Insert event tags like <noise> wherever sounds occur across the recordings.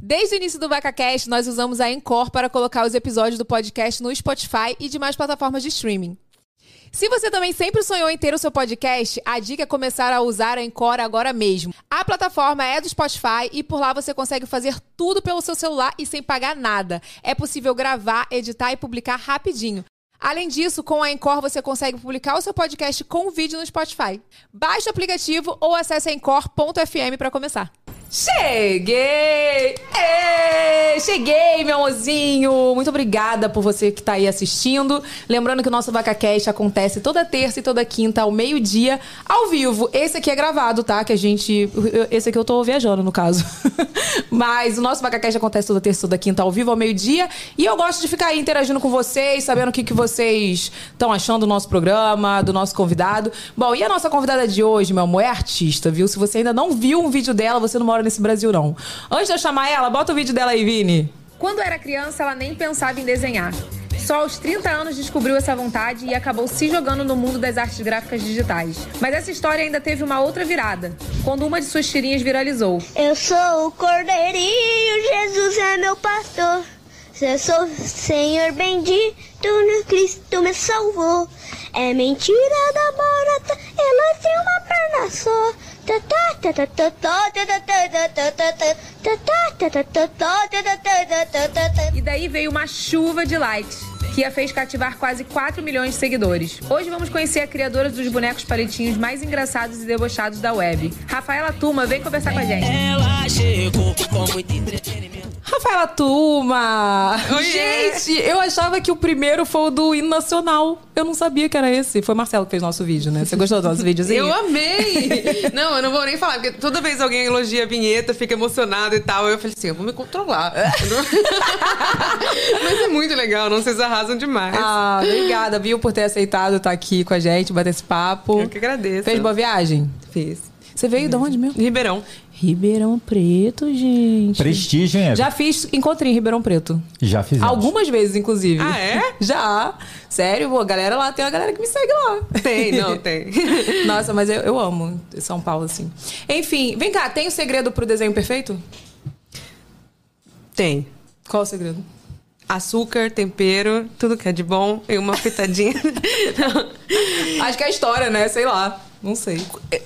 Desde o início do VacaCast, nós usamos a Encore para colocar os episódios do podcast no Spotify e demais plataformas de streaming. Se você também sempre sonhou em ter o seu podcast, a dica é começar a usar a Encore agora mesmo. A plataforma é do Spotify e por lá você consegue fazer tudo pelo seu celular e sem pagar nada. É possível gravar, editar e publicar rapidinho. Além disso, com a Encore você consegue publicar o seu podcast com vídeo no Spotify. Baixe o aplicativo ou acesse encore.fm para começar. Cheguei! Cheguei, meu amorzinho! Muito obrigada por você que está aí assistindo. Lembrando que o nosso VacaCast acontece toda terça e toda quinta ao meio-dia, ao vivo. Esse aqui é gravado, tá? Que a gente. Esse aqui eu tô viajando, no caso. <laughs> Mas o nosso VacaCast acontece toda terça e toda quinta ao vivo, ao meio-dia. E eu gosto de ficar aí interagindo com vocês, sabendo o que, que vocês estão achando do nosso programa, do nosso convidado. Bom, e a nossa convidada de hoje, meu amor, é artista, viu? Se você ainda não viu um vídeo dela, você não mora nesse Brasil, não. Antes de eu chamar ela, bota o vídeo dela aí, Vini. Quando era criança, ela nem pensava em desenhar. Só aos 30 anos descobriu essa vontade e acabou se jogando no mundo das artes gráficas digitais. Mas essa história ainda teve uma outra virada, quando uma de suas tirinhas viralizou. Eu sou o cordeirinho, Jesus é meu pastor. Eu sou o Senhor bendito, no Cristo me salvou. É mentira da barata, ela tem uma perna só. E daí veio uma chuva de likes que a fez cativar quase 4 milhões de seguidores. Hoje vamos conhecer a criadora dos bonecos palitinhos mais engraçados e debochados da web. Rafaela Turma, vem conversar com a gente. Ela chegou com muito entretenimento. Rafaela Turma! Gente, eu achava que o primeiro foi o do hino nacional. Eu não sabia que era esse. Foi o Marcelo que fez nosso vídeo, né? Você gostou do nosso <laughs> videozinho? Eu amei! não, eu não vou nem falar, porque toda vez alguém elogia a vinheta, fica emocionado e tal. Eu falei assim, eu vou me controlar. <laughs> Mas é muito legal, não vocês arrasam demais. Ah, obrigada, viu, por ter aceitado estar aqui com a gente, bater esse papo. Eu que agradeço. Fez boa viagem? Fiz. Você veio de onde mesmo? Ribeirão. Ribeirão Preto, gente. Prestígio, hein? Já fiz encontrei em Ribeirão Preto. Já fiz. Algumas vezes, inclusive. Ah, é? <laughs> Já. Sério, pô, a galera lá, tem uma galera que me segue lá. Tem, <laughs> não, tem. <laughs> Nossa, mas eu, eu amo São Paulo, assim. Enfim, vem cá, tem o um segredo pro desenho perfeito? Tem. Qual o segredo? Açúcar, tempero, tudo que é de bom e uma pitadinha. <laughs> Acho que é a história, né? Sei lá. Não sei.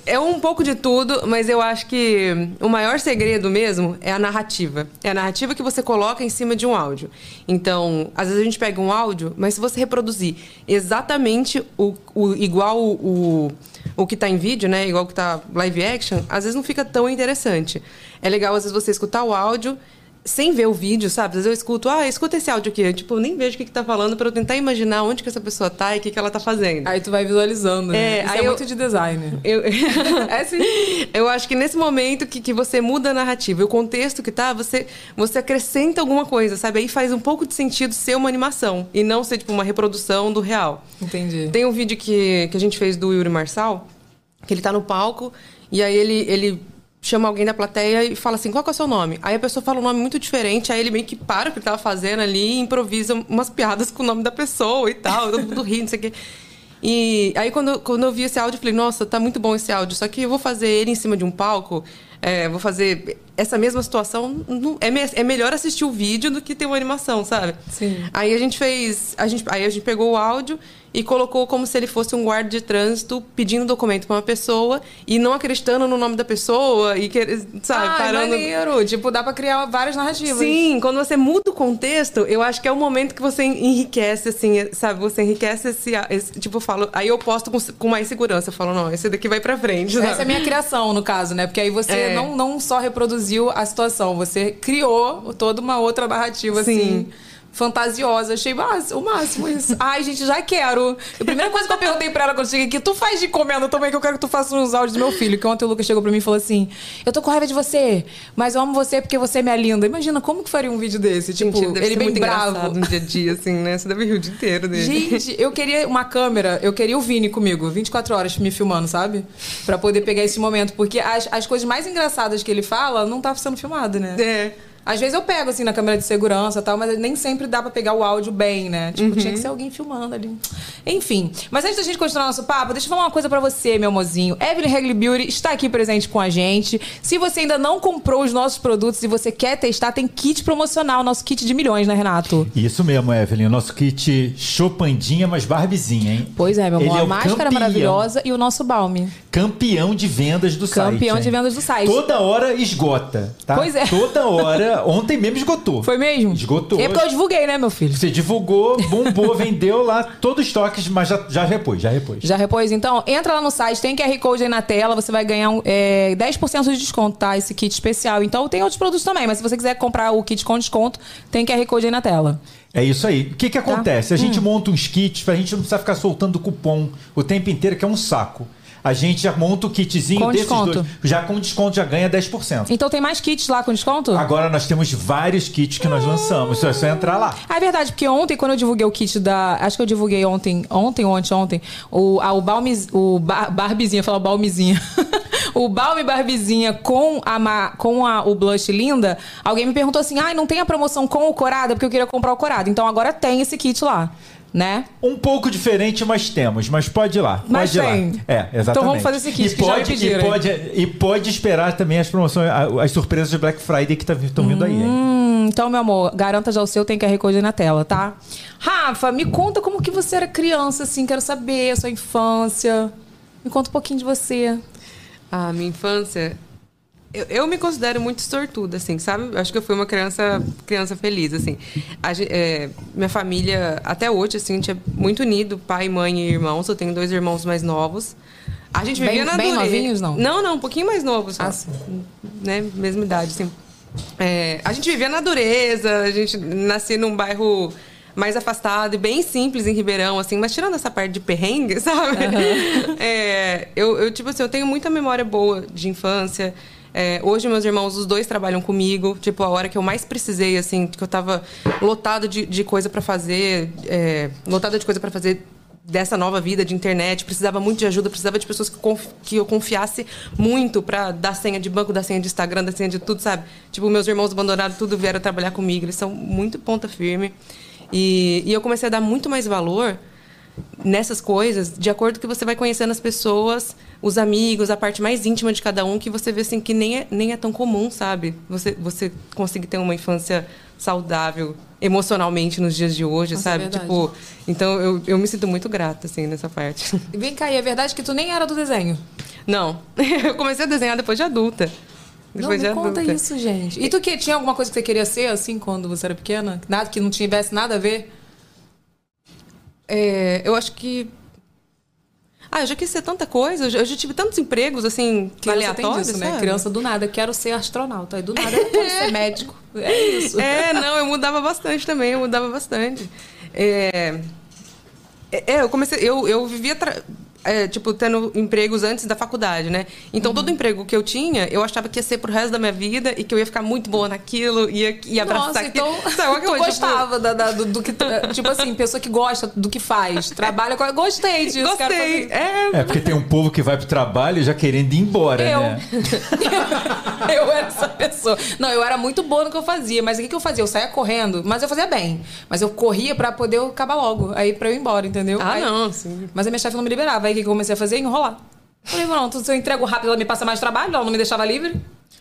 É um pouco de tudo, mas eu acho que o maior segredo mesmo é a narrativa. É a narrativa que você coloca em cima de um áudio. Então, às vezes a gente pega um áudio, mas se você reproduzir exatamente o, o igual o, o que está em vídeo, né? Igual o que está live action, às vezes não fica tão interessante. É legal, às vezes, você escutar o áudio sem ver o vídeo, sabe? Às vezes eu escuto, ah, escuta esse áudio aqui. Eu, tipo, nem vejo o que, que tá falando para eu tentar imaginar onde que essa pessoa tá e o que, que ela tá fazendo. Aí tu vai visualizando, né? É, Isso aí é eu, muito de design. Eu, <laughs> é sim. <laughs> Eu acho que nesse momento que, que você muda a narrativa e o contexto que tá, você, você acrescenta alguma coisa, sabe? Aí faz um pouco de sentido ser uma animação e não ser, tipo, uma reprodução do real. Entendi. Tem um vídeo que, que a gente fez do Yuri Marçal, que ele tá no palco e aí ele, ele chama alguém da plateia e fala assim, qual que é o seu nome? Aí a pessoa fala um nome muito diferente, aí ele meio que para o que ele tava fazendo ali e improvisa umas piadas com o nome da pessoa e tal, todo mundo ri, não sei o quê. E aí quando, quando eu vi esse áudio, eu falei, nossa, tá muito bom esse áudio, só que eu vou fazer ele em cima de um palco, é, vou fazer essa mesma situação, não, é, me, é melhor assistir o vídeo do que ter uma animação, sabe? Sim. Aí a gente fez, a gente, aí a gente pegou o áudio e colocou como se ele fosse um guarda de trânsito pedindo documento para uma pessoa e não acreditando no nome da pessoa e sabe, ah, parando. maneiro. Tipo, dá para criar várias narrativas. Sim, quando você muda o contexto, eu acho que é o momento que você enriquece assim, sabe? Você enriquece esse, esse tipo, eu falo, aí eu posto com, com, mais segurança, eu falo, não, esse daqui vai para frente. Sabe? Essa é a minha criação no caso, né? Porque aí você é. não, não só reproduziu a situação, você criou toda uma outra narrativa Sim. assim fantasiosa. Achei o máximo isso. Ai, gente, já quero. A primeira coisa que eu perguntei pra ela quando cheguei aqui, tu faz de encomenda também, que eu quero que tu faça uns áudios do meu filho. Que ontem o Lucas chegou pra mim e falou assim: Eu tô com raiva de você, mas eu amo você porque você é minha linda. Imagina como que faria um vídeo desse? Tipo, gente, ele bem bravo. no dia a dia, assim, né? Você deve rir o dia inteiro dele. Gente, eu queria uma câmera, eu queria o Vini comigo, 24 horas me filmando, sabe? Pra poder pegar esse momento. Porque as, as coisas mais engraçadas que ele fala não tá sendo filmado, né? É. Às vezes eu pego, assim, na câmera de segurança e tal, mas nem sempre dá pra pegar o áudio bem, né? Tipo, tinha que ser alguém filmando ali. Enfim. Mas antes da gente continuar nosso papo, deixa eu falar uma coisa pra você, meu mozinho. Evelyn Hagley Beauty está aqui presente com a gente. Se você ainda não comprou os nossos produtos e você quer testar, tem kit promocional, nosso kit de milhões, né, Renato? Isso mesmo, Evelyn. O nosso kit chopandinha, mas barbizinha, hein? Pois é, meu amor. é a máscara campeão. maravilhosa e o nosso balme. Campeão de vendas do site. Campeão de hein? vendas do site. Toda hora esgota, tá? Pois é. Toda hora. Ontem mesmo esgotou. Foi mesmo? Esgotou. É porque eu divulguei, né, meu filho? Você divulgou, bombou, <laughs> vendeu lá todos os estoques, mas já, já repôs, já repôs. Já repôs? Então, entra lá no site, tem QR Code aí na tela, você vai ganhar um, é, 10% de desconto, tá? Esse kit especial. Então, tem outros produtos também, mas se você quiser comprar o kit com desconto, tem QR Code aí na tela. É isso aí. O que que Tá. acontece? A gente Hum. monta uns kits pra gente não precisar ficar soltando cupom o tempo inteiro, que é um saco. A gente já monta o kitzinho Com desses desconto. dois. Já com desconto já ganha 10%. Então, tem mais kits lá com desconto? Agora nós temos vários kits que nós lançamos. É só entrar lá. Ah, é verdade, porque ontem, quando eu divulguei o kit da. Acho que eu divulguei ontem, ontem ou anteontem, o, a, o Balme. O bar, Barbizinha, falar Balmezinha. <laughs> o Balme Barbizinha com, a, com a, o blush linda. Alguém me perguntou assim: ai, não tem a promoção com o Corada? Porque eu queria comprar o Corada. Então agora tem esse kit lá, né? Um pouco diferente, mas temos. Mas pode ir lá. Pode Mas ir tem. lá. É, exatamente. Então vamos fazer esse kit e que já pode, pediram, e pode E pode esperar também as promoções, as surpresas de Black Friday que estão vindo aí. hein? Hum, então, meu amor, garanta já o seu, tem Code aí na tela, tá? Rafa, me conta como que você era criança, assim, quero saber a sua infância. Me conta um pouquinho de você. A minha infância. Eu, eu me considero muito sortuda, assim, sabe? Acho que eu fui uma criança, criança feliz, assim. A é, minha família, até hoje, assim, a gente é muito unido, pai, mãe e irmãos. Eu tenho dois irmãos mais novos. A gente Bem- vivia na bem novinhos, não? Não, não, um pouquinho mais novos. Ah, sim. Né? Mesma idade, assim. É, a gente vivia na dureza, a gente nascia num bairro mais afastado e bem simples em Ribeirão, assim, mas tirando essa parte de perrengue, <laughs> sabe? É, eu, eu, tipo assim, eu tenho muita memória boa de infância. É, hoje, meus irmãos, os dois trabalham comigo. Tipo, a hora que eu mais precisei, assim, que eu tava lotado de, de coisa pra fazer, é, lotada de coisa pra fazer dessa nova vida de internet, precisava muito de ajuda, precisava de pessoas que, que eu confiasse muito pra dar senha de banco, dar senha de Instagram, dar senha de tudo, sabe? Tipo, meus irmãos abandonaram tudo, vieram trabalhar comigo, eles são muito ponta firme. E, e eu comecei a dar muito mais valor nessas coisas, de acordo que você vai conhecendo as pessoas, os amigos, a parte mais íntima de cada um, que você vê assim que nem é, nem é tão comum, sabe? Você, você conseguir ter uma infância saudável emocionalmente nos dias de hoje, Nossa, é sabe? verdade. tipo, então eu, eu me sinto muito grata, assim, nessa parte. Vem cá, e é verdade que tu nem era do desenho? Não, <laughs> eu comecei a desenhar depois de adulta. Não, Depois me de conta adulta. isso, gente. E tu que tinha alguma coisa que você queria ser, assim, quando você era pequena? Nada que não tivesse nada a ver? É, eu acho que. Ah, eu já quis ser tanta coisa, eu já, tive tantos empregos, assim, Criança aleatórios, disso, né? Criança do nada, quero ser astronauta. Aí do nada, eu quero ser <laughs> médico. É isso. É, não, eu mudava bastante também, eu mudava bastante. É, é, eu comecei, eu, eu vivia, tra- é, tipo, tendo empregos antes da faculdade, né? Então, Uhum. todo emprego que eu tinha, eu achava que ia ser pro resto da minha vida e que eu ia ficar muito boa naquilo, ia, ia abraçar Nossa, aquilo. então <laughs> Sabe <laughs> tu tipo, gostava da- da- do, do que... Tipo assim, pessoa que gosta do que faz, trabalha com... Gostei disso, Gostei. É, É, porque tem um povo que vai pro trabalho já querendo ir embora, Eu. né? <laughs> eu era essa pessoa. Não, eu era muito boa no que eu fazia, mas o que, que eu fazia? Eu saía correndo, mas eu fazia bem. Mas eu corria pra poder eu acabar logo, aí pra eu ir embora, entendeu? Ah, Aí- não, sim. Mas a minha chefe não me liberava. Aí o que eu comecei a fazer? Enrolar. Falei, não, se eu entrego rápido, ela me passa mais trabalho, ela não me deixava livre.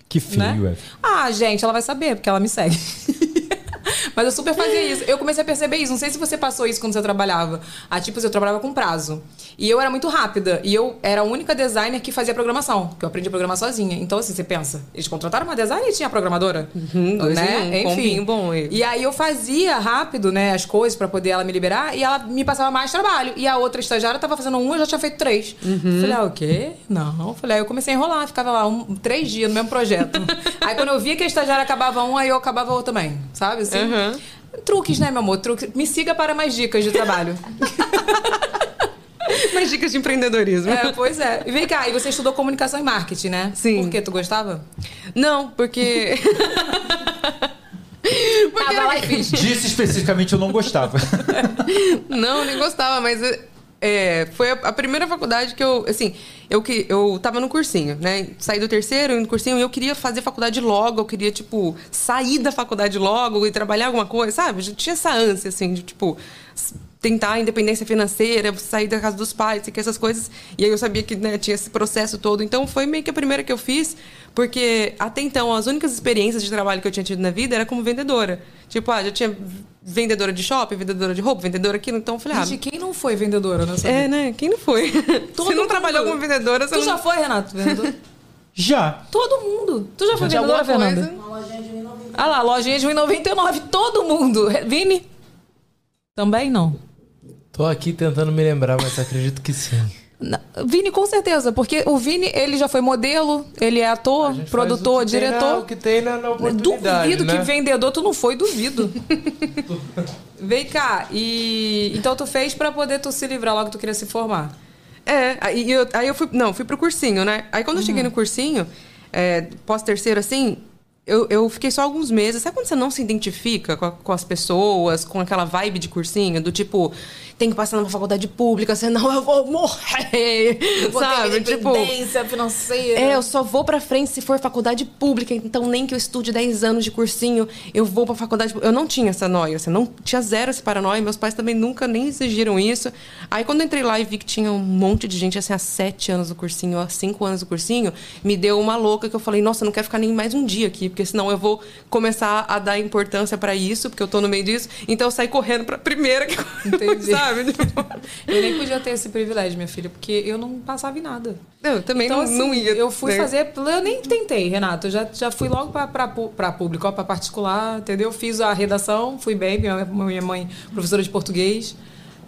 Que feio, né? é. Ah, gente, ela vai saber, porque ela me segue. <laughs> Mas eu super fazia isso. Eu comecei a perceber isso. Não sei se você passou isso quando você trabalhava. Ah, tipo, eu trabalhava com prazo. E eu era muito rápida. E eu era a única designer que fazia programação. Que eu aprendi a programar sozinha. Então, assim, você pensa, eles contrataram uma designer e tinha a programadora. Uhum, dois né? um, combinho bom aí. E aí eu fazia rápido, né, as coisas pra poder ela me liberar. E ela me passava mais trabalho. E a outra estagiária tava fazendo um, eu já tinha feito três. Uhum. Falei, ah, o quê? Não. Falei, aí eu comecei a enrolar. Ficava lá um, três dias no mesmo projeto. <laughs> aí quando eu via que a estagiária acabava um, aí eu acabava outro também. Sabe assim? Uhum. Truques, né, meu amor? Truques. Me siga para mais dicas de trabalho. <laughs> <laughs> Mais dicas de empreendedorismo. é, pois é. E vem cá, e você estudou comunicação e marketing, né? Sim. Por quê? Tu gostava? Não, <laughs> porque. Tava lá e fiz. Especificamente eu não gostava. <laughs> Não, nem gostava, mas é, foi a, a primeira faculdade que eu, assim, eu que eu tava no cursinho, né? Saí do terceiro, no cursinho, e eu queria fazer faculdade logo, eu queria, tipo, sair da faculdade logo e trabalhar alguma coisa, sabe? Eu tinha essa ânsia, assim, de, tipo, tentar a independência financeira, sair da casa dos pais, que essas coisas. E aí eu sabia que né, tinha esse processo todo. Então foi meio que a primeira que eu fiz, porque até então as únicas experiências de trabalho que eu tinha tido na vida era como vendedora. Tipo, ah, já tinha vendedora de shopping, vendedora de roupa, vendedora aquilo. Então eu falei, ah, Gente, quem não foi vendedora nessa é, vida? né? Quem não foi? <laughs> Todo Se não mundo. trabalhou como vendedora, você Tu não... já foi, Renato, vendedor? <laughs> Já. Todo mundo. Tu já foi De vendedora, Fernanda? coisa. Ah lá, lojinha de 1,99. Todo mundo. Vini? Também não. Tô aqui tentando me lembrar, mas acredito que sim. Não, Vini, com certeza, porque o Vini, ele já foi modelo, ele é ator, produtor, o que tem na- diretor. o que tem na, na oportunidade, Duvido né? que vendedor tu não foi, duvido. <laughs> Vem cá, e então tu fez pra poder tu se livrar logo que tu queria se formar. É, aí eu, aí eu fui. Não, fui pro cursinho, né? Aí quando eu cheguei no cursinho, é, pós-terceiro, assim, eu, eu fiquei só alguns meses. Sabe quando você não se identifica com, a- com as pessoas, com aquela vibe de cursinho? Do tipo, tem que passar numa faculdade pública, senão eu vou morrer. <laughs> sabe? Tipo. financeira. É, eu só vou pra frente se for faculdade pública, então nem que eu estude 10 anos de cursinho, eu vou pra faculdade. Eu não tinha essa noia, assim, não tinha zero esse paranoia, meus pais também nunca nem exigiram isso. Aí quando eu entrei lá e vi que tinha um monte de gente assim há 7 anos no cursinho, há 5 anos no cursinho, me deu uma louca que eu falei, nossa, eu não quero ficar nem mais um dia aqui, porque senão eu vou começar a dar importância pra isso, porque eu tô no meio disso. Então eu saí correndo pra primeira que <laughs> Entendi. sabe? Tipo, <laughs> Eu nem podia ter esse privilégio, minha filha, porque eu não passava em nada. eu também então, não, assim, não ia. Eu fui né? fazer. Eu nem tentei, Renato. Eu já, já fui logo pra público, ó, pra particular, entendeu? Fiz a redação, fui bem, minha, minha mãe, professora de português.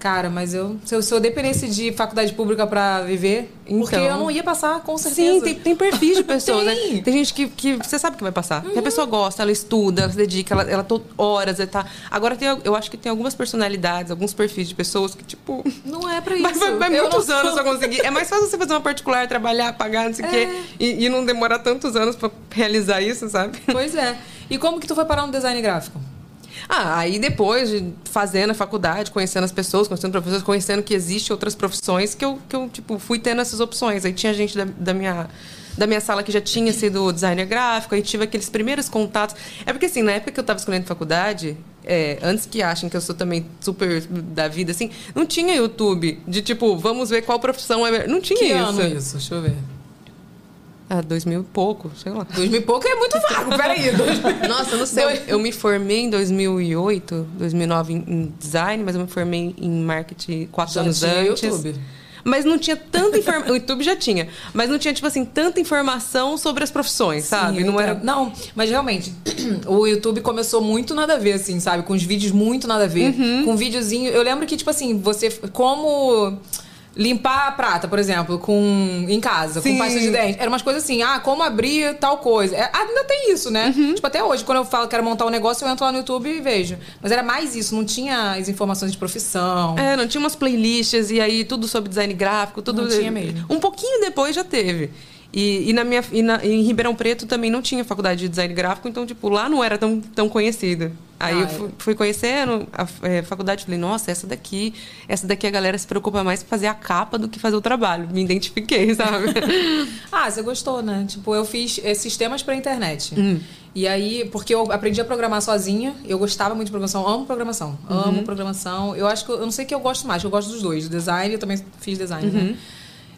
Cara, mas eu, se eu, se eu dependesse de faculdade pública pra viver, porque Então. eu não ia passar, com certeza. Sim, tem, tem perfis de pessoas, Tem. Uhum. né? Tem gente que, que você sabe que vai passar. Que a pessoa gosta, ela estuda, ela se dedica, ela, ela horas, ela tá. Agora tem, eu acho que tem algumas personalidades, alguns perfis de pessoas que, tipo. Não é pra <laughs> isso. Vai, vai, vai muitos anos sou- pra conseguir. É mais fácil você fazer uma particular, trabalhar, pagar, não sei o quê, e, e não demorar tantos anos pra realizar isso, sabe? Pois é. E como que tu foi parar no design gráfico? Ah, aí depois de fazendo a faculdade, conhecendo as pessoas, conhecendo professores, conhecendo que existe outras profissões, que eu, que eu tipo, fui tendo essas opções. Aí tinha gente da, da minha da minha sala que já tinha sido designer gráfico, aí tive aqueles primeiros contatos. É porque, assim, na época que eu estava escolhendo faculdade, é, antes que achem que eu sou também super da vida, assim, não tinha YouTube de tipo, vamos ver qual profissão é. melhor. Não tinha Que isso. ano isso? Deixa eu ver. Ah, dois mil e pouco, sei lá. Dois mil e pouco é muito vago, peraí. <laughs> Dois Nossa, eu não sei. Dois- Eu, me formei em 2008, 2009 em, em design, mas eu me formei em marketing quatro Já anos tinha antes. YouTube? Mas não tinha tanta informação. <laughs> o YouTube já tinha. Mas não tinha, tipo assim, tanta informação sobre as profissões, sabe? Sim, não eu era. Não, mas realmente, <clears throat> o YouTube começou muito nada a ver, assim, sabe? Com os vídeos muito nada a ver. Uhum. Com videozinho. Eu lembro que, tipo assim, você. Como. Limpar a prata, por exemplo, com em casa, Sim. com pasta de dente. Era umas coisas assim, ah, como abrir tal coisa. É, ainda tem isso, né? Uhum. Tipo, até hoje, quando eu falo que quero montar um negócio, eu entro lá no YouTube e vejo. Mas era mais isso, não tinha as informações de profissão. É, não tinha umas playlists e aí tudo sobre design gráfico, tudo. Não tinha mesmo. Um pouquinho depois já teve. E, e na minha, e na- em Ribeirão Preto também não tinha faculdade de design gráfico, então, tipo, lá não era tão, tão conhecida. Aí Ah, eu é. fui, fui conhecendo a é, faculdade falei, nossa, essa daqui, essa daqui a galera se preocupa mais em fazer a capa do que fazer o trabalho. Me identifiquei, <laughs> sabe? Ah, você gostou, né? Tipo, eu fiz eh, sistemas pra internet. Hum. E aí, porque eu aprendi a programar sozinha, eu gostava muito de programação, amo programação. Uhum. Amo programação. Eu acho que eu, eu não sei o que eu gosto mais, eu gosto dos dois, do design, eu também fiz design, Uhum. né?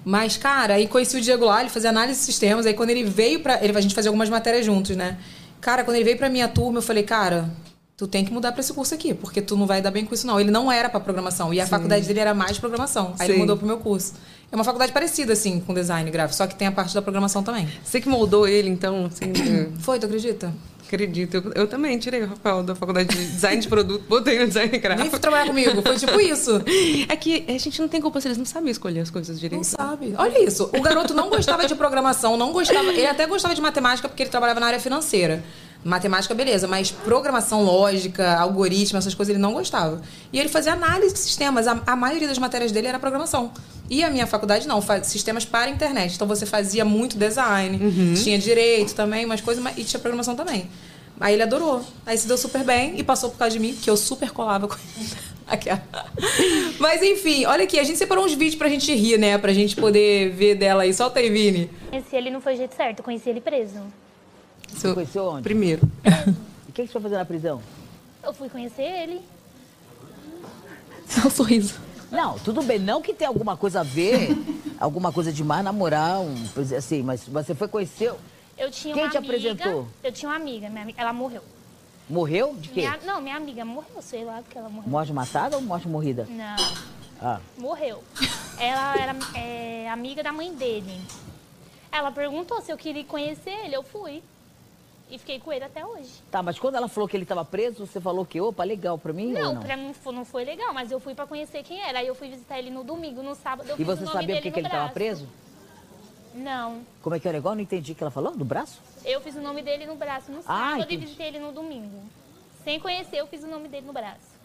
Mas, cara, aí conheci o Diego lá, ele fazia análise de sistemas, aí quando ele veio pra. Ele, a gente fazia algumas matérias juntos, né? Cara, quando ele veio pra minha turma, eu falei, cara, tu tem que mudar pra esse curso aqui, porque tu não vai dar bem com isso, não. Ele não era pra programação. E a faculdade dele era mais programação. Aí ele Sim. mudou pro meu curso. É uma faculdade parecida, assim, com design gráfico, só que tem a parte da programação também. Você que moldou ele, então, assim, eu <coughs> Foi, tu acredita? acredito. Eu, eu também tirei o Rafael da faculdade de design de produto, <laughs> botei no design gráfico. fui trabalhar comigo. Foi tipo isso. <laughs> É que a gente não tem culpa se eles não sabem escolher as coisas direito. Não sabe. Olha isso. O garoto não gostava de programação, não gostava. Ele até gostava de matemática porque ele trabalhava na área financeira. Matemática, beleza, mas programação lógica, algoritmo, essas coisas ele não gostava. E ele fazia análise de sistemas. A, a maioria das matérias dele era programação. E a minha faculdade não, faz sistemas para a internet. Então você fazia muito design, tinha direito também, umas coisas, mas- e tinha programação também. Aí ele adorou. Aí se deu super bem e passou por causa de mim, que eu super colava com ele. <laughs> Aquela. Mas enfim, olha aqui, a gente separou uns vídeos pra gente rir, né? Pra gente poder ver dela aí. Solta aí, Vini. Conheci ele não foi jeito certo, conheci ele preso. Seu Conheceu onde? primeiro. E o que, que você foi fazer na prisão? Eu fui conhecer ele. Só um sorriso. Não, tudo bem, não que tenha alguma coisa a ver, alguma coisa demais namorar, um, assim, mas você foi conhecer. Eu tinha Quem uma te amiga. apresentou? Eu tinha uma amiga, minha amiga, ela morreu. Morreu? De quê? Minha- não, minha amiga morreu, sei lá porque ela morreu. Morte matada ou morte morrida? Não, Ah, morreu. Ela era é, amiga da mãe dele. Ela perguntou se eu queria conhecer ele, eu fui. E fiquei com ele até hoje. tá, mas quando ela falou que ele estava preso, você falou que, opa, legal pra mim Não, não? pra mim não foi legal, mas eu fui pra conhecer quem era. Aí eu fui visitar ele no domingo, no sábado eu E você o nome sabia por que, que ele estava preso? Não, Como é que é o negócio? Não entendi o que ela falou, do braço? eu fiz o nome dele no braço no Ah, sábado e entendi. visitei ele no domingo. Sem conhecer, eu fiz o nome dele no braço.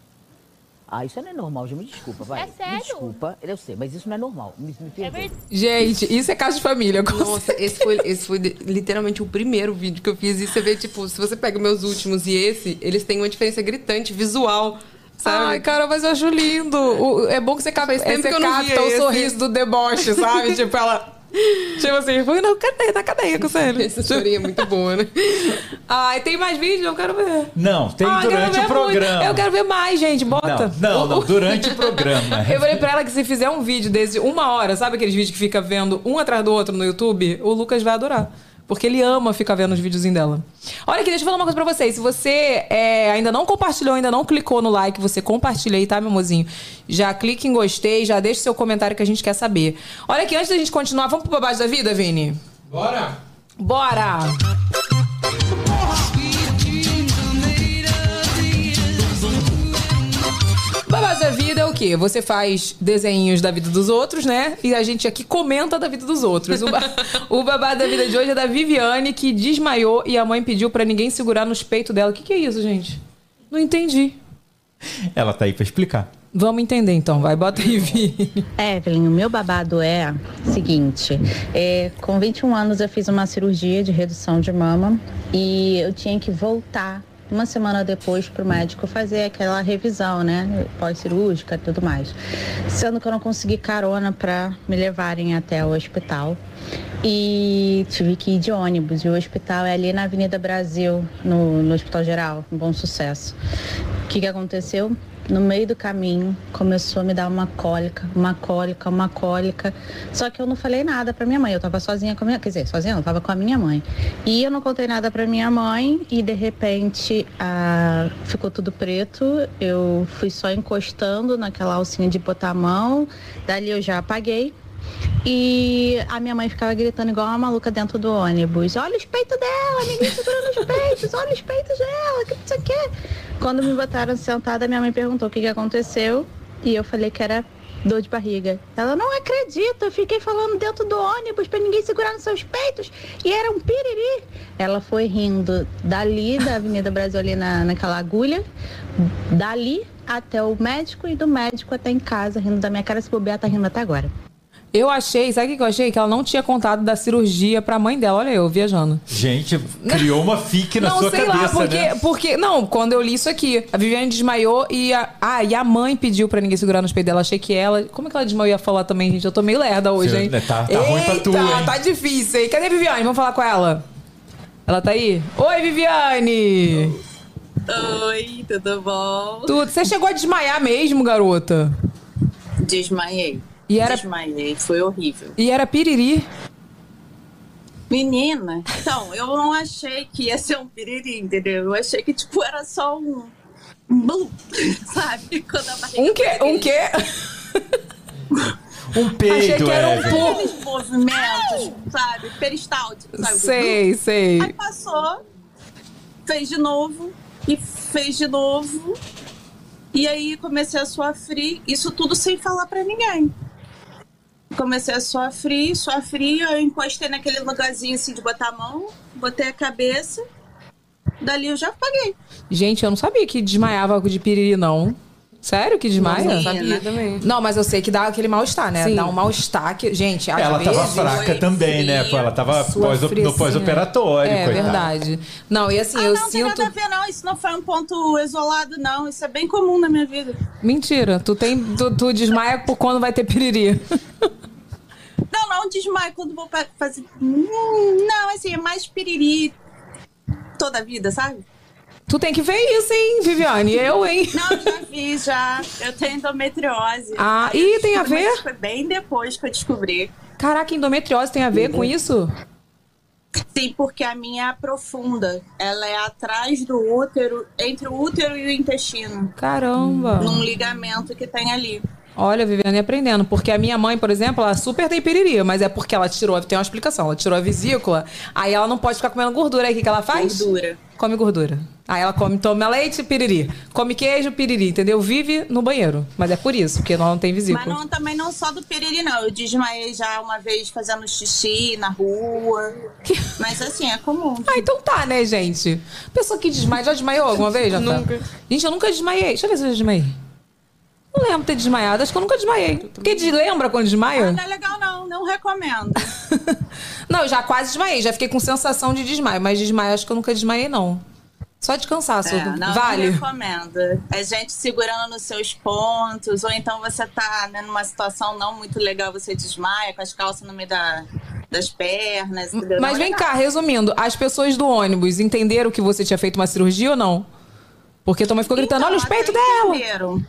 Ah, isso não é normal, já me desculpa, vai. É sério? Me desculpa, eu sei, mas isso não é normal. Me, me É perdoa. Gente, isso é caso de família. Nossa, esse foi, esse foi literalmente o primeiro vídeo que eu fiz. E você vê, tipo, se você pega meus últimos e esse, eles têm uma diferença gritante, visual, sabe? Ai, cara, mas eu acho lindo. O- é bom que você, cap... Tempo você que eu não capta o esse. sorriso do deboche, sabe? <laughs> tipo, ela. Tipo assim, foi na cadeia, na cadeia com você. Essa historinha é muito boa, né? Ai, tem mais vídeo? Eu quero ver. Não, tem Ah, durante o programa. muito. Eu quero ver mais, gente. Bota. Não, não, não, durante o programa. <laughs> Eu falei pra ela que se fizer um vídeo desse, uma hora, sabe aqueles vídeos que fica vendo um atrás do outro no YouTube? O Lucas vai adorar. Porque ele ama ficar vendo os videozinhos dela. Olha aqui, deixa eu falar uma coisa pra vocês. Se você é, ainda não compartilhou, ainda não clicou no like, você compartilha aí, tá, meu mozinho? Já clique em gostei, já deixa seu comentário que a gente quer saber. Olha aqui, antes da gente continuar, vamos pro babado da vida, Vini? Bora! Bora! Quê? Você faz desenhos da vida dos outros, né? E a gente aqui comenta da vida dos outros. O, ba- <laughs> o babado da vida de hoje é da Viviane, que desmaiou e a mãe pediu pra ninguém segurar nos peitos dela. O que, que é isso, gente? Não entendi. Ela tá aí pra explicar. Vamos entender então, vai, bota aí, Vini. Evelyn, o meu babado é o seguinte: é, com 21 anos eu fiz uma cirurgia de redução de mama e eu tinha que voltar uma semana depois pro médico fazer aquela revisão, né? Pós-cirúrgica e tudo mais. Sendo que eu não consegui carona para me levarem até o hospital. E tive que ir de ônibus. E o hospital é ali na Avenida Brasil, no, no Hospital Geral, em Bom Sucesso. O que, que aconteceu? No meio do caminho começou a me dar uma cólica, uma cólica, uma cólica. Só que eu não falei nada pra minha mãe. Eu tava sozinha com a minha, quer dizer, sozinha, não tava com a minha mãe. E eu não contei nada pra minha mãe e de repente ah, ficou tudo preto. Eu fui só encostando naquela alcinha de botar a mão. Dali eu já apaguei. E a minha mãe ficava gritando igual uma maluca dentro do ônibus. Olha os peitos dela, ninguém segurando os peitos, olha os peitos dela, que não sei. Quando me botaram sentada, minha mãe perguntou o que, que aconteceu. E eu falei que era dor de barriga. Ela não acredita, eu fiquei falando dentro do ônibus pra ninguém segurar nos seus peitos. E era um piriri. Ela foi rindo dali, da Avenida Brasil, ali na, naquela agulha, dali até o médico e do médico até em casa, rindo da minha cara. Se bobear, tá rindo até agora. Eu achei, sabe o que eu achei? Que ela não tinha contado da cirurgia pra mãe dela. Olha eu, viajando. Gente, <laughs> criou uma fique na não, sua sei cabeça, lá, porque, né? porque. Não, quando eu li isso aqui, a Viviane desmaiou e a. Ah, e a mãe pediu pra ninguém segurar nos peitos dela. Achei que ela. Como é que ela desmaiou ia falar também, gente? Eu tô meio lerda hoje, Você- hein? tá- tá ruim pra tu, Eita, hein? Tá difícil, hein? Cadê a Viviane? Vamos falar com ela. Ela tá aí? Oi, Viviane! Oi, tudo bom? Tudo. Você chegou a desmaiar mesmo, garota? Desmaiei. E era- Desmaiei, foi horrível. E era piriri. Menina, então, eu não achei que ia ser um piriri, entendeu? Eu achei que, tipo, era só um... um blum, <laughs> sabe? Quando a barriga Um quê? Um quê? Um peito, Achei que era um pouco. Aqueles movimentos, sabe? Peristálticos, sabe? Sei, sei. Aí passou, fez de novo, e fez de novo. E aí comecei a suar frio, isso tudo sem falar pra ninguém. Comecei a suar frio, eu encostei naquele lugarzinho assim de botar a mão, botei a cabeça, dali eu já apaguei. Gente, eu não sabia que desmaiava de piriri, não. Sério que desmaia? Nossa, eu sabia também. Não, mas eu sei que dá aquele mal-estar, né? Sim. Dá um mal-estar que. Gente, às Ela vezes. tava fraca também, né? Pô, ela tava pós, no pós-operatório, É coitada. verdade. Não, e assim, Ah, eu não, tem sinto. nada a ver, não. Isso não foi um ponto isolado, não. Isso é bem comum na minha vida. Mentira, tu tem. Tu, tu desmaia por quando vai ter piriri. Não, não desmaio quando vou fazer. Hum, não, assim, é mais piriri toda a vida, sabe? Tu tem que ver isso, hein, Viviane? Eu, hein? Não, já vi, já. Eu tenho endometriose. Ah, eu tem a ver? Foi bem depois que eu descobri. Caraca, endometriose tem a ver com isso? Sim, porque a minha é profunda. Ela é atrás do útero, entre o útero e o intestino. Caramba. Num ligamento que tem ali. Olha, Viviane aprendendo. Porque a minha mãe, por exemplo, ela super tem piriri, mas é porque ela tirou, tem uma explicação, ela tirou a vesícula, aí ela não pode ficar comendo gordura. Aí o que, que ela faz? Gordura. Come gordura. Aí ela come, toma leite, piriri. Come queijo, piriri, entendeu? Vive no banheiro. Mas é por isso, porque ela não tem vesícula. Mas não, também não só do piriri, não. Eu desmaiei já uma vez fazendo xixi na rua. Mas assim, é comum. Ah, então tá, né, gente? Pessoa que desmaia, já desmaiou alguma vez, Rafael? Nunca. Gente, eu nunca desmaiei. Deixa eu ver se eu já desmaiei. Não lembro de ter desmaiado. Acho que eu nunca desmaiei. Porque de- lembra quando desmaia? Não é legal, não. Não recomendo. <laughs> Não, eu já quase desmaiei. Já fiquei com sensação de desmaio. Mas desmaio, acho que eu nunca desmaiei, não. Só de cansaço. É, não, vale? não recomendo. É gente segurando nos seus pontos, ou então você tá né, numa situação não muito legal, você desmaia com as calças no meio da, das pernas. entendeu? Mas é vem cá, resumindo, as pessoas do ônibus entenderam que você tinha feito uma cirurgia ou não? Porque tua mãe ficou gritando, Então, olha os até peitos dela. entenderam.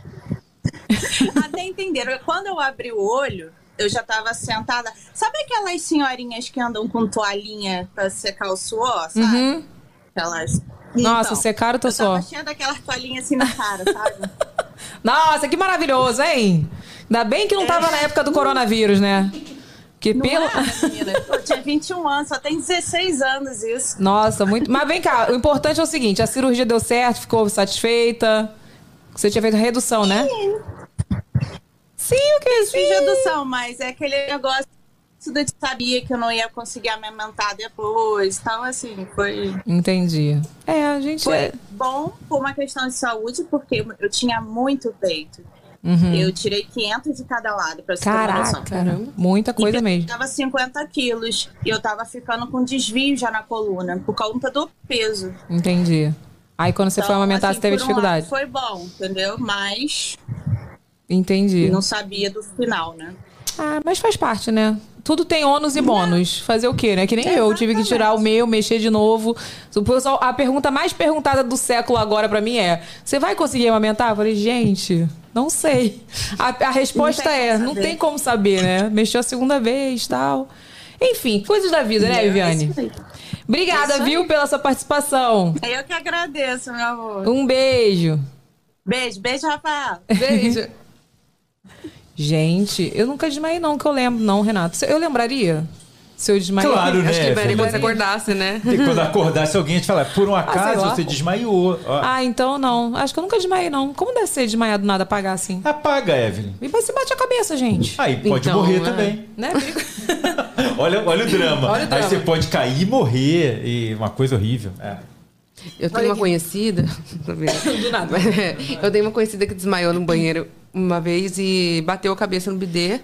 <laughs> até entenderam. Quando eu abri o olho, eu já tava sentada. Sabe aquelas senhorinhas que andam com toalhinha pra secar o suor, sabe? Uhum. Aquelas. Nossa, Então, secaram teu eu tava suor. cheia daquelas toalhinhas assim na cara, sabe? <laughs> Nossa, que maravilhoso, hein? Ainda bem que não tava na época do coronavírus, né? Que pelo. é? Eu tinha 21 anos, só tem 16 anos isso. Nossa, muito. Mas vem cá, o importante é o seguinte: a cirurgia deu certo, ficou satisfeita. Você tinha feito redução, né? Sim, o que? Fiz Sim. redução, mas é aquele negócio de sabia que eu não ia conseguir amamentar depois. Então, assim, foi, Entendi. É, a gente. foi É... bom por uma questão de saúde, porque eu tinha muito peito. Uhum. Eu tirei 500 de cada lado, pra você. Caraca, muita coisa e mesmo. Eu tava 50 quilos e eu tava ficando com desvio já na coluna, por conta do peso. Entendi. Aí quando você foi Então, amamentar, assim, você teve por um dificuldade. Foi bom, entendeu? Mas Entendi. não sabia do final, né? Ah, mas faz parte, né? Tudo tem ônus e bônus. Fazer o quê, né? Que nem eu. Tive que tirar o meu, mexer de novo. O pessoal- A pergunta mais perguntada do século agora pra mim é: Você vai conseguir amamentar? Eu falei, gente, não sei. A, a resposta Não é: Não tem como saber, né? Mexeu a segunda vez tal. Enfim, coisas da vida, né, É Viviane? isso aí. Obrigada, aí. viu, pela sua participação. Eu que agradeço, meu amor. Um beijo. Beijo, beijo, Rafael. Beijo. <laughs> Gente, eu nunca desmaiei, não, que eu lembro, não, Renato. Eu lembraria se eu desmaiei. Claro, né? Acho que liberaria quando você acordasse, né? E quando acordasse alguém te falar, por um acaso lá. você desmaiou. Ó, Ah, então não. Acho que eu nunca desmaiei, não. Como deve ser desmaiar do nada apagar assim? Apaga, Evelyn. E você bate a cabeça, gente. Aí pode Então, morrer é. também. Né? <laughs> Olha, olha o drama. Olha o drama. Aí você pode cair e morrer. E uma coisa horrível. É. Eu tenho uma conhecida. <laughs> <laughs> Do nada. Eu tenho uma conhecida que desmaiou no banheiro uma vez e bateu a cabeça no bidê.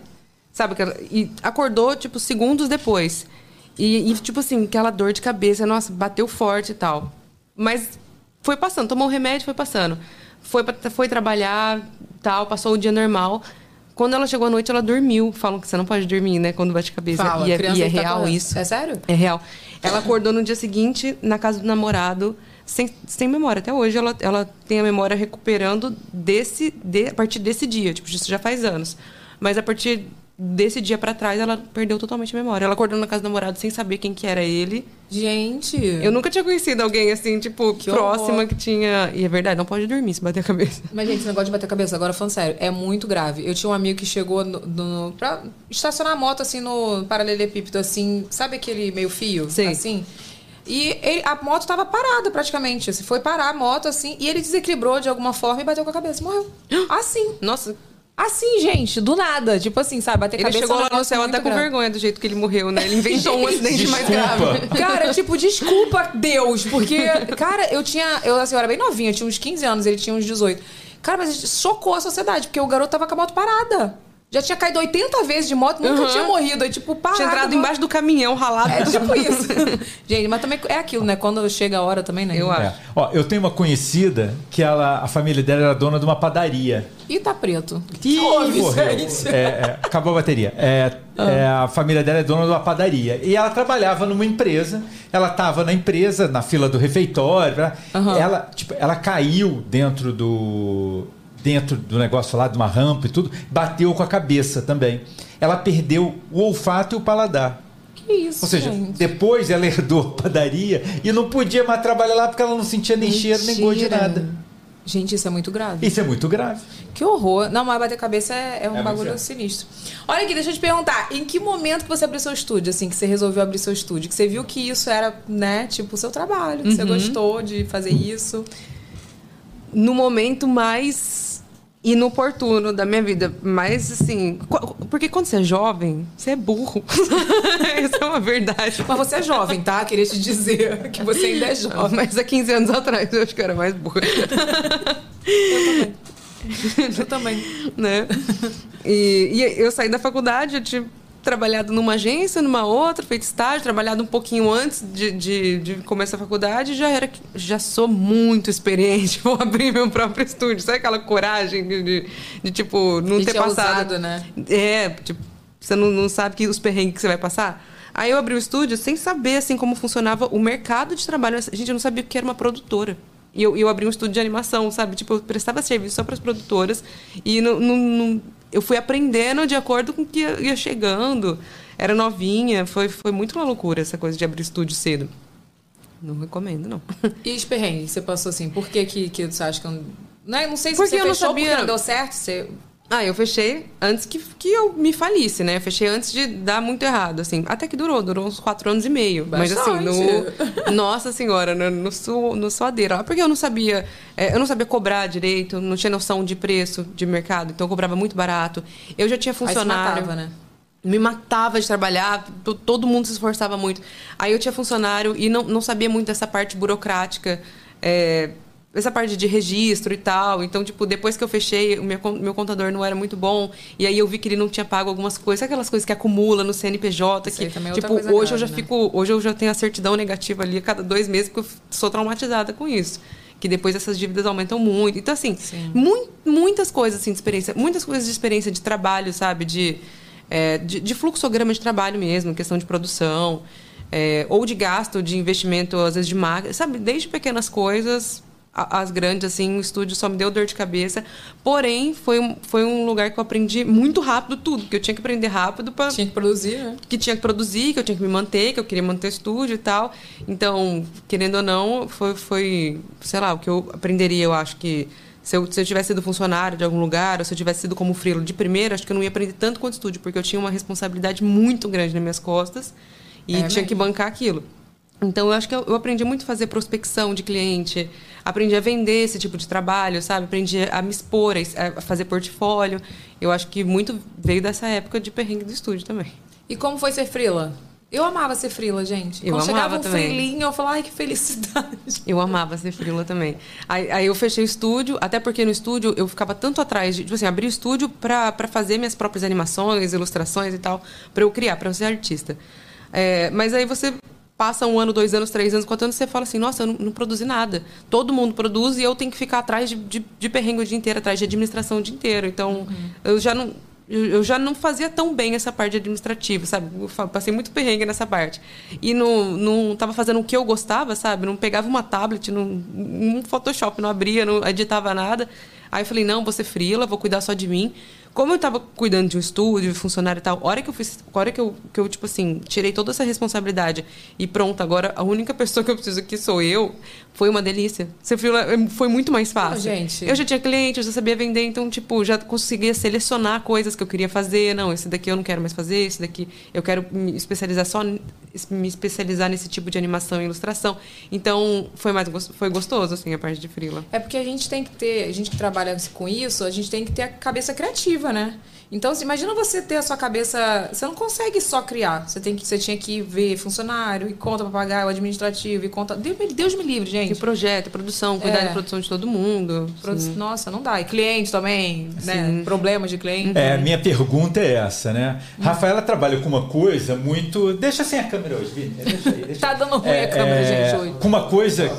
Sabe? E acordou, tipo, segundos depois. E, e, tipo assim, aquela dor de cabeça, nossa, bateu forte e tal. Mas foi passando, tomou um remédio, foi passando. Foi, foi trabalhar, tal, passou o dia normal. Quando ela chegou à noite, ela dormiu. Falam que você não pode dormir, né? Quando bate a cabeça. Fala, e é, e é tá real correndo. isso. É sério? É real. Ela acordou no dia seguinte na casa do namorado, sem, sem memória. Até hoje ela, ela tem a memória recuperando desse, de, a partir desse dia. Tipo, isso já faz anos. Mas a partir desse dia pra trás, ela perdeu totalmente a memória. Ela acordou na casa do namorado sem saber quem que era ele. Gente. Eu nunca tinha conhecido alguém assim, tipo, Que próxima horror. que tinha. E é verdade, não pode dormir se bater a cabeça. Mas, gente, esse negócio de bater a cabeça, agora falando sério, é muito grave. Eu tinha um amigo que chegou no, no, pra estacionar a moto, assim, no paralelepípedo, assim, sabe aquele meio fio? Sim. Assim? E ele- a moto tava parada, praticamente. Assim, foi parar a moto, assim, e ele desequilibrou de alguma forma e bateu com a cabeça. Morreu. <gasps> Assim. Nossa, Assim, gente, do nada. Tipo assim, sabe? Bater ele cabeça chegou é um lá no céu muito até com vergonha do jeito que ele morreu, né? Ele inventou um <laughs> acidente mais grave. Cara, tipo, desculpa, Deus, porque, cara, eu tinha. Eu, assim, eu era bem novinha, eu tinha uns 15 anos, ele tinha uns 18. Cara, mas chocou a sociedade, porque o garoto tava com a moto parada. Já tinha caído 80 vezes de moto, nunca Uhum. tinha morrido. Aí, tipo, parado. Tinha entrado embaixo do caminhão ralado. É tipo <laughs> isso. Gente, mas também é aquilo, né? Quando chega a hora também, né? Eu acho. É. Ó, eu tenho uma conhecida que ela, a família dela era dona de uma padaria. E tá preto. Ih, Ouve, morreu. É, é, acabou a bateria. É, é, a família dela é dona de uma padaria. E ela trabalhava numa empresa. Ela estava na empresa, na fila do refeitório. né? Ela, tipo, ela caiu dentro do dentro do negócio lá, de uma rampa e tudo, bateu com a cabeça também. Ela perdeu o olfato e o paladar. Que isso, Ou seja, gente. depois ela herdou a padaria e não podia mais trabalhar lá porque ela não sentia nem cheiro, nem gosto de Mentira. nada. Gente, isso é muito grave. Isso é muito grave. Que horror. Não, mas bater cabeça é, é um muito bagulho sinistro. Olha aqui, deixa eu te perguntar. Em que momento que você abriu seu estúdio, assim, que você resolveu abrir seu estúdio? Que você viu que isso era, né, tipo, o seu trabalho, que você gostou de fazer isso? No momento mais inoportuno da minha vida. Mas, assim... qu- Porque quando você é jovem, você é burro. <laughs> Essa é uma verdade. Mas você é jovem, tá? Queria te dizer que você ainda é jovem. Mas há 15 anos atrás eu acho que eu era mais burra. Eu também. né? E, e eu saí da faculdade, eu tinha trabalhado numa agência, numa outra, feito estágio, trabalhado um pouquinho antes de, de, de começar a faculdade, já era já sou muito experiente, <laughs> vou abrir meu próprio estúdio. Sabe aquela coragem de, de, de, tipo, não E ter passado. ousado, né? É, tipo, você não, não sabe que os perrengues que você vai passar. Aí eu abri o estúdio sem saber assim como funcionava o mercado de trabalho. Gente, eu não sabia o que era uma produtora. E eu, eu abri um estúdio de animação, sabe? Tipo, eu prestava serviço só para as produtoras. E não, não- não- eu fui aprendendo de acordo com o que ia, chegando. Era novinha. Foi, foi muito uma loucura essa coisa de abrir estúdio cedo. Não recomendo, não. <laughs> E os perrengues você passou assim? Por que, que, que você acha que eu não. Não, não sei se Porque você eu não fechou sabia. porque não deu certo. Você... Ah, eu fechei antes que, que eu me falisse, né? Eu fechei antes de dar muito errado, assim. Até que durou, durou uns quatro anos e meio. Mas assim, no. <laughs> Nossa senhora, no, no, su, no suadeiro. Ah, Porque eu não sabia. é, eu não sabia cobrar direito, não tinha noção de preço de mercado, então eu cobrava muito barato. Eu já tinha Aí funcionário. matava, né? Me matava de trabalhar, to- todo mundo se esforçava muito. Aí eu tinha funcionário e não, não sabia muito dessa parte burocrática, é, essa parte de registro e tal. Então, tipo, depois que eu fechei, o meu, meu contador não era muito bom. E aí eu vi que ele não tinha pago algumas coisas, sabe aquelas coisas que acumula no CNPJ. Isso Que, é tipo, hoje eu grave, já né? fico. Hoje eu já tenho a certidão negativa ali a cada dois meses, porque eu sou traumatizada com isso. Que depois essas dívidas aumentam muito. Então, assim, mui- muitas coisas assim, de experiência, muitas coisas de experiência de trabalho, sabe? De, é, de, de fluxograma de trabalho mesmo, questão de produção, é, ou de gasto, de investimento, às vezes de máquina, sabe? Desde pequenas coisas as grandes, assim, o estúdio só me deu dor de cabeça. Porém, foi um, foi um lugar que eu aprendi muito rápido tudo, que eu tinha que aprender rápido para Tinha que produzir, né? que tinha que produzir, que eu tinha que me manter, que eu queria manter o estúdio e tal. Então, querendo ou não, foi, foi sei lá, o que eu aprenderia, eu acho que se eu, se eu tivesse sido funcionário de algum lugar, ou se eu tivesse sido como freelo de primeira, acho que eu não ia aprender tanto quanto estúdio, porque eu tinha uma responsabilidade muito grande nas minhas costas e É tinha mesmo. que bancar aquilo. Então, eu acho que eu, eu aprendi muito a fazer prospecção de cliente, aprendi a vender esse tipo de trabalho, sabe? Aprendi a me expor, a fazer portfólio. Eu acho que muito veio dessa época de perrengue do estúdio também. E como foi ser frila? Eu amava ser frila, gente. Eu Quando chegava um também. frilinho, eu falava, ai, que felicidade. Eu amava ser frila também. Aí, aí eu fechei o estúdio, até porque no estúdio eu ficava tanto atrás de, tipo assim, abrir o estúdio pra pra fazer minhas próprias animações, ilustrações e tal, pra eu criar, pra eu ser artista. É, mas aí você passa um ano, dois anos, três anos, quatro anos, você fala assim, nossa, eu não, não produzi nada. Todo mundo produz e eu tenho que ficar atrás de, de, de perrengue o dia inteiro, atrás de administração o dia inteiro. Então, eu já não. Eu eu já não fazia tão bem essa parte administrativa, sabe? Eu passei muito perrengue nessa parte. E não, não tava fazendo o que eu gostava, sabe? Não pegava uma tablet, não, um Photoshop, não abria, não editava nada. Aí eu falei, não, vou ser frila, vou cuidar só de mim. Como eu estava cuidando de um estúdio, funcionário e tal, hora que eu fiz, hora que eu, que eu, tipo assim, tirei toda essa responsabilidade e pronto, agora a única pessoa que eu preciso aqui sou eu, foi uma delícia. Ser frila eh, foi muito mais fácil. gente. Eu já tinha cliente, eu já sabia vender, então, tipo, já conseguia selecionar coisas que eu queria fazer. Não, esse daqui eu não quero mais fazer, esse daqui eu quero me especializar só, me especializar nesse tipo de animação e ilustração. Então, foi mais foi gostoso, assim, a parte de frila. É porque a gente tem que ter, a gente que trabalha com isso, a gente tem que ter a cabeça criativa, né? Então, imagina você ter a sua cabeça. Você não consegue só criar. Você, tem que, você tinha que ver funcionário, e conta pra pagar, o administrativo, e conta. Deus me livre, gente. Tem projeto, produção, cuidar É. da produção de todo mundo. Sim. Nossa, não dá. E cliente também, né? Sim. Problemas de cliente. É, minha pergunta é essa, né? Rafaela trabalha com uma coisa muito. Deixa sem a câmera hoje, Vini. Deixa aí, deixa <laughs> Tá dando ruim a câmera, gente, hoje. Com uma coisa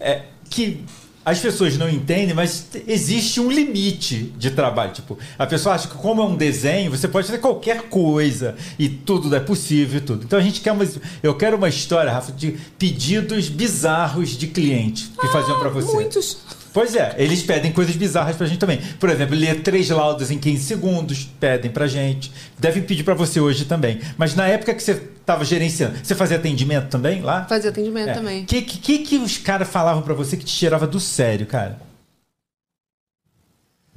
é, que as pessoas não entendem, mas existe um limite de trabalho. Tipo, a pessoa acha que como é um desenho, você pode fazer qualquer coisa e tudo é possível e tudo. Então a gente quer uma, eu quero uma história, Rafa, de pedidos bizarros de cliente que faziam pra você. Muitos. Pois é, eles pedem coisas bizarras pra gente também. Por exemplo, ler três laudos em 15 segundos, pedem pra gente. Devem pedir pra você hoje também. Mas na época que você estava gerenciando, você fazia atendimento também lá? Fazia atendimento É. também. O que, que, que os caras falavam pra você que te tirava do sério, cara?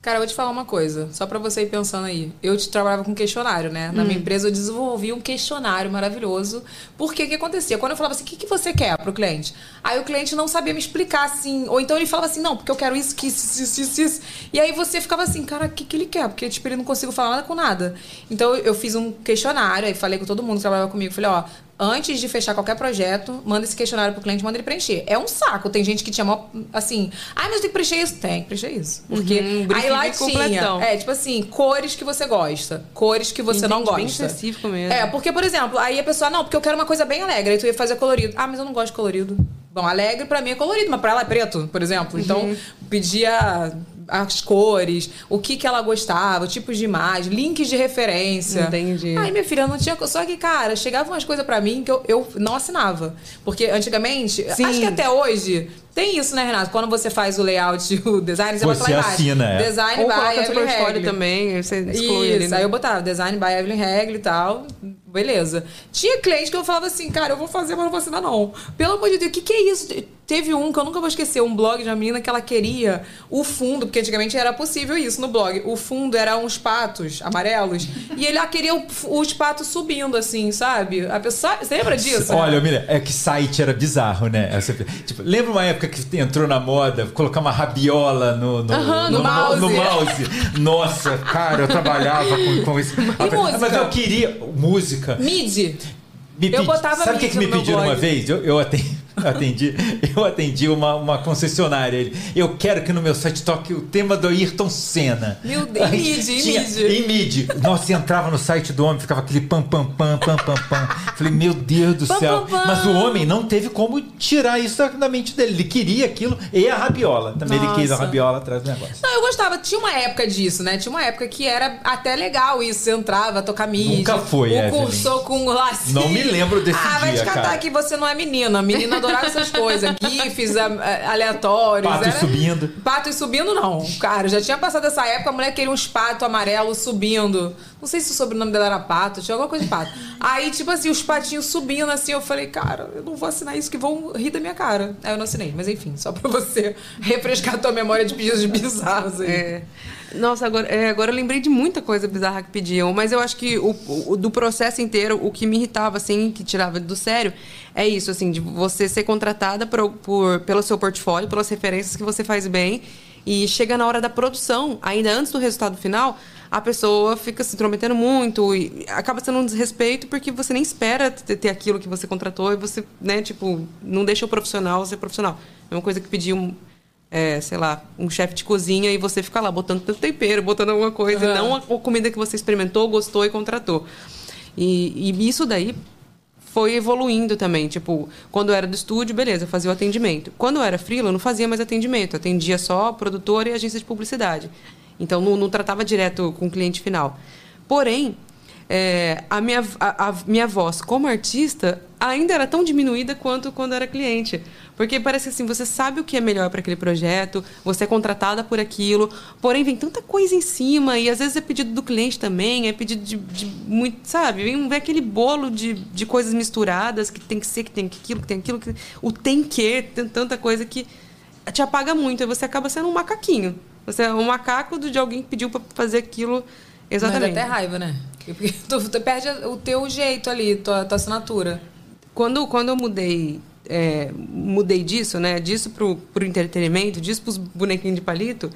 Cara, eu vou te falar uma coisa, só pra você ir pensando aí. Eu te trabalhava com questionário, né? Na minha empresa eu desenvolvi um questionário maravilhoso. Porque o que acontecia? Quando eu falava assim, o que, que você quer pro cliente? Aí o cliente não sabia me explicar assim. Ou então ele falava assim, não, porque eu quero isso, que isso, isso, isso, isso. E aí você ficava assim, cara, o que, que ele quer? Porque, tipo, ele não consigo falar nada com nada. Então eu fiz um questionário, aí falei com todo mundo que trabalhava comigo. Falei, ó, antes de fechar qualquer projeto, manda esse questionário pro cliente, manda ele preencher. É um saco. Tem gente que tinha mó, assim, ai, mas tem que preencher isso. Tem que preencher isso. Porque Uhum, aí lá tinha, completão. é, tipo assim, cores que você gosta, cores que você não Entende? Bem gosta. específico mesmo. É, porque, por exemplo, aí a pessoa, não, porque eu quero uma coisa bem alegre, aí tu ia fazer colorido. Ah, mas eu não gosto de colorido. Bom, alegre pra mim é colorido, mas pra ela é preto, por exemplo. Então, Uhum. pedia as cores, o que que ela gostava, tipos de imagem, links de referência. Entendi. Aí, minha filha, não tinha. Só que, cara, chegavam umas coisas pra mim que eu, eu não assinava. Porque antigamente, Sim. acho que até hoje. Tem isso, né, Renato? Quando você faz o layout, <laughs> o design, você, Você bota lá embaixo. assina, é. Design Ou by Evelyn Regli. também, você exclui Isso, né? aí eu botava design by Evelyn Regli e tal. Beleza. Tinha cliente que eu falava assim, cara, eu vou fazer, mas não vou assinar, não. Pelo amor de Deus, o que, que é isso? Teve um que eu nunca vou esquecer, um blog de uma menina que ela queria o fundo, porque antigamente era possível isso no blog. O fundo era uns patos amarelos. e ele ah, queria o- os patos subindo, assim, sabe? A pessoa. Você lembra disso? Olha, Miriam, é que site era bizarro, né? Tipo, lembra uma época que entrou na moda colocar uma rabiola no, no, Aham, no no mouse. no mouse? Nossa, cara, eu trabalhava com, com isso. <laughs> música? Mas eu queria música. MIDI. Me Eu pedi- botava Sabe o que, que me pediram uma blog. vez? Eu, eu atendi, eu atendi, eu atendi uma, uma concessionária. Ele, Eu quero que no meu site toque o tema do Ayrton Senna. Meu Deus, Aí em MIDI, em tinha-. Em MIDI. Nossa, entrava no site do homem, ficava aquele pam, pam, pam, pam, pam, pam. Falei, meu Deus do Pam, céu. pam, pam. Mas o homem não teve como tirar isso da, mente dele. Ele queria aquilo e a rabiola. Também ele quis a Nossa. rabiola atrás do negócio. Não, eu gostava. Tinha uma época disso, né? Tinha uma época que era até legal isso. Você entrava, tocar mídia. Nunca foi, O cursou com lacinho. Não me lembro desse ah, vai dia, te catar cara. que você não é menina. Menina <laughs> adorava essas coisas. GIFs a- a- aleatórios. Patos era- subindo. Patos subindo, não. Cara, já tinha passado essa época, a mulher queria uns patos amarelos subindo. Não sei se o sobrenome dela era pato, tinha alguma coisa de pato. Aí, tipo assim, os patinhos subindo assim, eu falei, cara, eu não vou assinar isso que vão rir da minha cara. Aí eu não assinei, mas enfim, só pra você <laughs> refrescar a tua memória de pedidos bizarros aí. É. Nossa, agora, é, agora eu lembrei de muita coisa bizarra que pediam, mas eu acho que o, o- do processo inteiro, o que me irritava, assim, que tirava do sério, é isso, assim, de você ser contratada por, por- pelo seu portfólio, pelas referências que você faz bem, e chega na hora da produção, ainda antes do resultado final, a pessoa fica se intrometendo muito e acaba sendo um desrespeito porque você nem espera ter, aquilo que você contratou e você, né, tipo, não deixa o profissional ser profissional. É uma coisa que pediam é, sei lá, um chefe de cozinha e você fica lá botando teu tempero, botando alguma coisa, e não a, a comida que você experimentou, gostou e contratou. E, e isso daí foi evoluindo também. Tipo, quando eu era do estúdio, beleza, eu fazia o atendimento. Quando eu era freela, eu não fazia mais atendimento. Eu atendia só produtora e agência de publicidade. Então, não, não tratava direto com o cliente final. Porém, é, a, minha, a, a minha voz como artista ainda era tão diminuída quanto quando era cliente. Porque parece assim, você sabe o que é melhor para aquele projeto, você é contratada por aquilo, porém vem tanta coisa em cima, e às vezes é pedido do cliente também, é pedido de, de muito, sabe? Vem, vem aquele bolo de, de coisas misturadas, que tem que ser, que tem aquilo, que tem aquilo, que, o tem que, tem tanta coisa que te apaga muito, e você acaba sendo um macaquinho. Você é um macaco de alguém que pediu para fazer aquilo exatamente. Mas dá até raiva, né? Porque <laughs> tu, tu perde o teu jeito ali, tua, tua assinatura. Quando, quando eu mudei, é, mudei disso, né? Disso pro, pro entretenimento, disso pros bonequinhos de palito,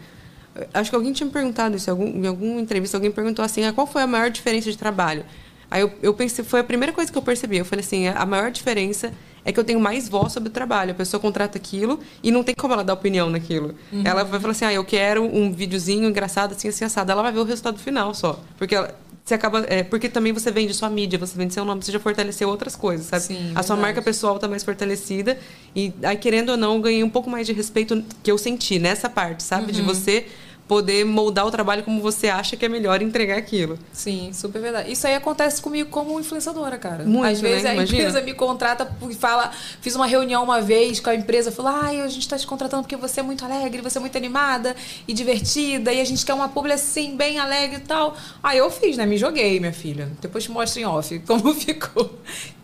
acho que alguém tinha me perguntado isso, em algum, em alguma entrevista, alguém perguntou assim, ah, qual foi a maior diferença de trabalho? Aí eu, eu pensei, foi a primeira coisa que eu percebi. Eu falei assim, a maior diferença é que eu tenho mais voz sobre o trabalho. A pessoa contrata aquilo e não tem como ela dar opinião naquilo. Uhum. Ela vai falar assim, ah, eu quero um videozinho engraçado, assim, assim, assado. Ela vai ver o resultado final só. Porque ela, você acaba. É, porque também você vende sua mídia, você vende seu nome, você já fortaleceu outras coisas, sabe? Sim, a sua verdade. marca pessoal tá mais fortalecida. E aí, querendo ou não, eu ganhei um pouco mais de respeito que eu senti nessa parte, sabe? Uhum. De você poder moldar o trabalho como você acha que é melhor entregar aquilo. Sim, super verdade. Isso aí acontece comigo como influenciadora, cara. Muito, Às vezes né? a Imagina. empresa me contrata e fala. Fiz uma reunião uma vez com a empresa, falou: ai, a gente tá te contratando porque você é muito alegre, você é muito animada e divertida, e a gente quer uma publi assim, bem alegre e tal. Aí eu fiz, né? Me joguei, minha filha. Depois te mostro em off <laughs> como ficou.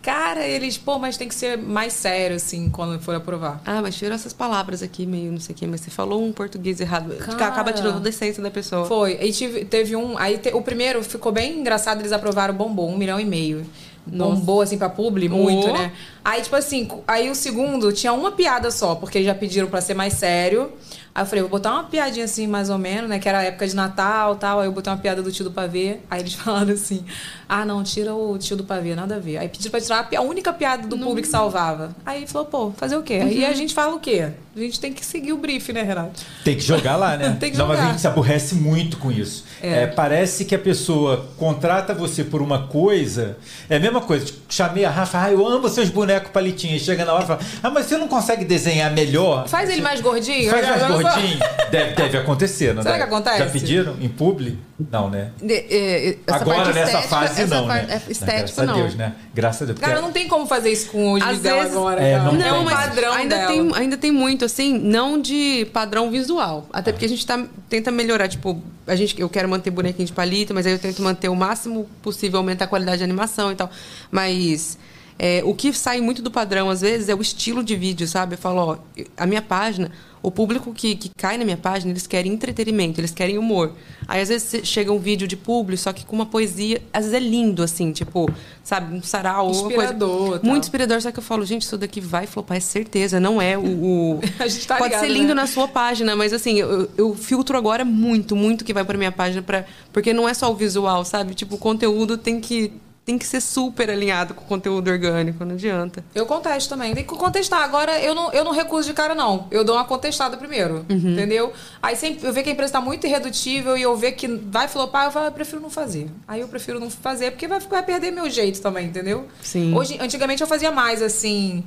Cara, eles, pô, mas tem que ser mais sério, assim, quando for aprovar. Ah, mas tira essas palavras aqui, meio não sei o quê, mas você falou um português errado. Cara. Acaba tirando toda a essência da pessoa. Foi. Aí tive- teve um. Aí te- o primeiro ficou bem engraçado, eles aprovaram o bombom, um milhão e meio. Bombou assim pra publi, muito, Oh. né? Aí, tipo assim, aí o segundo tinha uma piada só, porque eles já pediram pra ser mais sério. Aí eu falei, vou botar uma piadinha assim, mais ou menos, né? Que era a época de Natal e tal. Aí eu botei uma piada do tio do pavê. Aí eles <laughs> falaram assim: ah, não, tira o tio do pavê, nada a ver. Aí pediram pra tirar a, única piada do público que salvava. Aí falou, pô, fazer o quê? Uhum. a gente fala o quê? A gente tem que seguir o brief, né, Renato? Tem que jogar lá, né? <laughs> Tem que Não, mas a jogar. gente se aborrece muito com isso. É. É, parece que a pessoa contrata você por uma coisa. É a mesma coisa. Tipo, chamei a Rafa, ah, eu amo seus bonecos palitinhos. Chega na hora e fala, ah, mas você não consegue desenhar melhor? Faz ele mais gordinho? Faz mais gordinho. <laughs> Deve, deve acontecer, não Será deve? que acontece? Já pediram em publi? Não, né? De- é, essa Agora, parte nessa estética- fase, essa não, parte- né? é, Estético, Graças a não. Deus, né? Graças a Deus. Cara, não tem como fazer isso com o vezes- agora, É, cara. não é um mas padrão ainda dela. tem, ainda tem muito, assim, não de padrão visual. Até porque a gente tá, tenta melhorar, tipo, a gente, eu quero manter bonequinho de palito, mas aí eu tento manter o máximo possível, aumentar a qualidade de animação e tal. Mas é, o que sai muito do padrão, às vezes, é o estilo de vídeo, sabe? Eu falo, ó, a minha página, o público que, que cai na minha página, eles querem entretenimento, eles querem humor. Aí, às vezes, chega um vídeo de publi, só que com uma poesia, às vezes é lindo, assim, tipo, sabe, um sarau, coisa. Inspirador, tal. Muito inspirador, só que eu falo, gente, isso daqui vai flopar, é certeza, não é o. o- <laughs> A gente tá Pode ligado, ser lindo né? na sua página, mas assim, eu, eu filtro agora muito, muito que vai pra minha página, pra, porque não é só o visual, sabe? Tipo, o conteúdo tem que, tem que ser super alinhado com o conteúdo orgânico, não adianta. Eu contesto também. Tem que contestar. Agora, eu não, eu não recuso de cara, não. Eu dou uma contestada primeiro. Uhum. Entendeu? Aí sempre eu vejo que a empresa tá muito irredutível e eu ver que vai flopar, eu falo, eu prefiro não fazer. Aí eu prefiro não fazer, porque vai, vai perder meu jeito também, entendeu? Sim. Hoje, antigamente eu fazia mais, assim.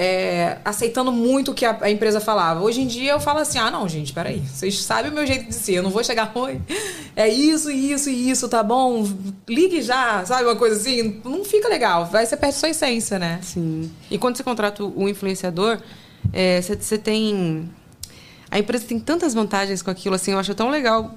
É, aceitando muito o que a, a empresa falava. Hoje em dia eu falo assim: ah, não, gente, peraí. Vocês sabem o meu jeito de ser. Eu não vou chegar, oi, é isso, isso e isso, tá bom? Ligue já, sabe? Uma coisa assim. Não fica legal. Vai, você perde sua essência, né? Sim. E quando você contrata um influenciador, é, você, você tem. A empresa tem tantas vantagens com aquilo, assim, eu acho tão legal.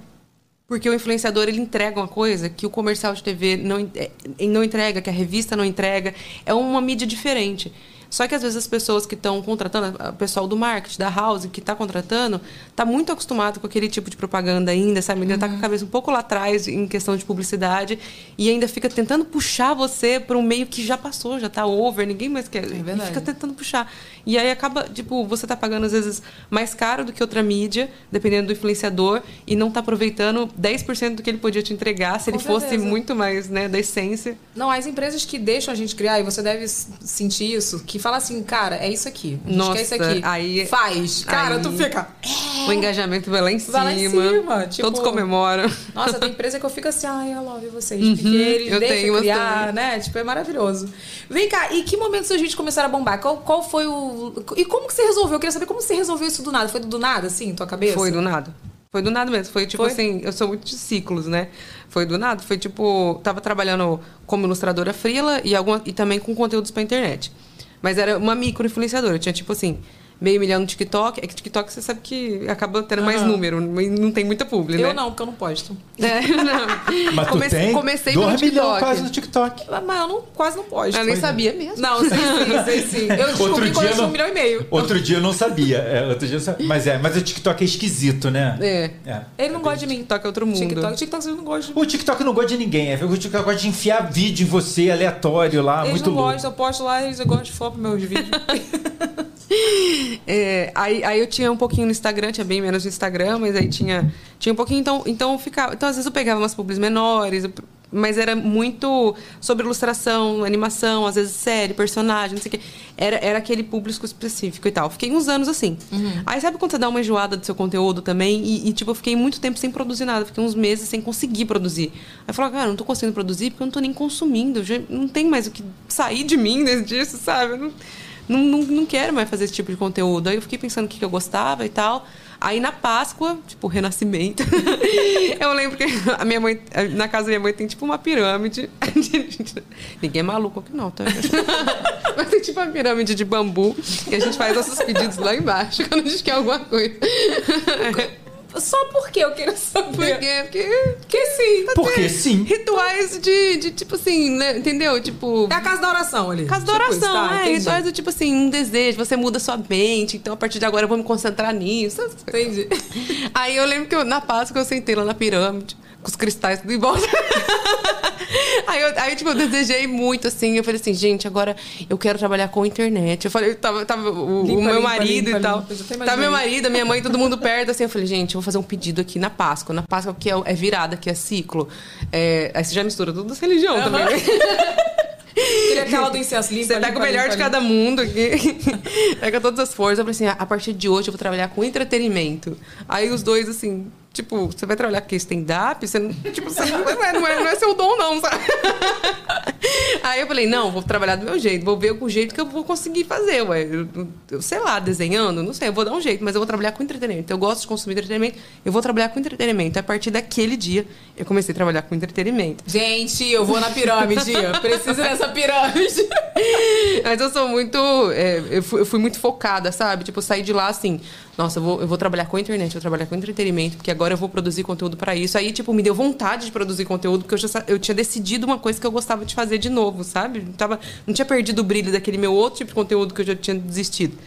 Porque o influenciador ele entrega uma coisa que o comercial de TV não, é, não entrega, que a revista não entrega. É uma mídia diferente. Só que às vezes as pessoas que estão contratando, o pessoal do marketing, da house, que está contratando, está muito acostumado com aquele tipo de propaganda ainda, sabe? Ainda está com a cabeça um pouco lá atrás em questão de publicidade e ainda fica tentando puxar você para um meio que já passou, já está over, ninguém mais quer. e verdade. fica tentando puxar. E aí acaba, tipo, você tá pagando às vezes mais caro do que outra mídia, dependendo do influenciador, e não tá aproveitando 10% do que ele podia te entregar se Com ele fosse certeza. muito mais, né, da essência. Não, as empresas que deixam a gente criar, e você deve sentir isso, que fala assim, cara, é isso aqui. A gente Nossa, quer isso aqui. aí- Faz. Cara, aí- tu fica. O engajamento vai lá em cima. Vai lá em cima, tipo- Todos comemoram. Nossa, tem empresa que eu fico assim, ai, eu love vocês. Uhum, porque eles eu tenho criar, né? Tipo, é maravilhoso. Vem cá, e que momento seus vídeos começaram a bombar? Qual, qual foi o. E como que você resolveu? Eu queria saber como você resolveu isso do nada. Foi do nada, assim, tua cabeça? Foi do nada. Foi do nada mesmo. Foi tipo Foi? assim, eu sou muito de ciclos, né? Foi do nada. Foi tipo, tava trabalhando como ilustradora freela e, alguma, e também com conteúdos pra internet. Mas era uma micro influenciadora. Tinha tipo assim, meio milhão no TikTok. É que TikTok você sabe que acaba tendo mais número, não tem muita publi, né? Eu não, porque eu não posto. É, <laughs> não. Mas tu comecei, tem comecei 2 pelo TikTok. quase no TikTok. Mas eu não, quase não posto. Eu nem sabia mesmo. Não, sei sim, sei sim. Eu descobri Outro quando eu dia tinha um milhão e meio. Outro dia eu não sabia. É, outro dia eu sabia. Mas é, mas o TikTok é esquisito, né? É. É. Ele não gosta de mim. TikTok é outro mundo. TikTok, TikTok, não de mim. O TikTok não gosta de ninguém. É, o TikTok gosta de enfiar vídeo em você aleatório lá, Eles muito não louco. gostam, eu posto lá e eles gostam de flop meus vídeos. <laughs> <laughs> É, aí, aí eu tinha um pouquinho no Instagram, tinha bem menos no Instagram, mas aí tinha, tinha um pouquinho, então, então ficava. Então, às vezes eu pegava umas publis menores, mas era muito sobre ilustração, animação, às vezes série, personagem, não sei o quê. Era, era aquele público específico e tal. Fiquei uns anos assim. Aí sabe quando você dá uma enjoada do seu conteúdo também? E, e, tipo, eu fiquei muito tempo sem produzir nada. Fiquei uns meses sem conseguir produzir. Aí eu falei, cara, não tô conseguindo produzir porque eu não tô nem consumindo. Já não tem mais o que sair de mim <laughs> disso, sabe? Eu não, não, não, não quero mais fazer esse tipo de conteúdo. Aí eu fiquei pensando o que, que eu gostava e tal. Aí na Páscoa, tipo, renascimento, <laughs> eu lembro que a minha mãe, na casa da minha mãe tem tipo uma pirâmide. <laughs> Ninguém é maluco aqui não, tá? <laughs> Mas tem tipo uma pirâmide de bambu que a gente faz nossos pedidos lá embaixo quando a gente quer alguma coisa. Só porque eu quero saber. Por quê? Porque, porque sim. Porque sim. Rituais de, de tipo assim, né? Entendeu? Tipo. É a casa da oração ali. Casa da Tipo oração, isso, tá, é. entendi. Rituais do tipo assim, um desejo, você muda sua mente, então a partir de agora eu vou me concentrar nisso. Entendi. Aí eu lembro que eu, na Páscoa eu sentei lá na pirâmide, com os cristais tudo em volta. <laughs> aí, eu, aí, tipo, eu desejei muito, assim. Eu falei assim, gente, agora eu quero trabalhar com internet. Eu falei, tava, tava o, o Limpa, meu limpa, marido limpa, e tal. Tava meu marido, minha mãe, todo mundo <laughs> perto, assim. Eu falei, gente, eu vou fazer um pedido aqui na Páscoa. Na Páscoa, que é, é virada, que é ciclo. É, aí você já mistura tudo das religiões também, né? <laughs> Queria aquela do incenso limpa. Você pega o melhor de cada mundo aqui. pega todas as forças. Eu falei assim, a partir de hoje eu vou trabalhar com entretenimento. Aí os dois, assim, tipo, você vai trabalhar com stand-up? Você não, tipo, você não, é, não, é, não é seu dom, não, sabe? <laughs> Aí eu falei, não, vou trabalhar do meu jeito, vou ver o jeito que eu vou conseguir fazer, ué. Eu, eu sei lá, desenhando, não sei, eu vou dar um jeito, mas eu vou trabalhar com entretenimento. Eu gosto de consumir entretenimento, eu vou trabalhar com entretenimento. A partir daquele dia, eu comecei a trabalhar com entretenimento. Gente, eu vou na pirâmide. Eu preciso dessa pirâmide. <laughs> Mas eu sou muito. é, eu, fui, eu fui muito focada, sabe? Tipo, eu saí de lá assim. Nossa, eu vou, eu vou trabalhar com a internet, eu vou trabalhar com entretenimento, porque agora eu vou produzir conteúdo pra isso. Aí, tipo, me deu vontade de produzir conteúdo, porque eu, já, eu tinha decidido uma coisa que eu gostava de fazer de novo, sabe? Não, tava, não tinha perdido o brilho daquele meu outro tipo de conteúdo que eu já tinha desistido.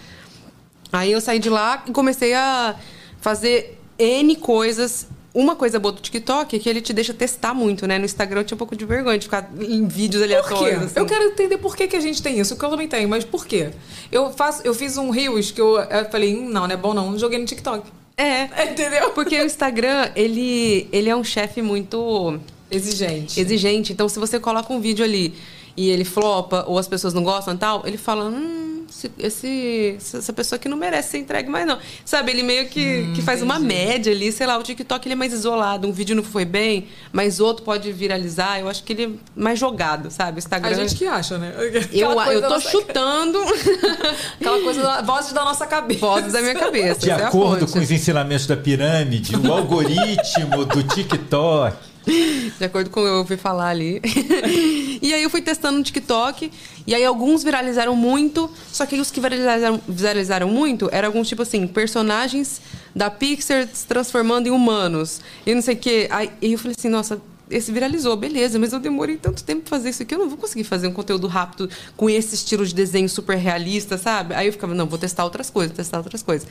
Aí eu saí de lá e comecei a fazer N coisas. Uma coisa boa do TikTok é que ele te deixa testar muito, né? No Instagram eu tinha um pouco de vergonha de ficar em vídeos Por quê? aleatórios. assim. Eu quero entender por que, que a gente tem isso, que eu também tenho, mas por quê? Eu, faço, eu fiz um Reels que eu, eu falei, hum, não, não é bom não, joguei no TikTok. É. Entendeu? Porque o Instagram, ele, ele é um chefe muito Exigente. exigente. Então, se você coloca um vídeo ali e ele flopa ou as pessoas não gostam e tal, ele fala, hum, esse, esse- essa pessoa aqui não merece ser entregue mais não. Sabe, ele meio que, que faz uma média ali, sei lá, o TikTok ele é mais isolado, um vídeo não foi bem, mas outro pode viralizar. Eu acho que ele é mais jogado, sabe? O Instagram... A gente que acha, né? eu, eu tô nossa- chutando <laughs> Aquela coisa, da, vozes da nossa cabeça. vozes da minha cabeça. De é acordo com os ensinamentos da pirâmide, o algoritmo do TikTok. <laughs> De acordo com o que eu ouvi falar ali. <laughs> e aí eu fui testando no TikTok. E aí alguns viralizaram muito. Só que os que viralizaram, viralizaram muito eram alguns, tipo assim, personagens da Pixar se transformando em humanos. E não sei o quê. Aí eu falei assim, nossa. Esse viralizou, beleza, mas eu demorei tanto tempo pra fazer isso aqui, eu não vou conseguir fazer um conteúdo rápido com esse estilo de desenho super realista, sabe? Aí eu ficava, não, vou testar outras coisas, testar outras coisas.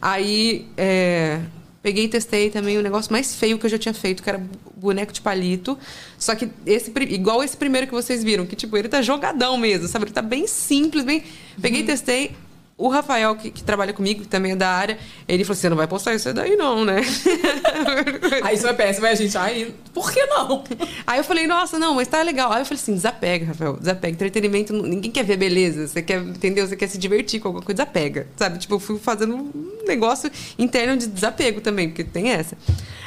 Aí, é, Peguei e testei também o negócio mais feio que eu já tinha feito, que era boneco de palito. Só que esse igual esse primeiro que vocês viram, que tipo, ele tá jogadão mesmo, sabe? Ele tá bem simples, bem. Peguei e testei. O Rafael, que, que trabalha comigo, que também é da área, ele falou assim: você não vai postar isso daí, não, né? <laughs> Aí isso é péssimo, aí a gente, aí, por que não? Aí eu falei, nossa, não, mas tá legal. Aí eu falei assim, desapega, Rafael, desapega. Entretenimento, ninguém quer ver beleza. Você quer, entendeu? Você quer se divertir com alguma coisa, desapega. Sabe? Tipo, eu fui fazendo um negócio interno de desapego também, porque tem essa.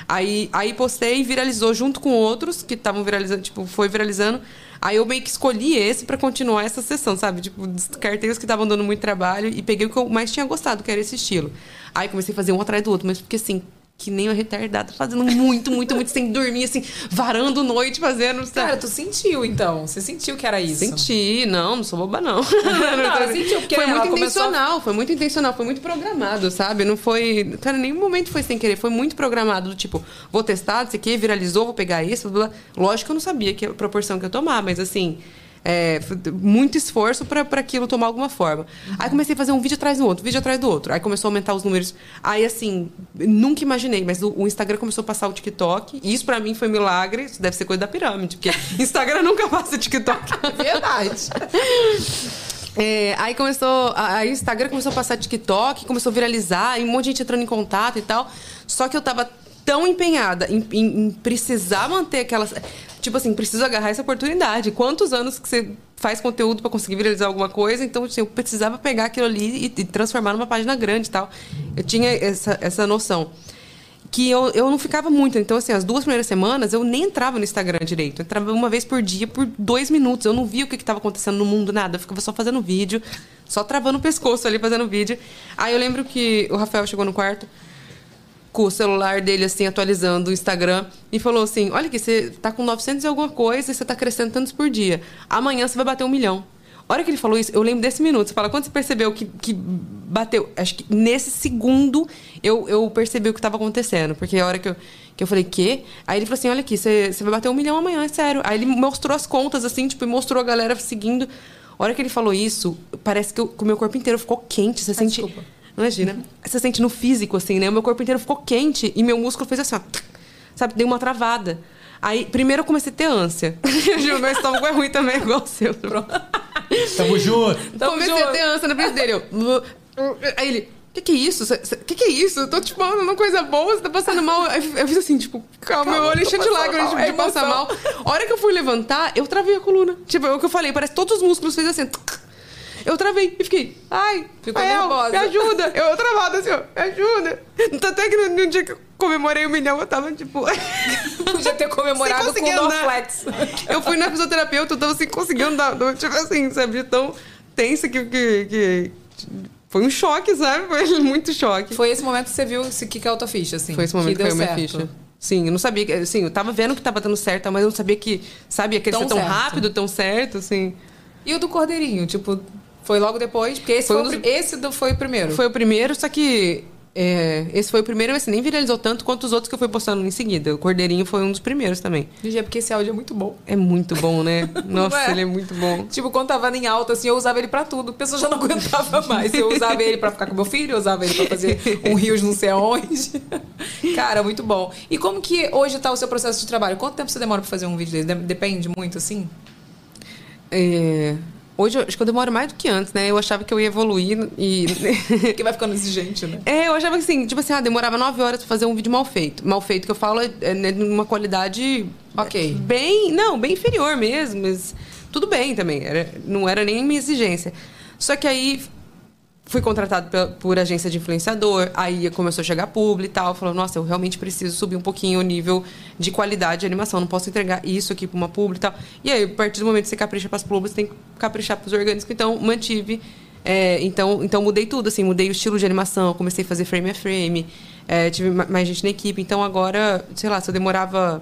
Aí, aí postei e viralizou junto com outros que estavam viralizando, tipo, foi viralizando. Aí eu meio que escolhi esse pra continuar essa sessão, sabe? Tipo, descartei os que estavam dando muito trabalho e peguei o que eu mais tinha gostado, que era esse estilo. Aí comecei a fazer um atrás do outro, mas porque assim, que nem uma retardada, fazendo muito, muito, muito, sem dormir, assim, varando noite fazendo. Sabe? Cara, tu sentiu então? Você sentiu que era isso? Senti, não, não sou boba, não. <laughs> Não, eu senti, porque foi muito começou intencional, foi muito intencional, foi muito programado, sabe? Não foi. Cara, em nenhum momento foi sem querer, foi muito programado, do tipo, vou testar, não sei o quê, viralizou, vou pegar isso, blá, blá. Lógico que eu não sabia que a proporção que eu tomar, mas assim. É, muito esforço pra pra aquilo tomar alguma forma. Aí comecei a fazer um vídeo atrás do outro, vídeo atrás do outro. Aí começou a aumentar os números. Aí, assim, nunca imaginei, mas o, o Instagram começou a passar o TikTok. E isso pra mim foi milagre. Isso deve ser coisa da pirâmide, porque <laughs> Instagram nunca passa TikTok. <laughs> Verdade. É, aí começou. Aí o Instagram começou a passar TikTok, começou a viralizar, e um monte de gente entrando em contato e tal. Só que eu tava tão empenhada em, em- em precisar manter aquelas. Tipo assim, preciso agarrar essa oportunidade. Quantos anos que você faz conteúdo para conseguir viralizar alguma coisa? Então, assim, eu precisava pegar aquilo ali e, e transformar numa página grande e tal. Eu tinha essa, essa noção que eu, eu não ficava muito. Então, assim, as duas primeiras semanas eu nem entrava no Instagram direito. Eu entrava uma vez por dia por dois minutos. Eu não via o que estava acontecendo no mundo, nada. Eu ficava só fazendo vídeo, só travando o pescoço ali fazendo vídeo. Aí eu lembro que o Rafael chegou no quarto com o celular dele, assim, atualizando o Instagram e falou assim: Olha aqui, você tá com 900 e alguma coisa e você tá crescendo tantos por dia. Amanhã você vai bater um milhão. A hora que ele falou isso, eu lembro desse minuto. Você fala, quando você percebeu que, que bateu? Acho que nesse segundo eu, eu percebi o que estava acontecendo. Porque a hora que eu, que eu falei, quê? Aí ele falou assim: olha aqui, você, você vai bater um milhão amanhã, é sério. Aí ele mostrou as contas, assim, tipo, e mostrou a galera seguindo. A hora que ele falou isso, parece que, eu, que o meu corpo inteiro ficou quente. Você sente. desculpa. Imagina. Você sente no físico, assim, né? O meu corpo inteiro ficou quente e meu músculo fez assim, ó. Sabe? Deu uma travada. Aí, primeiro eu comecei a ter ânsia. <laughs> Juro, meu estômago é ruim também, igual o seu. Tamo junto. Tamo comecei junto. a ter ânsia na frente dele. Eu... Aí ele, o que, que é isso? O que, que é isso? Eu tô, tipo, falando uma coisa boa, você tá passando mal. Eu fiz assim, tipo, calma, meu olho encheu de lágrimas, tipo, é de passar mal. A hora que eu fui levantar, eu travei a coluna. Tipo, é o que eu falei, parece que todos os músculos fez assim. Eu travei e fiquei, ai, Ficou Rael, nervosa. me ajuda. Eu travada assim, ó, me ajuda. Tanto é que no, no dia que eu comemorei o milhão, eu tava, tipo... <laughs> Podia ter comemorado Sem com o andar. Dorflex. Eu fui na fisioterapeuta, eu tava assim, conseguindo dar, tipo assim, sabe, tão tensa que, que, que- Foi um choque, sabe? Foi <laughs> muito choque. Foi esse momento que você viu o que que é a tua ficha, assim. Foi esse momento que, deu caiu minha certo. ficha. Sim, eu não sabia que. Assim, eu tava vendo que tava dando certo, mas eu não sabia que. Sabe, ia crescer Tão tão, certo. rápido, tão certo, assim. E o do Cordeirinho, tipo, foi logo depois? Porque esse Foi foi, um o dos- esse do- foi o primeiro. Foi o primeiro, só que. é, esse foi o primeiro, mas assim, nem viralizou tanto quanto os outros que eu fui postando em seguida. O Cordeirinho foi um dos primeiros também. Gente, é porque esse áudio é muito bom. É muito bom, né? <laughs> Nossa, é? ele é muito bom. Tipo, quando tava em alta, assim, eu usava ele pra tudo. A pessoa já não <laughs> aguentava mais. Eu usava ele pra ficar com meu filho, eu usava ele pra fazer um rios não sei aonde. <laughs> Cara, muito bom. E como que hoje tá o seu processo de trabalho? Quanto tempo você demora pra fazer um vídeo desse? De- Depende muito, assim? É, Hoje eu acho que eu demoro mais do que antes, né? Eu achava que eu ia evoluir e. <laughs> Porque vai ficando exigente, né? É, eu achava que assim, tipo assim, ah, demorava nove horas pra fazer um vídeo mal feito. Mal feito que eu falo é, é né, numa qualidade Ok. bem. Não, bem inferior mesmo, mas tudo bem também. Era, não era nem minha exigência. Só que aí fui contratado por agência de influenciador, aí começou a chegar publi e tal. Falou, nossa, eu realmente preciso subir um pouquinho o nível de qualidade de animação. Não posso entregar isso aqui pra uma publi e tal. E aí, a partir do momento que você capricha pras publis, tem que caprichar pros orgânicos. Então, mantive. é, então, então, mudei tudo, assim. Mudei o estilo de animação, comecei a fazer frame a frame. é, tive ma- mais gente na equipe. Então, agora, sei lá, se eu demorava...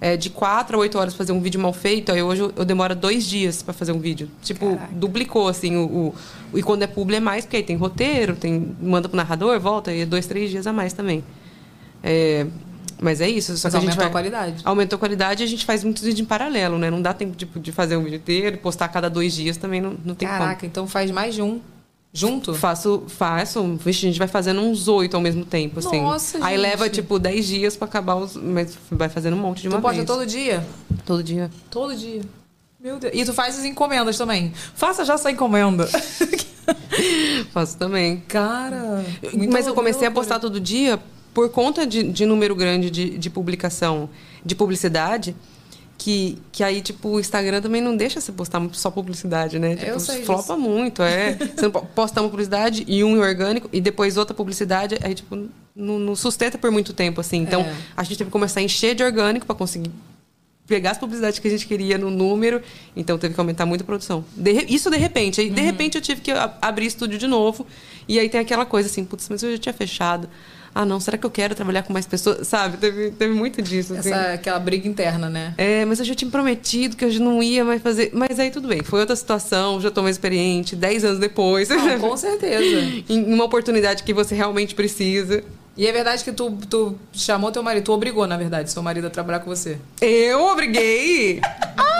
é, de quatro a oito horas fazer um vídeo mal feito, aí hoje eu, eu demoro dois dias pra fazer um vídeo. Tipo, duplicou, assim, o, o- E quando é publi é mais, porque aí tem roteiro, tem, manda pro narrador, volta, e é dois, três dias a mais também. É, mas é isso. Só Mas que a gente aumentou vai, a qualidade. Aumentou a qualidade e a gente faz muitos vídeos em paralelo, né? Não dá tempo tipo, de fazer um vídeo inteiro, postar a cada dois dias também não, não tem Caraca, então faz mais de um. Junto? Faço, faço. Vixe, a gente vai fazendo uns oito ao mesmo tempo, assim. Nossa, Aí gente. leva, tipo, dez dias pra acabar os. Mas vai fazendo um monte de Tu uma posta vez. todo dia? Todo dia. Todo dia. Meu Deus. E tu faz as encomendas também. Faça já essa encomenda. <laughs> Faço também. Cara. Mas eu comecei a loucura. postar todo dia por conta de, de número grande de, de publicação, de publicidade, que, que aí, tipo, o Instagram também não deixa você postar só publicidade, né? Tipo, sei flopa muito, é. Você <laughs> posta uma publicidade e um orgânico e depois outra publicidade, aí, tipo, não, não sustenta por muito tempo, assim. Então, É. a gente teve que começar a encher de orgânico para conseguir pegar as publicidades que a gente queria no número, então teve que aumentar muito a produção. De isso de repente. Aí, de repente, eu tive que abrir estúdio de novo. E aí tem aquela coisa assim, putz, mas eu já tinha fechado. Ah, não, será que eu quero trabalhar com mais pessoas? Sabe? Teve, teve muito disso. assim. Essa, aquela briga interna, né? É, mas eu já tinha prometido que eu não ia mais fazer. Mas aí tudo bem, foi outra situação, já tô mais experiente, 10 anos depois. Não, <laughs> com certeza. em uma oportunidade que você realmente precisa. E é verdade que tu, tu chamou teu marido, tu obrigou, na verdade, seu marido a trabalhar com você. Eu obriguei! Tá <laughs>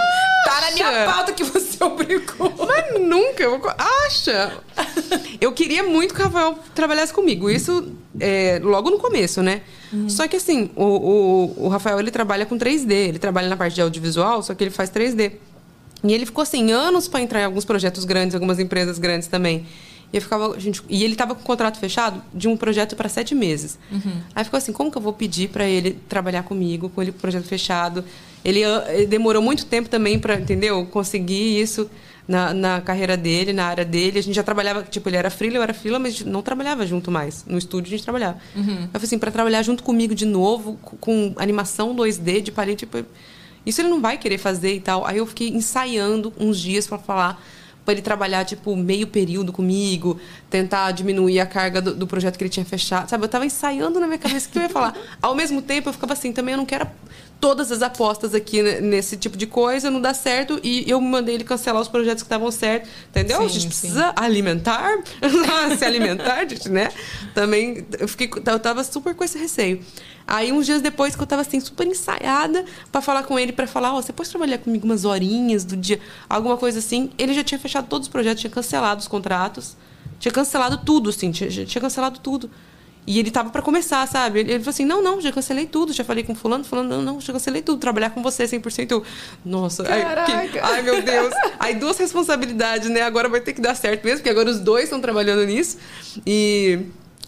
na minha Acha? pauta que você <laughs> obrigou. Mas nunca, eu vou- acha? Eu queria muito que o Rafael trabalhasse comigo. Isso é, logo no começo, né? Só que assim, o, o, o Rafael ele trabalha com 3D, ele trabalha na parte de audiovisual, só que ele faz 3D. E ele ficou assim, anos para entrar em alguns projetos grandes, algumas empresas grandes também. E eu ficava, gente, e ele tava com o contrato fechado de um projeto para sete meses. Aí ficou assim, como que eu vou pedir para ele trabalhar comigo, com ele com o projeto fechado? Ele, ah, ele demorou muito tempo também para, entendeu? Conseguir isso na, na carreira dele, na área dele. A gente já trabalhava, tipo, ele era freela, eu era freela, mas a gente não trabalhava junto mais. No estúdio a gente trabalhava. Uhum. Eu falei assim, para trabalhar junto comigo de novo, com, animação 2D de palito, tipo, isso ele não vai querer fazer e tal. Aí eu fiquei ensaiando uns dias para falar para ele trabalhar tipo meio período comigo, tentar diminuir a carga do, do, projeto que ele tinha fechado, sabe? Eu tava ensaiando na minha cabeça o que eu ia falar. <laughs> Ao mesmo tempo eu ficava assim, também eu não quero todas as apostas aqui nesse tipo de coisa, não dá certo e eu mandei ele cancelar os projetos que estavam certos, entendeu? Sim, a gente sim. precisa alimentar, <laughs> se alimentar, gente, né? Também eu fiquei eu tava super com esse receio. Aí, uns dias depois, que eu tava assim, super ensaiada para falar com ele, para falar: Ó, oh, você pode trabalhar comigo umas horinhas do dia, alguma coisa assim. Ele já tinha fechado todos os projetos, tinha cancelado os contratos, tinha cancelado tudo, assim, tinha, tinha cancelado tudo. E ele tava para começar, sabe? Ele, ele falou assim: não, não, já cancelei tudo, já falei com fulano, fulano, não, não, já cancelei tudo, trabalhar com você 100%. Eu, nossa, ai, que, ai, meu Deus. Aí duas responsabilidades, né? Agora vai ter que dar certo mesmo, porque agora os dois estão trabalhando nisso. E.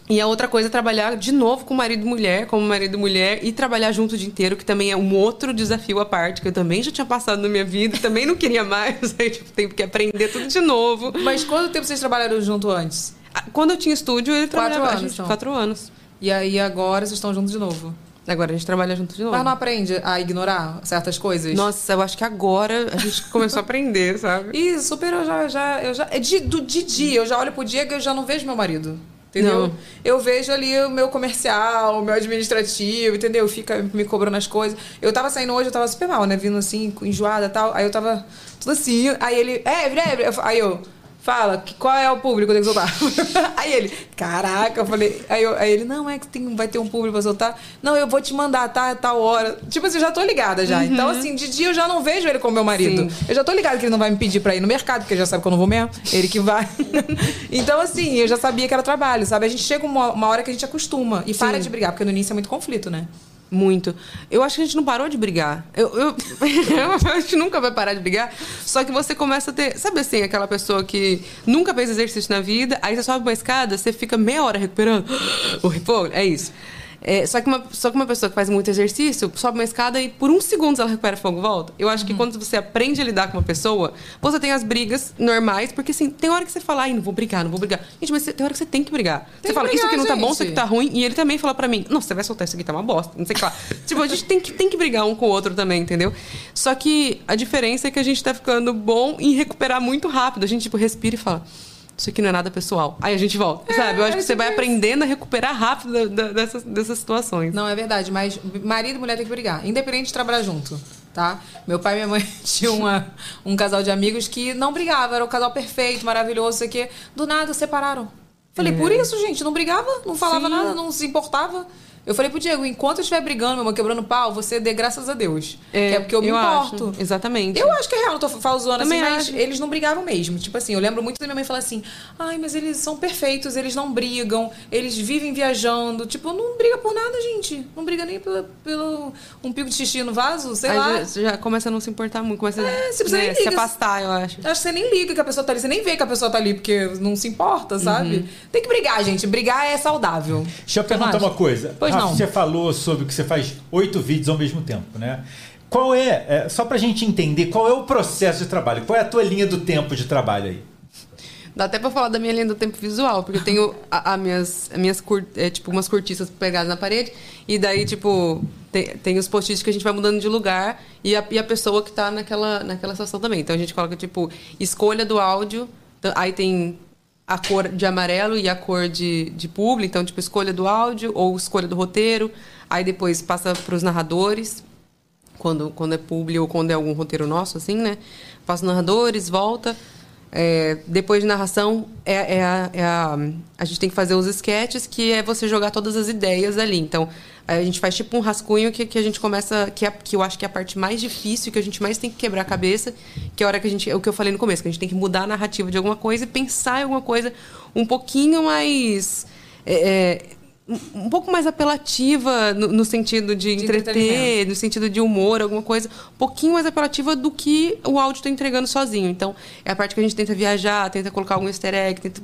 E a outra coisa é trabalhar de novo com marido e mulher, como marido e mulher, e trabalhar junto o dia inteiro, que também é um outro desafio à parte, que eu também já tinha passado na minha vida, também não queria mais, <laughs> aí tipo, tenho que aprender tudo de novo. Mas quanto tempo vocês trabalharam junto antes? Quando eu tinha estúdio, ele Quatro trabalhava anos, gente, então. quatro anos. E aí agora vocês estão juntos de novo? Agora a gente trabalha junto de novo. Mas não aprende a ignorar certas coisas? Nossa, eu acho que agora a gente começou a aprender, <laughs> sabe? E super, eu já. já, eu já é de, do, de dia, eu já olho pro dia que eu já não vejo meu marido. Entendeu? Não. Eu vejo ali o meu comercial, o meu administrativo, entendeu? Fica me cobrando as coisas. Eu tava saindo hoje, eu tava super mal, né? Vindo assim, enjoada e tal. Aí eu tava tudo assim. Aí ele, é, é, é. Aí eu, fala, que- qual é o público que eu tenho que soltar? <laughs> aí ele, caraca, eu falei. Aí, eu- aí ele, não, é que tem, vai ter um público pra soltar. Não, eu vou te mandar, tá? Tal hora. Tipo assim, eu já tô ligada já. Então, assim, de dia eu já não vejo ele como meu marido. Sim. Eu já tô ligada que ele não vai me pedir pra ir no mercado, porque ele já sabe que eu não vou mesmo. Ele que vai. <laughs> então, assim, eu já sabia que era trabalho, sabe? A gente chega uma, uma hora que a gente acostuma e para de brigar, porque no início é muito conflito, né? Muito. Eu acho que a gente não parou de brigar. Eu, eu, <laughs> a gente nunca vai parar de brigar. Só que você começa a ter. Sabe assim, aquela pessoa que nunca fez exercício na vida, aí você sobe uma escada, você fica meia hora recuperando. <gasps> O repouso, é isso. É, só, que uma, só que uma pessoa que faz muito exercício sobe uma escada e por uns segundos ela recupera fogo e volta. Eu acho que quando você aprende a lidar com uma pessoa, você tem as brigas normais, porque assim, tem hora que você fala, ai, não vou brigar, não vou brigar. Gente, mas tem hora que você tem que brigar. Tem você que fala, isso brigar, aqui não tá bom, gente. isso aqui tá ruim. E ele também fala pra mim, não, você vai soltar isso aqui, tá uma bosta. Não sei o que lá. <laughs> tipo, a gente tem que, tem que brigar um com o outro também, entendeu? Só que a diferença é que a gente tá ficando bom em recuperar muito rápido. A gente, tipo, respira e fala. Isso aqui não é nada pessoal. Aí a gente volta, sabe? Eu acho que você vai aprendendo a recuperar rápido dessas, dessas situações. Não, é verdade, mas marido e mulher tem que brigar, independente de trabalhar junto, tá? Meu pai e minha mãe <laughs> tinham uma- um casal de amigos que não brigava, era um casal perfeito, maravilhoso, sei o quê. Do nada separaram. Falei, por isso, gente, não brigava, não falava Sim. nada, não se importava. Eu falei pro Diego, enquanto eu estiver brigando, meu irmão, quebrando pau, você dê graças a Deus. É, que é porque eu me eu importo. acho, exatamente. Eu acho que é real, não tô falo zoando assim, mas acho. eles não brigavam mesmo. Tipo assim, eu lembro muito da minha mãe falar assim: ai, mas eles são perfeitos, eles não brigam, eles vivem viajando. Tipo, não briga por nada, gente. Não briga nem pelo, pelo um pico de xixi no vaso, sei Aí lá. já, você já começa a não se importar muito, começa É, você precisa né, nem se liga. afastar, eu acho. Acho que você nem liga que a pessoa tá ali, você nem vê que a pessoa tá ali, porque não se importa, sabe? Uhum. Tem que brigar, gente. Brigar é saudável. Deixa eu perguntar uma coisa. Pois Rafa, não. Você falou sobre que você faz oito vídeos ao mesmo tempo, né? Qual é, é, só pra gente entender, qual é o processo de trabalho? Qual é a tua linha do tempo de trabalho aí? Dá até pra falar da minha linha do tempo visual, porque eu tenho a, a minhas, a minhas cur, é, tipo, umas cortiças pegadas na parede, e daí, tipo, tem, tem os post-its que a gente vai mudando de lugar e a, e a pessoa que tá naquela, naquela situação também. Então a gente coloca, tipo, escolha do áudio, aí tem a cor de amarelo e a cor de, de publi, então, tipo, escolha do áudio ou escolha do roteiro, aí depois passa pros narradores, quando, quando é publi ou quando é algum roteiro nosso, assim, né? Faço narradores, volta. É, depois de narração, é, é a, é a, a gente tem que fazer os sketches, que é você jogar todas as ideias ali. Então, a gente faz tipo um rascunho que, que a gente começa, que, é, que eu acho que é a parte mais difícil, que a gente mais tem que quebrar a cabeça, que é a hora que a gente, é o que eu falei no começo, que a gente tem que mudar a narrativa de alguma coisa e pensar em alguma coisa um pouquinho mais. é, é, um pouco mais apelativa no, no sentido de, De entreter, no sentido de humor, alguma coisa um pouquinho mais apelativa do que o áudio está entregando sozinho. Então, é a parte que a gente tenta viajar, tenta colocar algum easter egg, tenta...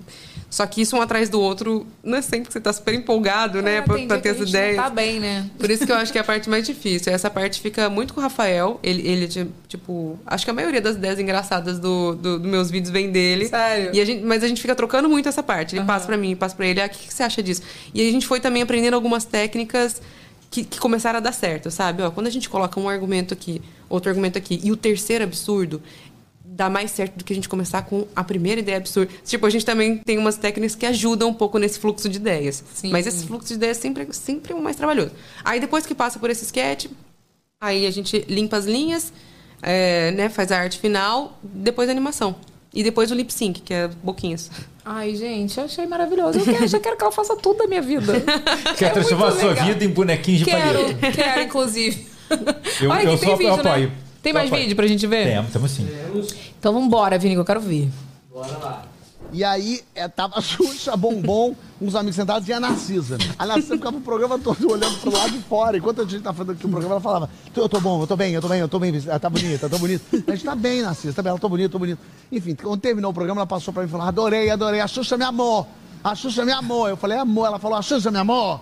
Só que isso um atrás do outro não é sempre que você tá super empolgado, né? É, Pra, tem pra dia ter as não ideias. Tá bem, né? Por isso que eu acho que é a parte mais difícil. Essa parte fica muito com o Rafael. Ele, ele ti- tipo, acho que a maioria das ideias engraçadas do, do, dos meus vídeos vem dele. Sério? E a gente, mas a gente fica trocando muito essa parte. Ele passa pra mim, passa pra ele. Ah, o que, que você acha disso? E a gente foi também aprendendo algumas técnicas que, que começaram a dar certo, sabe? Ó, quando a gente coloca um argumento aqui, outro argumento aqui, e o terceiro absurdo, dá mais certo do que a gente começar com a primeira ideia absurda. Tipo, a gente também tem umas técnicas que ajudam um pouco nesse fluxo de ideias. Sim. Mas esse fluxo de ideias sempre, sempre é o mais trabalhoso. Aí depois que passa por esse sketch, aí a gente limpa as linhas, é, né, faz a arte final, depois a animação. E depois o lip sync, que é boquinhas. Ai, gente, eu achei maravilhoso. Eu quero, já quero que ela faça tudo da minha vida. <laughs> Quer É transformar a sua vida em bonequinhos de Quero, palheta. quero, inclusive. Eu- Olha eu só vídeo, apoio. né? Tem Eu mais apoio. vídeo pra gente ver? Temos, temos sim. Então vambora, Vini, que eu quero ver. E aí é, tava <laughs> Xuxa, Bombom, uns amigos sentados e a Narcisa. A Narcisa ficava o programa todo olhando pro lado de fora. Enquanto a gente tava fazendo aqui o programa, ela falava: Eu tô bom, eu tô bem, eu tô bem, eu tô bem, ela tá bonita, tá bonita. A gente tá bem, Narcisa, tá bem, ela tô bonita, tô bonita. Enfim, quando terminou o programa, ela passou pra mim e falou: Adorei, adorei, a Xuxa me amou. A Xuxa me amou. Eu falei, amor. Ela falou, a Xuxa me amou.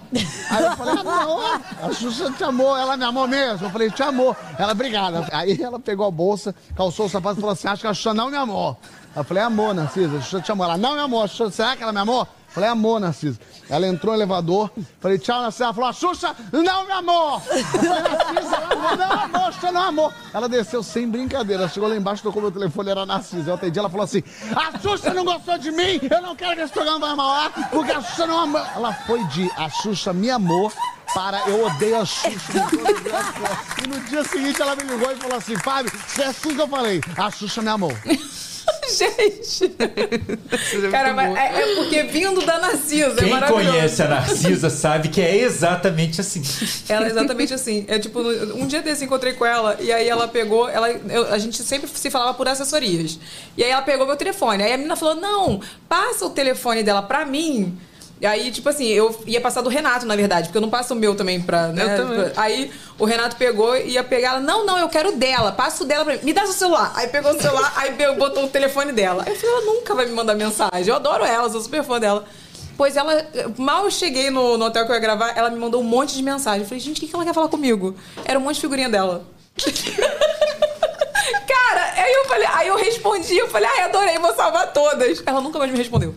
Aí eu falei, amor, a Xuxa te amou. Ela me amou mesmo. Eu falei, te amou. Ela, obrigada. Aí ela pegou a bolsa, calçou o sapato e falou assim, acho que a Xuxa não me amou. Eu falei, amor, Narcisa, a Xuxa te amou. Ela, não me amou. A Xuxa, será que ela me amou? Eu Falei, amor, Narcisa. Ela entrou no elevador, falei, tchau, Narcisa. Ela falou, a Xuxa não me amou. Eu falei, Narcisa, não amor, Xuxa não amou. Ela desceu sem brincadeira. Chegou lá embaixo, tocou meu telefone, era Narcisa. Eu atendi, ela falou assim, a Xuxa não gostou de mim, eu não quero que esse programa vá mal ar, porque a Xuxa não amou. Ela foi de a Xuxa me amou para eu odeio a Xuxa. E no dia seguinte ela me ligou e falou assim, Fábio, é assim que eu falei, a Xuxa me amou. <laughs> Gente. Cara, mas é, é porque vindo da Narcisa, é Quem maravilhoso. conhece a Narcisa sabe que é exatamente assim. Ela é exatamente assim. É tipo, um dia desse encontrei com ela e aí ela pegou, ela, eu- a gente sempre se falava por assessorias. E aí ela pegou meu telefone. Aí a menina falou: "Não, passa o telefone dela pra mim". E aí, tipo assim, eu ia passar do Renato, na verdade, porque eu não passo o meu também pra. Né? Eu também. Aí o Renato pegou e ia pegar ela. Não, não, eu quero o dela. Passa o dela pra mim. Me dá seu celular. Aí pegou o celular, aí botou o telefone dela. Aí eu falei, ela nunca vai me mandar mensagem. Eu adoro ela, sou super fã dela. Pois ela, mal eu cheguei no, no hotel que eu ia gravar, ela me mandou um monte de mensagem. Eu falei, gente, o que, que ela quer falar comigo? Era um monte de figurinha dela. <laughs> Cara, aí eu falei, aí eu respondi, eu falei, ai, adorei, vou salvar todas. Ela nunca mais me respondeu.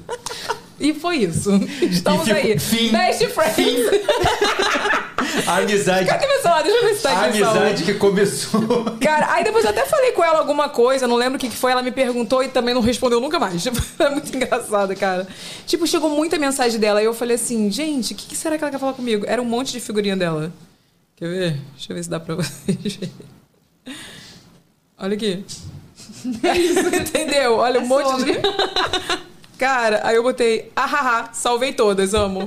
E foi isso. <laughs> Estamos ficou- aí. fim. Best friends. <laughs> A amizade. Cadê meu celular? Deixa eu ver se tá A aqui. salvo. amizade que começou. Cara, aí depois eu até falei com ela alguma coisa, não lembro o que, que foi, ela me perguntou e também não respondeu nunca mais. Tipo, <laughs> é muito engraçado, cara. Tipo, chegou muita mensagem dela e eu falei assim, gente, o que, que será que ela quer falar comigo? Era um monte de figurinha dela. Quer ver? Deixa eu ver se dá pra vocês verem. Olha aqui. É isso, entendeu? Olha, um monte de. Cara, aí eu botei, ahaha, salvei todas, amo.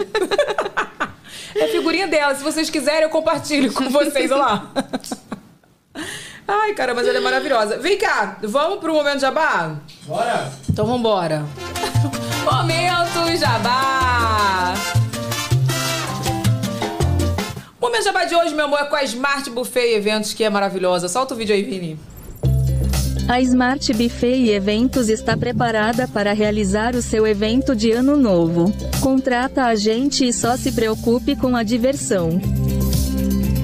É figurinha dela, se vocês quiserem eu compartilho com vocês, olha lá. Ai, cara, mas ela é maravilhosa. Vem cá, vamos pro momento jabá? Bora! Então vambora. Momento jabá! O momento jabá de hoje, meu amor, é com a Smart Buffet e Eventos, que é maravilhosa. Solta o vídeo aí, Vini. A Smart Buffet e Eventos está preparada para realizar o seu evento de ano novo. Contrata a gente e só se preocupe com a diversão.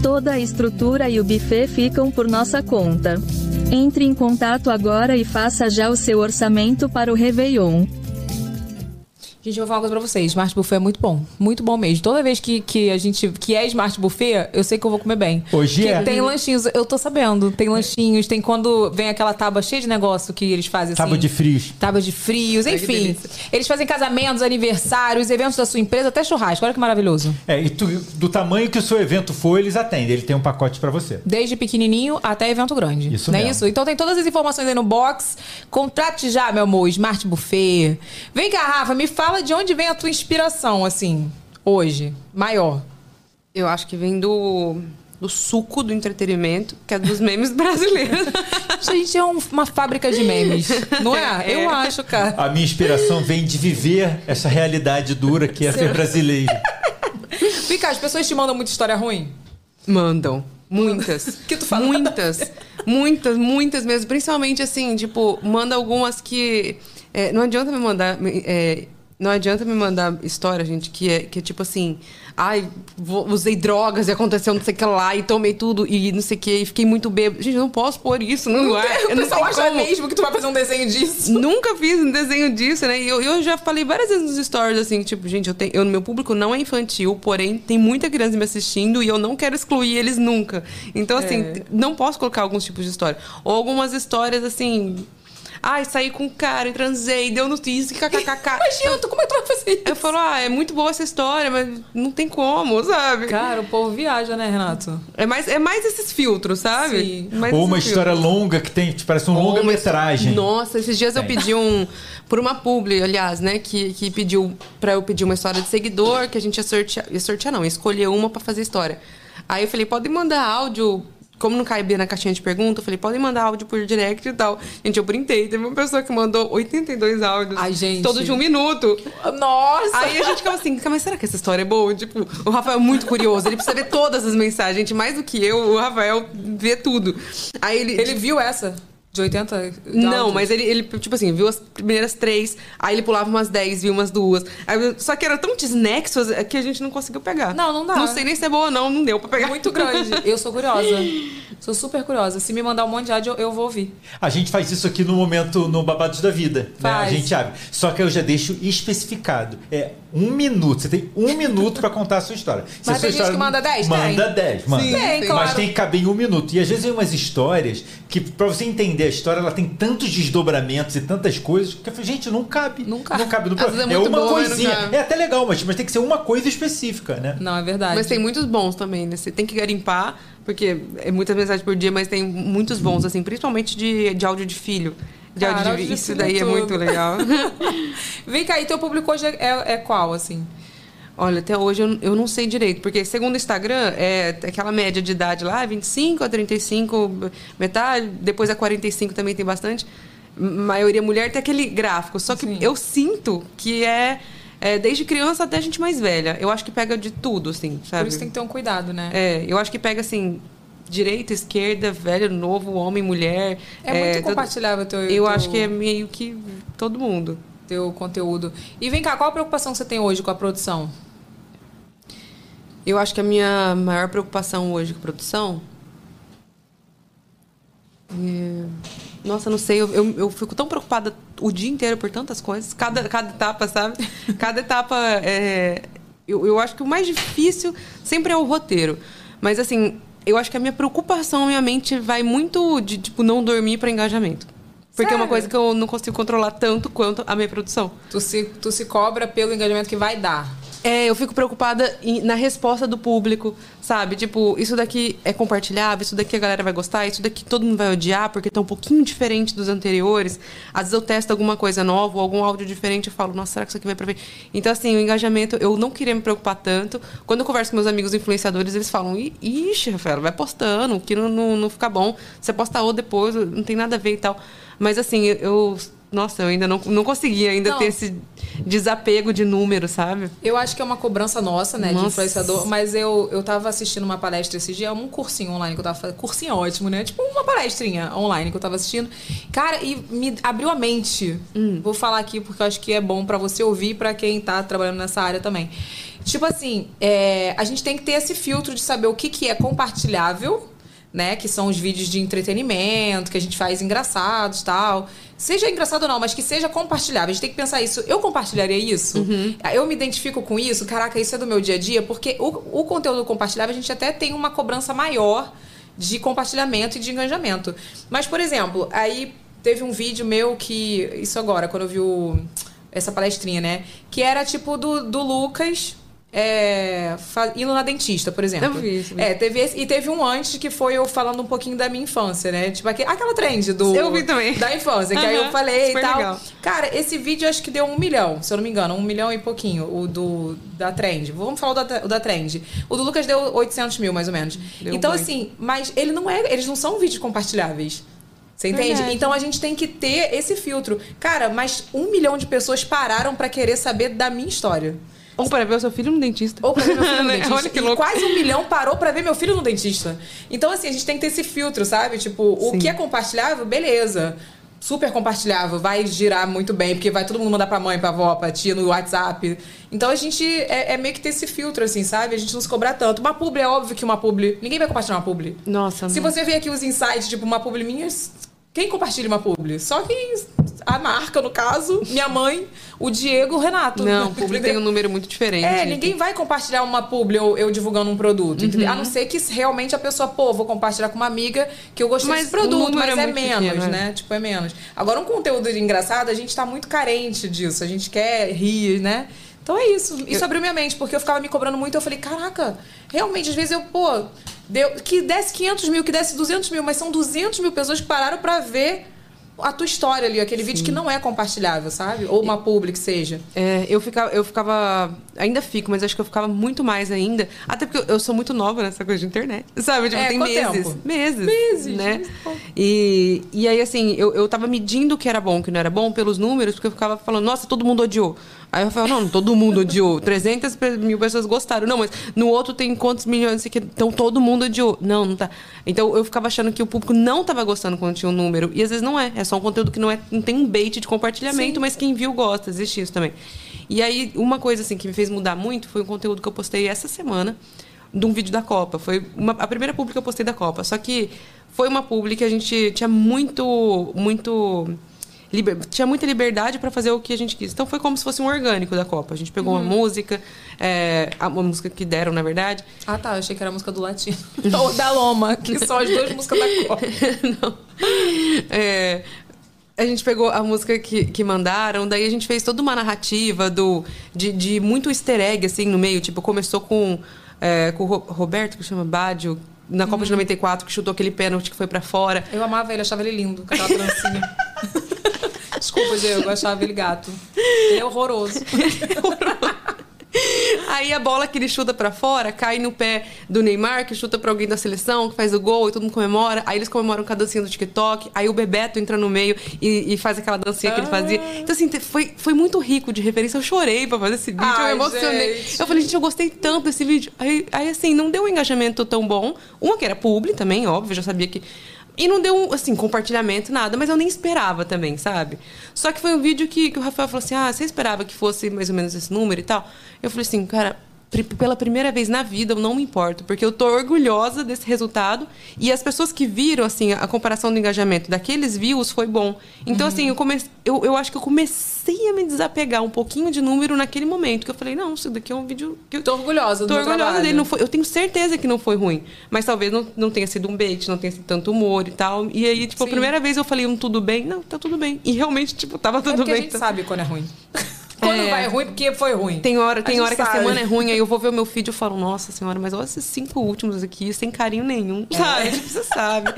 Toda a estrutura e o buffet ficam por nossa conta. Entre em contato agora e faça já o seu orçamento para o Réveillon. Gente, eu vou falar uma coisa pra vocês. Smart Buffet é muito bom. Muito bom mesmo. Toda vez que, que a gente. que é Smart Buffet, eu sei que eu vou comer bem. Hoje Que é. Tem lanchinhos, eu tô sabendo. Tem lanchinhos, tem quando vem aquela tábua cheia de negócio que eles fazem assim. Tábua de frios. Tábua de frios, enfim. Eles fazem casamentos, aniversários, eventos da sua empresa, até churrasco. Olha que maravilhoso. É, e tu- do tamanho que o seu evento for, eles atendem. Ele tem um pacote pra você. Desde pequenininho até evento grande. Isso Não é mesmo. isso? Então tem todas as informações aí no box. Contrate já, meu amor, Smart Buffet. Vem cá, Rafa, me fala de onde vem a tua inspiração, assim, hoje, maior. Eu acho que vem do, do suco do entretenimento, que é dos memes <laughs> brasileiros. A gente é um- uma fábrica de memes, não é? <laughs> É. Eu acho, cara. A minha inspiração vem de viver essa realidade dura que é ser brasileiro. Vem cá, as pessoas te mandam muita história ruim? Mandam. Muitas. <laughs> Que tu fala? Muitas. Muitas, muitas mesmo. Principalmente assim, tipo, manda algumas que. é, não adianta me mandar. é, Não adianta me mandar história, gente, que é, que é tipo assim. Ai, vou- usei drogas e aconteceu não sei o que lá e tomei tudo e não sei o que e fiquei muito bêbado. Gente, eu não posso pôr isso no ar. O Eu não sei acha como. mesmo que tu vai fazer um desenho disso. Nunca fiz um desenho disso, né? E eu, eu já falei várias vezes nos stories, assim, tipo, gente, eu tenho, eu, meu público não é infantil, porém tem muita criança me assistindo e eu não quero excluir eles nunca. Então, assim, É. não posso colocar alguns tipos de história. Ou algumas histórias, assim. Ai, saí com um cara e transei, deu notícia, <laughs> kkkk. Imagina, tu, como é que tu vai fazer isso? Eu falo, ah, é muito boa essa história, mas não tem como, sabe? Cara, o povo viaja, né, Renato? É mais, é mais esses filtros, sabe? Sim. Mais Ou uma história filtros. longa que tem, tipo, parece um longa-metragem. Nossa, esses dias eu Tem. pedi um. Por uma publi, aliás, né? Que, que pediu pra eu pedir uma história de seguidor, que a gente ia sortear. Ia sortear, não, ia escolher uma pra fazer história. Aí eu falei, pode mandar áudio. Como não caibia na caixinha de pergunta, eu falei, podem mandar áudio por direct e tal. Gente, eu printei. Teve uma pessoa que mandou 82 áudios. Ai, gente. Todos de um minuto. Nossa! Aí a gente ficava assim, mas será que essa história é boa? Tipo, o Rafael é muito curioso, ele precisa ver todas as mensagens. Gente, mais do que eu, o Rafael vê tudo. Aí ele. Ele viu essa? De 80? Não, mas ele, ele, tipo assim, viu as primeiras três, aí ele pulava umas dez, viu umas duas. Aí, só que era tão desnexo que a gente não conseguiu pegar. Não, não dá. Não sei nem se é boa ou não, não deu pra pegar. Muito grande. Eu sou curiosa. Sou super curiosa. Se me mandar um monte de áudio, eu, eu vou ouvir. A gente faz isso aqui no momento, no Babados da Vida. Né? A gente abre. Só que eu já deixo especificado. É um minuto. Você tem um minuto pra contar a sua história. Se Mas tem gente história que manda 10? Manda Tem. 10, manda. Sim, tem, Mas claro. tem que caber em um minuto. E às vezes vem umas histórias que, pra você entender a história, ela tem tantos desdobramentos e tantas coisas que eu falei, gente, não cabe. Não cabe. Não cabe <laughs> no programa. é É, uma não coisinha. É até legal, mas, mas tem que ser uma coisa específica, né? Não, é verdade. Mas tem muitos bons também, né? Você tem que garimpar, porque é muitas mensagens por dia, mas tem muitos bons, assim, principalmente de, de áudio de filho. De Cara, Isso daí é é tudo. muito legal. <laughs> Vem cá, e teu público hoje é, é- é qual, assim? Olha, até hoje eu, eu não sei direito, porque segundo o Instagram, é aquela média de idade lá, 25 a 35, metade, depois a 45 também tem bastante. Maioria mulher tem aquele gráfico. Só que Sim. eu sinto que é, é desde criança até gente mais velha. Eu acho que pega de tudo, assim, sabe? Por isso tem que ter um cuidado, né? É, eu acho que pega assim, direita, esquerda, velho, novo, homem, mulher. É, muito todo- compartilhável teu, Eu teu, acho que é meio que todo mundo. teu conteúdo. E vem cá, qual a preocupação que você tem hoje com a produção? Eu acho que a minha maior preocupação hoje com produção. é- Nossa, não sei, eu, eu, eu fico tão preocupada o dia inteiro por tantas coisas, cada, cada etapa, sabe? <laughs> Cada etapa é. Eu, eu acho que o mais difícil sempre é o roteiro. Mas assim, eu acho que a minha preocupação, minha mente vai muito de tipo não dormir para engajamento. Porque é uma Sério? coisa que eu não consigo controlar tanto quanto a minha produção. Tu se, tu se cobra pelo engajamento que vai dar. É, eu fico preocupada na resposta do público, sabe? Tipo, isso daqui é compartilhável, isso daqui a galera vai gostar, isso daqui todo mundo vai odiar porque tá um pouquinho diferente dos anteriores. Às vezes eu testo alguma coisa nova, ou algum áudio diferente, eu falo, nossa, será que isso aqui vai pra ver? Então, assim, o engajamento, eu não queria me preocupar tanto. Quando eu converso com meus amigos influenciadores, eles falam, "Ih, ixi, Rafael, vai postando, que não, não, não fica bom. Você posta ou depois, não tem nada a ver e tal. Mas, assim, eu. Nossa, eu ainda não, não consegui ainda Não. ter esse desapego de número, sabe? Eu acho que é uma cobrança nossa, né, de Nossa. influenciador, mas eu, eu tava assistindo uma palestra esse dia, um cursinho online que eu tava fazendo. Cursinho é ótimo, né? Tipo uma palestrinha online que eu tava assistindo. Cara, e me abriu a mente. Vou falar aqui porque eu acho que é bom pra você ouvir e pra quem tá trabalhando nessa área também. Tipo assim, é, a gente tem que ter esse filtro de saber o que, que é compartilhável né? Que são os vídeos de entretenimento, que a gente faz engraçados tal. Seja engraçado ou não, mas que seja compartilhável. A gente tem que pensar isso. Eu compartilharia isso? Eu me identifico com isso? Caraca, isso é do meu dia a dia? Porque o, o conteúdo compartilhável, a gente até tem uma cobrança maior de compartilhamento e de engajamento. Mas, por exemplo, aí teve um vídeo meu que. Isso agora, quando eu vi o- essa palestrinha, né? Que era tipo do, do Lucas. É, indo na dentista, por exemplo. Eu vi isso, vi. É, teve esse, e teve um antes que foi eu falando um pouquinho da minha infância, né? Tipo, aquele, aquela trend do. Eu vi também. Da infância, que aí eu falei e tal. legal. Cara, esse vídeo acho que deu um milhão, se eu não me engano, um milhão e pouquinho, o do da trend. Vamos falar o da, o da trend. O do Lucas deu 800 mil, mais ou menos. Deu então, muito. assim, mas ele não é. Eles não são vídeos compartilháveis. Você entende? Verdade. Então a gente tem que ter esse filtro. Cara, mas um milhão de pessoas pararam pra querer saber da minha história. Ou para ver o seu filho no dentista. Ou pra ver meu filho no <laughs> dentista. Olha que E louco. quase um milhão parou pra ver meu filho no dentista. Então, assim, a gente tem que ter esse filtro, sabe? Tipo, o Sim. que é compartilhável, beleza. super compartilhável, vai girar muito bem, porque vai todo mundo mandar pra mãe, pra avó, pra tia no WhatsApp. Então a gente é, é meio que ter esse filtro, assim, sabe? A gente não se cobrar tanto. Uma publi é óbvio que uma publi. Ninguém vai compartilhar uma publi. Nossa, Se não. você ver aqui os insights, tipo, uma publi minha, quem compartilha uma publi? Só quem. A marca, no caso, minha mãe, o Diego, o Renato. Não, o <laughs> publi tem um número muito diferente. É, ninguém vai compartilhar uma publi ou eu divulgando um produto, Uhum. A não ser que realmente a pessoa, pô, vou compartilhar com uma amiga que eu gostei Mas desse produto, mas é é, menos, pequeno, né? Tipo, é menos. Agora, um conteúdo engraçado, a gente tá muito carente disso. A gente quer rir, né? Então é isso. Isso abriu minha mente, porque eu ficava me cobrando muito. Eu falei, caraca, realmente, às vezes eu, pô, deu, que desse 500 mil, que desse 200 mil, mas são 200 mil pessoas que pararam pra ver a tua história ali, aquele vídeo que não é compartilhável, sabe? Ou uma publi que seja. É, eu ficava, eu ficava. Ainda fico, mas acho que eu ficava muito mais ainda. Até porque eu, eu sou muito nova nessa coisa de internet. Sabe? Tipo, É, tem meses. tempo? Meses. Meses, Né? E, e aí, assim, eu, eu tava medindo o que era bom e o que não era bom pelos números, porque eu ficava falando, nossa, todo mundo odiou. Aí eu falava, não, não, todo mundo odiou. 300 pe- mil pessoas gostaram. Não, mas no outro tem quantos milhões? que Então todo mundo odiou. Não, não tá. Então eu ficava achando que o público não tava gostando quando tinha um número. E às vezes não é. É só um conteúdo que não, é, não tem um bait de compartilhamento, Sim. mas quem viu gosta. Existe isso também. E aí, uma coisa assim que me fez mudar muito foi um conteúdo que eu postei essa semana de um vídeo da Copa. Foi uma- a primeira publi que eu postei da Copa. Só que foi uma publi que a gente tinha muito, muito liber- tinha muita liberdade para fazer o que a gente quis. Então foi como se fosse um orgânico da Copa. A gente pegou uma música, é, a, uma música que deram, na verdade. Ah, tá. Eu achei que era a música do Latino. <laughs> Ou da Loma, que são as duas músicas da Copa. <laughs> Não. É, a gente pegou a música que, que mandaram, daí a gente fez toda uma narrativa do, de, de muito easter egg, assim, no meio. Tipo, começou com, é, com o Ro- Roberto, que chama Badio, na Copa de 94, que chutou aquele pênalti que foi pra fora. Eu amava ele, achava ele lindo, aquela trancinha. <laughs> Desculpa, Diego, eu achava ele gato. Ele é horroroso. <laughs> Aí a bola que ele chuta pra fora cai no pé do Neymar, que chuta pra alguém da seleção, que faz o gol e todo mundo comemora. Aí eles comemoram com a dancinha do TikTok. Aí o Bebeto entra no meio e, e faz aquela dancinha que ele fazia. Então, assim, foi, foi muito rico de referência. Eu chorei pra fazer esse vídeo, Ai, eu emocionei. gente. Eu falei, gente, eu gostei tanto desse vídeo. Aí, aí, assim, não deu um engajamento tão bom. Uma que era publi também, óbvio, já sabia que. E não deu, assim, compartilhamento, nada, mas eu nem esperava também, sabe? Só que foi um vídeo que, que o Rafael falou assim: ah, você esperava que fosse mais ou menos esse número e tal? Eu falei assim, cara, pela primeira vez na vida eu não me importo, porque eu tô orgulhosa desse resultado e as pessoas que viram, assim, a comparação do engajamento daqueles views foi bom. Então, assim, eu, comecei, eu, eu acho que eu comecei a me desapegar um pouquinho de número naquele momento, que eu falei, não, isso daqui é um vídeo que eu Tô orgulhosa do Tô orgulhosa trabalho. dele. Não foi, eu tenho certeza que não foi ruim. Mas talvez não, não tenha sido um bait, não tenha sido tanto humor e tal. E aí, tipo, a Sim. primeira vez eu falei um tudo bem. Não, tá tudo bem. E realmente, tipo, tava É tudo porque bem. a gente Tá- sabe quando é ruim. <laughs> quando É. vai ruim, porque foi ruim. Tem hora, tem gente hora que a sabe. semana é ruim, aí eu vou ver o meu feed e eu falo, nossa senhora, mas olha esses cinco últimos aqui, sem carinho nenhum. Sabe? Tipo, você sabe.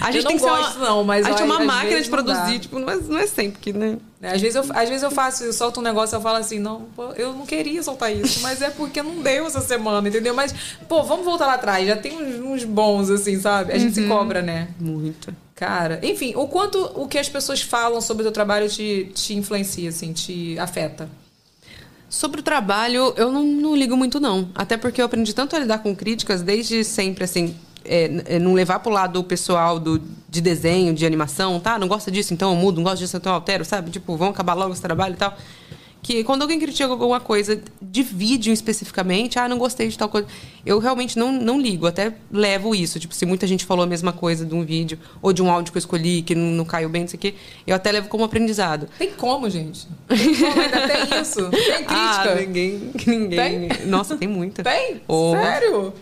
A gente É. não tem que ser uma, gosto, não, mas A gente é uma máquina de não produzir, dá. tipo, não é, não é sempre que, né? Às vezes, eu, às vezes eu faço, eu solto um negócio e eu falo assim, não, pô, eu não queria soltar isso, mas é porque não deu essa semana, entendeu? Mas, pô, vamos voltar lá atrás, já tem uns, uns bons, assim, sabe? A gente Uhum. se cobra, né? Muito. Cara, enfim, o quanto o que as pessoas falam sobre o teu trabalho te, te influencia, assim, te afeta? Sobre o trabalho, eu não, não ligo muito, não. Até porque eu aprendi tanto a lidar com críticas desde sempre, assim. é, é, não levar pro lado pessoal do, de desenho, de animação, tá? Não gosta disso, então eu mudo, não gosto disso, então eu altero, sabe? Tipo, vamos acabar logo esse trabalho e tal. Que quando alguém critica alguma coisa de vídeo especificamente, ah, não gostei de tal coisa, eu realmente não, não ligo, até levo isso. Tipo, se muita gente falou a mesma coisa de um vídeo ou de um áudio que eu escolhi que não, não caiu bem, não sei o quê, eu até levo como aprendizado. Tem como, gente? Tem como, ainda tem isso? Tem <laughs> crítica? Ah, ninguém. ninguém. Nossa, tem muita. Tem? Oh. Sério?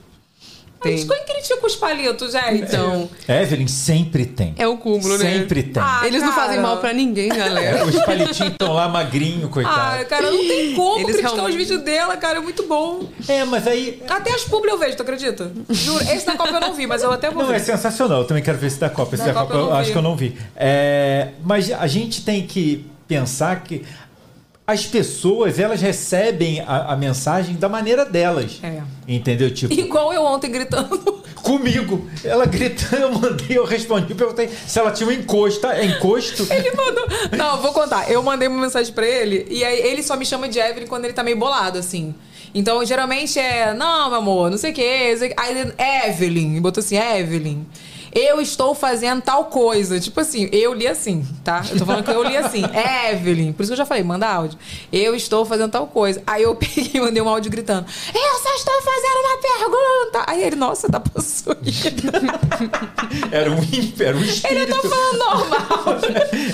Tem. Mas quem critica os palitos, gente? Então, Evelyn sempre tem. é o cúmulo, né? Sempre tem. Ah, Eles não cara. fazem mal pra ninguém, galera. É, os palitinhos estão lá magrinho, coitado. Ah, cara, não tem como Eles criticar realmente- os vídeos dela, cara, é muito bom. É, mas aí. Até as publi eu vejo, tu acredita? Juro, esse da Copa eu não vi, mas eu até vou Não, é ver. sensacional. Eu também quero ver esse da Copa. Esse Da da, Copa Copa, eu eu acho que eu não vi. É, mas a gente tem que pensar que as pessoas, elas recebem a, a mensagem da maneira delas. É. Entendeu? Tipo, Igual eu ontem gritando. <laughs> comigo. Ela gritando, eu mandei, eu respondi, eu perguntei se ela tinha um encosto. É encosto? <laughs> Ele mandou. Não, vou contar. Eu mandei uma mensagem pra ele e aí ele só me chama de Evelyn quando ele tá meio bolado, assim. Então, geralmente é, não, meu amor, não sei o quê. Aí Evelyn, botou assim, Evelyn. Eu estou fazendo tal coisa. Tipo assim, eu li assim, tá? Eu tô falando que eu li assim. <laughs> Evelyn. Por isso que eu já falei, manda áudio. Eu estou fazendo tal coisa. Aí eu <laughs> peguei e mandei um áudio gritando. Eu só estou fazendo uma pergunta. Aí ele, nossa, tá possuído. <laughs> Era um, era um espírito. Ele tá falando normal.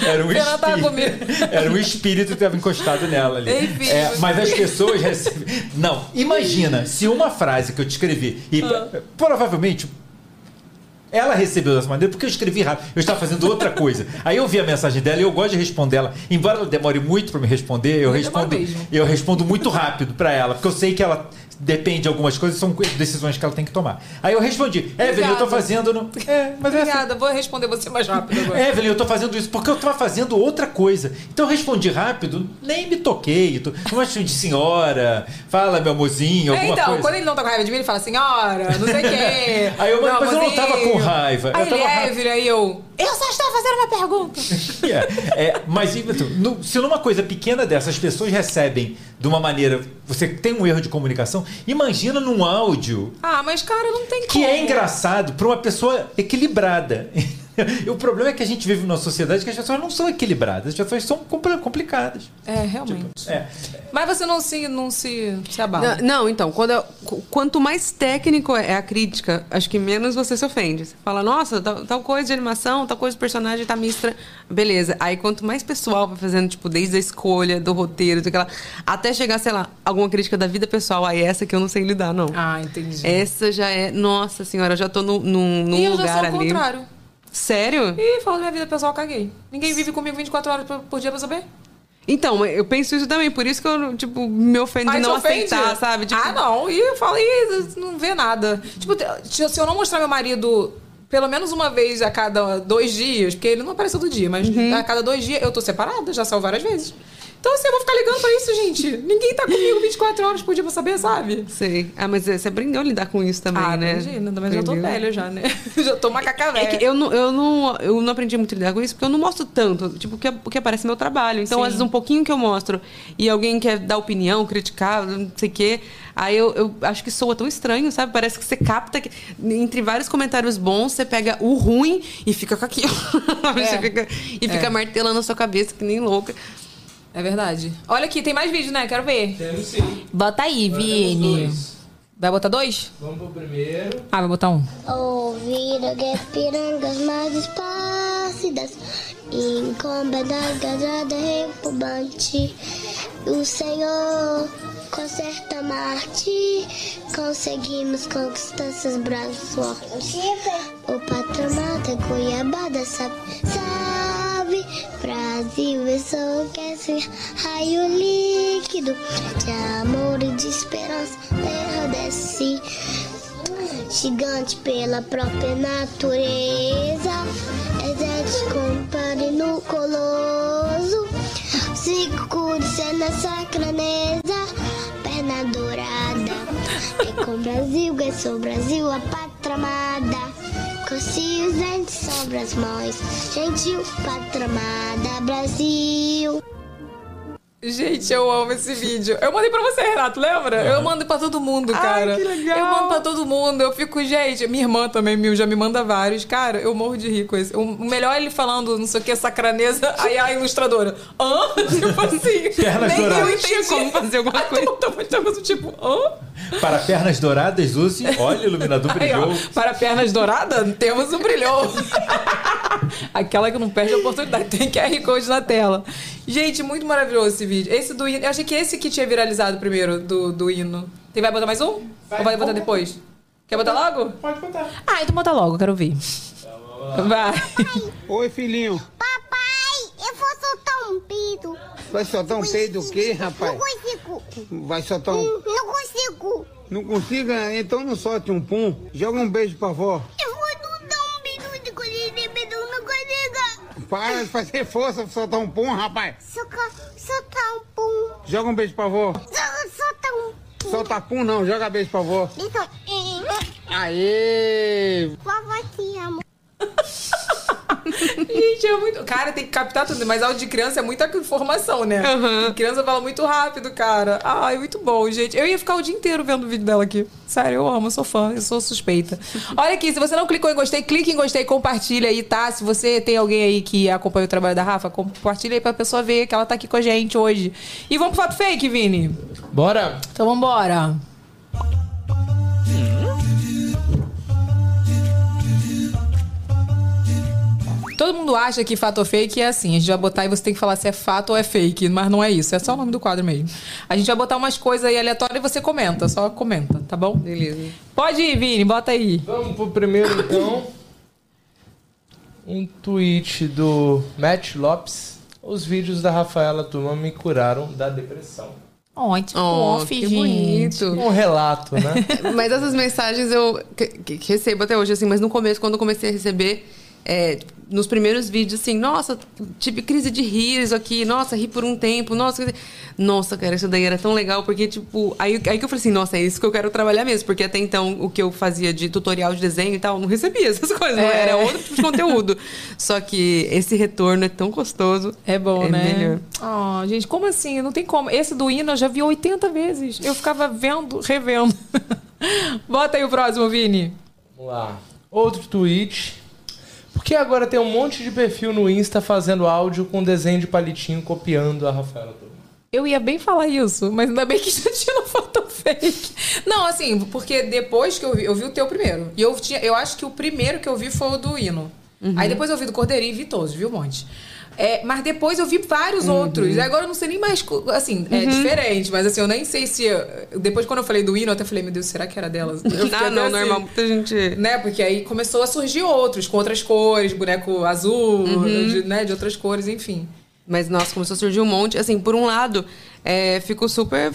Era um Fernanda tava espírito. Era um espírito que estava encostado nela ali. Enfim. É, mas as pessoas recebem. Não, imagina se uma frase que eu te escrevi, e Ah. provavelmente ela recebeu dessa maneira porque eu escrevi rápido. Eu estava fazendo outra coisa. Aí eu vi a mensagem dela e eu gosto de responder ela. Embora ela demore muito para me responder, eu Eu respondo, eu respondo muito rápido para ela, porque eu sei que ela depende de algumas coisas, são decisões que ela tem que tomar. Aí eu respondi: Evelyn, eu tô fazendo no. É, mas é assim. Obrigada, vou responder você mais rápido agora. Evelyn, eu tô fazendo isso porque eu tava fazendo outra coisa. Então eu respondi rápido, nem me toquei. Tô, não de senhora, fala meu amorzinho, É, então, coisa. quando ele não tá com raiva de mim, ele fala senhora, não sei o quê. <laughs> Aí eu- Meu mas eu não tava com raiva, Aí eu tava ele, ra- Evelyn, aí eu... Eu só estou fazendo uma pergunta. <laughs> É, é, mas no- se numa coisa pequena dessa as pessoas recebem de uma maneira. Você tem um erro de comunicação, imagina num áudio Ah, mas cara, não tem que como. é engraçado para uma pessoa equilibrada. <laughs> E o problema é que a gente vive numa sociedade que as pessoas não são equilibradas, as pessoas são compl- complicadas. É, realmente. É. Mas você não se, não se, se abala. Não, não, então, quando eu- qu- quanto mais técnico é a crítica, acho que menos você se ofende. Você fala, nossa, tal, tal coisa de animação, tal coisa de personagem tá meio estranha. Beleza. Aí quanto mais pessoal vai fazendo, tipo, desde a escolha do roteiro, daquela, até chegar, sei lá, alguma crítica da vida pessoal, aí essa que eu não sei lidar, não. Ah, entendi. Essa já é, nossa senhora, eu já tô num, num, num e eu lugar já sou o ali. contrário. Sério? Ih, falando minha vida pessoal, caguei. Ninguém vive comigo 24 horas por- dia pra saber. Então, eu penso isso também, por isso que eu, tipo, me ofendo de não ofende? aceitar, sabe? Tipo, Ah, não. E eu falo, ih, não vê nada. Tipo, se eu não mostrar meu marido pelo menos uma vez a cada dois dias, porque ele não aparece todo dia, mas Uhum. a cada dois dias eu tô separada, já saiu várias vezes. Então, assim, eu vou ficar ligando pra isso, gente. Ninguém tá comigo <laughs> 24 horas por dia pra saber, sabe? Sei. Ah, mas você aprendeu a lidar com isso também, ah, né? imagina, mas eu tô Aprendeu. velha já, né? <laughs> já tô macaca É velha. que eu não, eu, não, eu não aprendi muito a lidar com isso, porque eu não mostro tanto, tipo, porque, porque aparece meu trabalho. Então, Sim. às vezes, um pouquinho que eu mostro e alguém quer dar opinião, criticar, não sei o quê, aí eu, eu acho que soa tão estranho, sabe? Parece que você capta que, entre vários comentários bons, você pega o ruim e fica com aquilo. <laughs> Você fica- e fica É. martelando a sua cabeça que nem louca. É verdade. Olha aqui, tem mais vídeo, né? Quero ver. Temos sim. Bota aí, Agora Vini. Vai botar dois? Vamos pro primeiro. Ah, vai botar um. Ouvir as pirangas mais espácidas Incomodar gajada repumbante O Senhor conserta Marte Conseguimos conquistar seus braços fortes O patronato é Cuiabá sabe, sabe Brasil enlouquece Raio líquido De amor e de esperança Terra desce Gigante pela própria natureza Exército compare no coloso Cinco de ser na sacraneza Perna dourada É com o Brasil, é sou Brasil, a pátria amada Coci os dentes sobre as mãos Gentil, pátria amada, Brasil Gente, eu amo esse vídeo. Eu mandei pra você, Renato, lembra? Eu mando pra todo mundo, cara. que legal. Eu mando pra todo mundo. Eu fico, gente, minha irmã também me- já me manda vários. Cara, eu morro de rir com esse. O melhor é ele falando, não sei o que, sacraneza, aí a ilustradora. Hã? <laughs> Tipo assim. <laughs> Pernas nem eu douradas. entendi como fazer alguma coisa. Tu- tu- tu- Tipo, hã? Para pernas douradas, use óleo iluminador <laughs> Aí, ó, brilhou. para pernas douradas, temos um brilhou. Aquela que não perde a oportunidade. Tem QR Code na tela. Gente, muito maravilhoso esse vídeo. Esse do hino. Eu achei que esse que tinha viralizado primeiro, do, do hino. Tem, vai botar mais um? Ou vai botar depois? Quer botar logo? Pode botar. Ah, então bota logo, quero ver. Vai. Oi, filhinho. Papai, eu vou soltar um peido Vai soltar um peido o quê, rapaz? consigo Vai soltar um... Não consigo Não consiga? Então não solte um pum. Joga um beijo pra avó. Eu vou Para de fazer força pra soltar um pum, rapaz. Soca, soltar um pum Joga um beijo pra avó. So- Soltar um pum Solta pum não, joga beijo pra avó. Então, Aê! vovó te amo <laughs> <laughs> Gente, é muito. Cara, tem que captar tudo, mas áudio de criança é muita informação, né? Aham. Criança fala muito rápido, cara. Ai, muito bom, gente. Eu ia ficar o dia inteiro vendo o vídeo dela aqui. Sério, eu amo, eu sou fã, eu sou suspeita. <laughs> Olha aqui, se você não clicou em gostei, clique em gostei, compartilha aí, tá? Se você tem alguém aí que acompanha o trabalho da Rafa, compartilha aí pra pessoa ver que ela tá aqui com a gente hoje. E vamos pro fato fake, Vini? Bora? Então vambora. Todo mundo acha que fato ou fake é assim. A gente vai botar e você tem que falar se é fato ou é fake. Mas não é isso. É só o nome do quadro mesmo. A gente vai botar umas coisas aí aleatórias e você comenta. Só comenta, tá bom? Beleza. Pode ir, Vini. Bota aí. Vamos pro primeiro, então. Um tweet do Matt Lopes. Os vídeos da Rafaela Turma me curaram da depressão. Oh, que fofo, que gente. bonito. Um relato, né? <laughs> Mas essas mensagens eu que- que recebo até hoje, assim, mas no começo, quando eu comecei a receber, é, nos primeiros vídeos, assim, nossa, tive crise de riso aqui, nossa, ri por um tempo, nossa, nossa, cara, isso daí era tão legal, porque, tipo, aí, aí que eu falei assim, nossa, é isso que eu quero trabalhar mesmo, porque até então o que eu fazia de tutorial de desenho e tal, eu não recebia essas coisas, não É. era outro tipo de conteúdo. <laughs> Só que esse retorno é tão gostoso. É bom, é né? melhor. Oh, gente, como assim? Não tem como. Esse do hino eu já vi 80 vezes. Eu ficava vendo, revendo. <laughs> Bota aí o próximo, Vini. Vamos lá. Outro tweet. Porque agora tem um monte de perfil no Insta fazendo áudio com desenho de palitinho copiando a Rafaela. Eu ia bem falar isso, mas ainda bem que <laughs> já tinha no foto fake. Não, assim, porque depois que eu vi, eu vi o teu primeiro. E eu tinha, eu acho que o primeiro que eu vi foi o do hino. Aí depois eu vi do Cordeirinho e vi todos, vi um monte. É, mas depois eu vi vários outros. Agora eu não sei nem mais. Assim, é diferente, mas assim, eu nem sei se. Depois, quando eu falei do hino, eu até falei, meu Deus, será que era delas? Eu <laughs> até não, assim, normal, muita gente. Né? Porque aí começou a surgir outros, com outras cores, boneco azul, de, né, de outras cores, enfim. Mas, nossa, começou a surgir um monte. Assim, por um lado, é, fico super.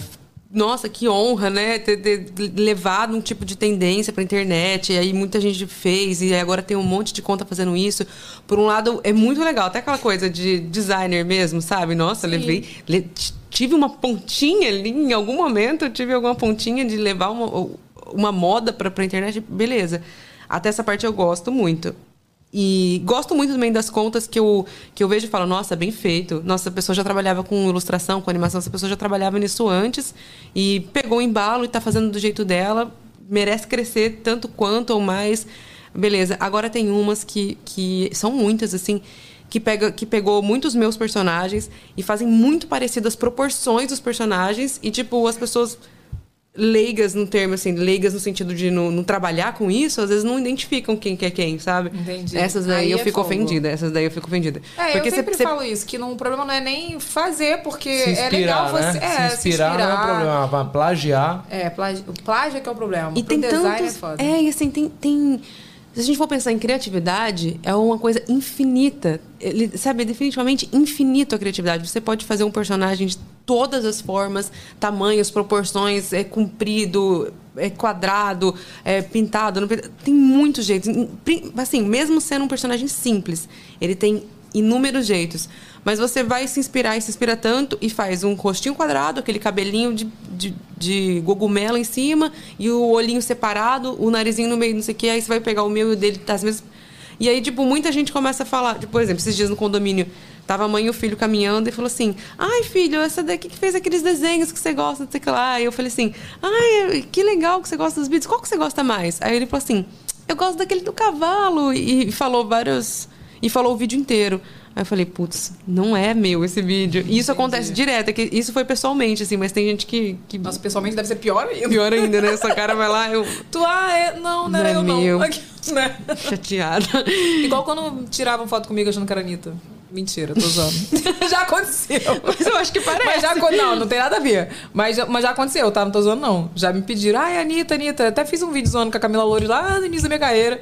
Nossa, que honra, né? Ter, ter levado um tipo de tendência pra internet. E aí muita gente fez. E agora tem um monte de conta fazendo isso. Por um lado, é muito legal. Até aquela coisa de designer mesmo, sabe? Nossa, levei. le- tive uma pontinha ali, em algum momento, eu tive alguma pontinha de levar uma, uma moda pra, pra internet. Beleza. Até essa parte eu gosto muito. E gosto muito também das contas que eu, que eu vejo e falo, nossa, bem feito. Nossa, a pessoa já trabalhava com ilustração, com animação, essa pessoa já trabalhava nisso antes e pegou o embalo e tá fazendo do jeito dela, merece crescer tanto quanto ou mais. Beleza. Agora tem umas que, que são muitas, assim, que, pega, que pegou muitos meus personagens e fazem muito parecidas as proporções dos personagens e, tipo, as pessoas leigas no termo, assim, leigas no sentido de não, não trabalhar com isso, às vezes não identificam quem que é quem, sabe? Entendi. Essas daí Aí eu é fico fogo. ofendida, essas daí eu fico ofendida. É, Porque eu sempre você- falo isso, que não, o problema não é nem fazer, porque Se é legal inspirar, você. né? É, se inspirar não é problema, mas plagiar. É, plágio, o plágio é que é o problema. E Pro tem design tantos. é foda. É, e assim, tem, tem. Se a gente for pensar em criatividade, é uma coisa infinita. Ele, sabe, é definitivamente infinito a criatividade. Você pode fazer um personagem de todas as formas, tamanhos, proporções, é comprido, é quadrado, é pintado. não Tem muitos jeitos. Assim, mesmo sendo um personagem simples, ele tem inúmeros jeitos. Mas você vai se inspirar e se inspira tanto e faz um rostinho quadrado, aquele cabelinho de, de, de cogumelo em cima e o olhinho separado, o narizinho no meio, não sei o que. Aí você vai pegar o meu e o dele, tá as mesmas. E aí, tipo, muita gente começa a falar. Tipo, por exemplo, esses dias no condomínio, tava a mãe e o filho caminhando e falou assim: Ai, filho, essa daqui que fez aqueles desenhos que você gosta, não sei o que lá. E eu falei assim: Ai, que legal que você gosta dos vídeos, qual que você gosta mais? Aí ele falou assim: Eu gosto daquele do cavalo. E falou vários. E falou o vídeo inteiro. Aí eu falei, putz, não é meu esse vídeo. E isso acontece direto, é que isso foi pessoalmente, assim, mas tem gente que. que... Nossa, pessoalmente deve ser pior ainda. Pior ainda, né? Essa cara vai lá, eu. Tu, ah, é, não, não, Não era é eu meu. não. Aqui, né? Chateada. Igual quando tiravam foto comigo achando que era Anitta. Mentira, tô zoando. <laughs> já aconteceu. Mas eu acho que parece. Mas já, não, não tem nada a ver. Mas, já- mas já aconteceu, tá? Não tô zoando, não. Já me pediram, ai, Anitta, Anitta. Até fiz um vídeo zoando com a Camila Loures lá no início da minha carreira.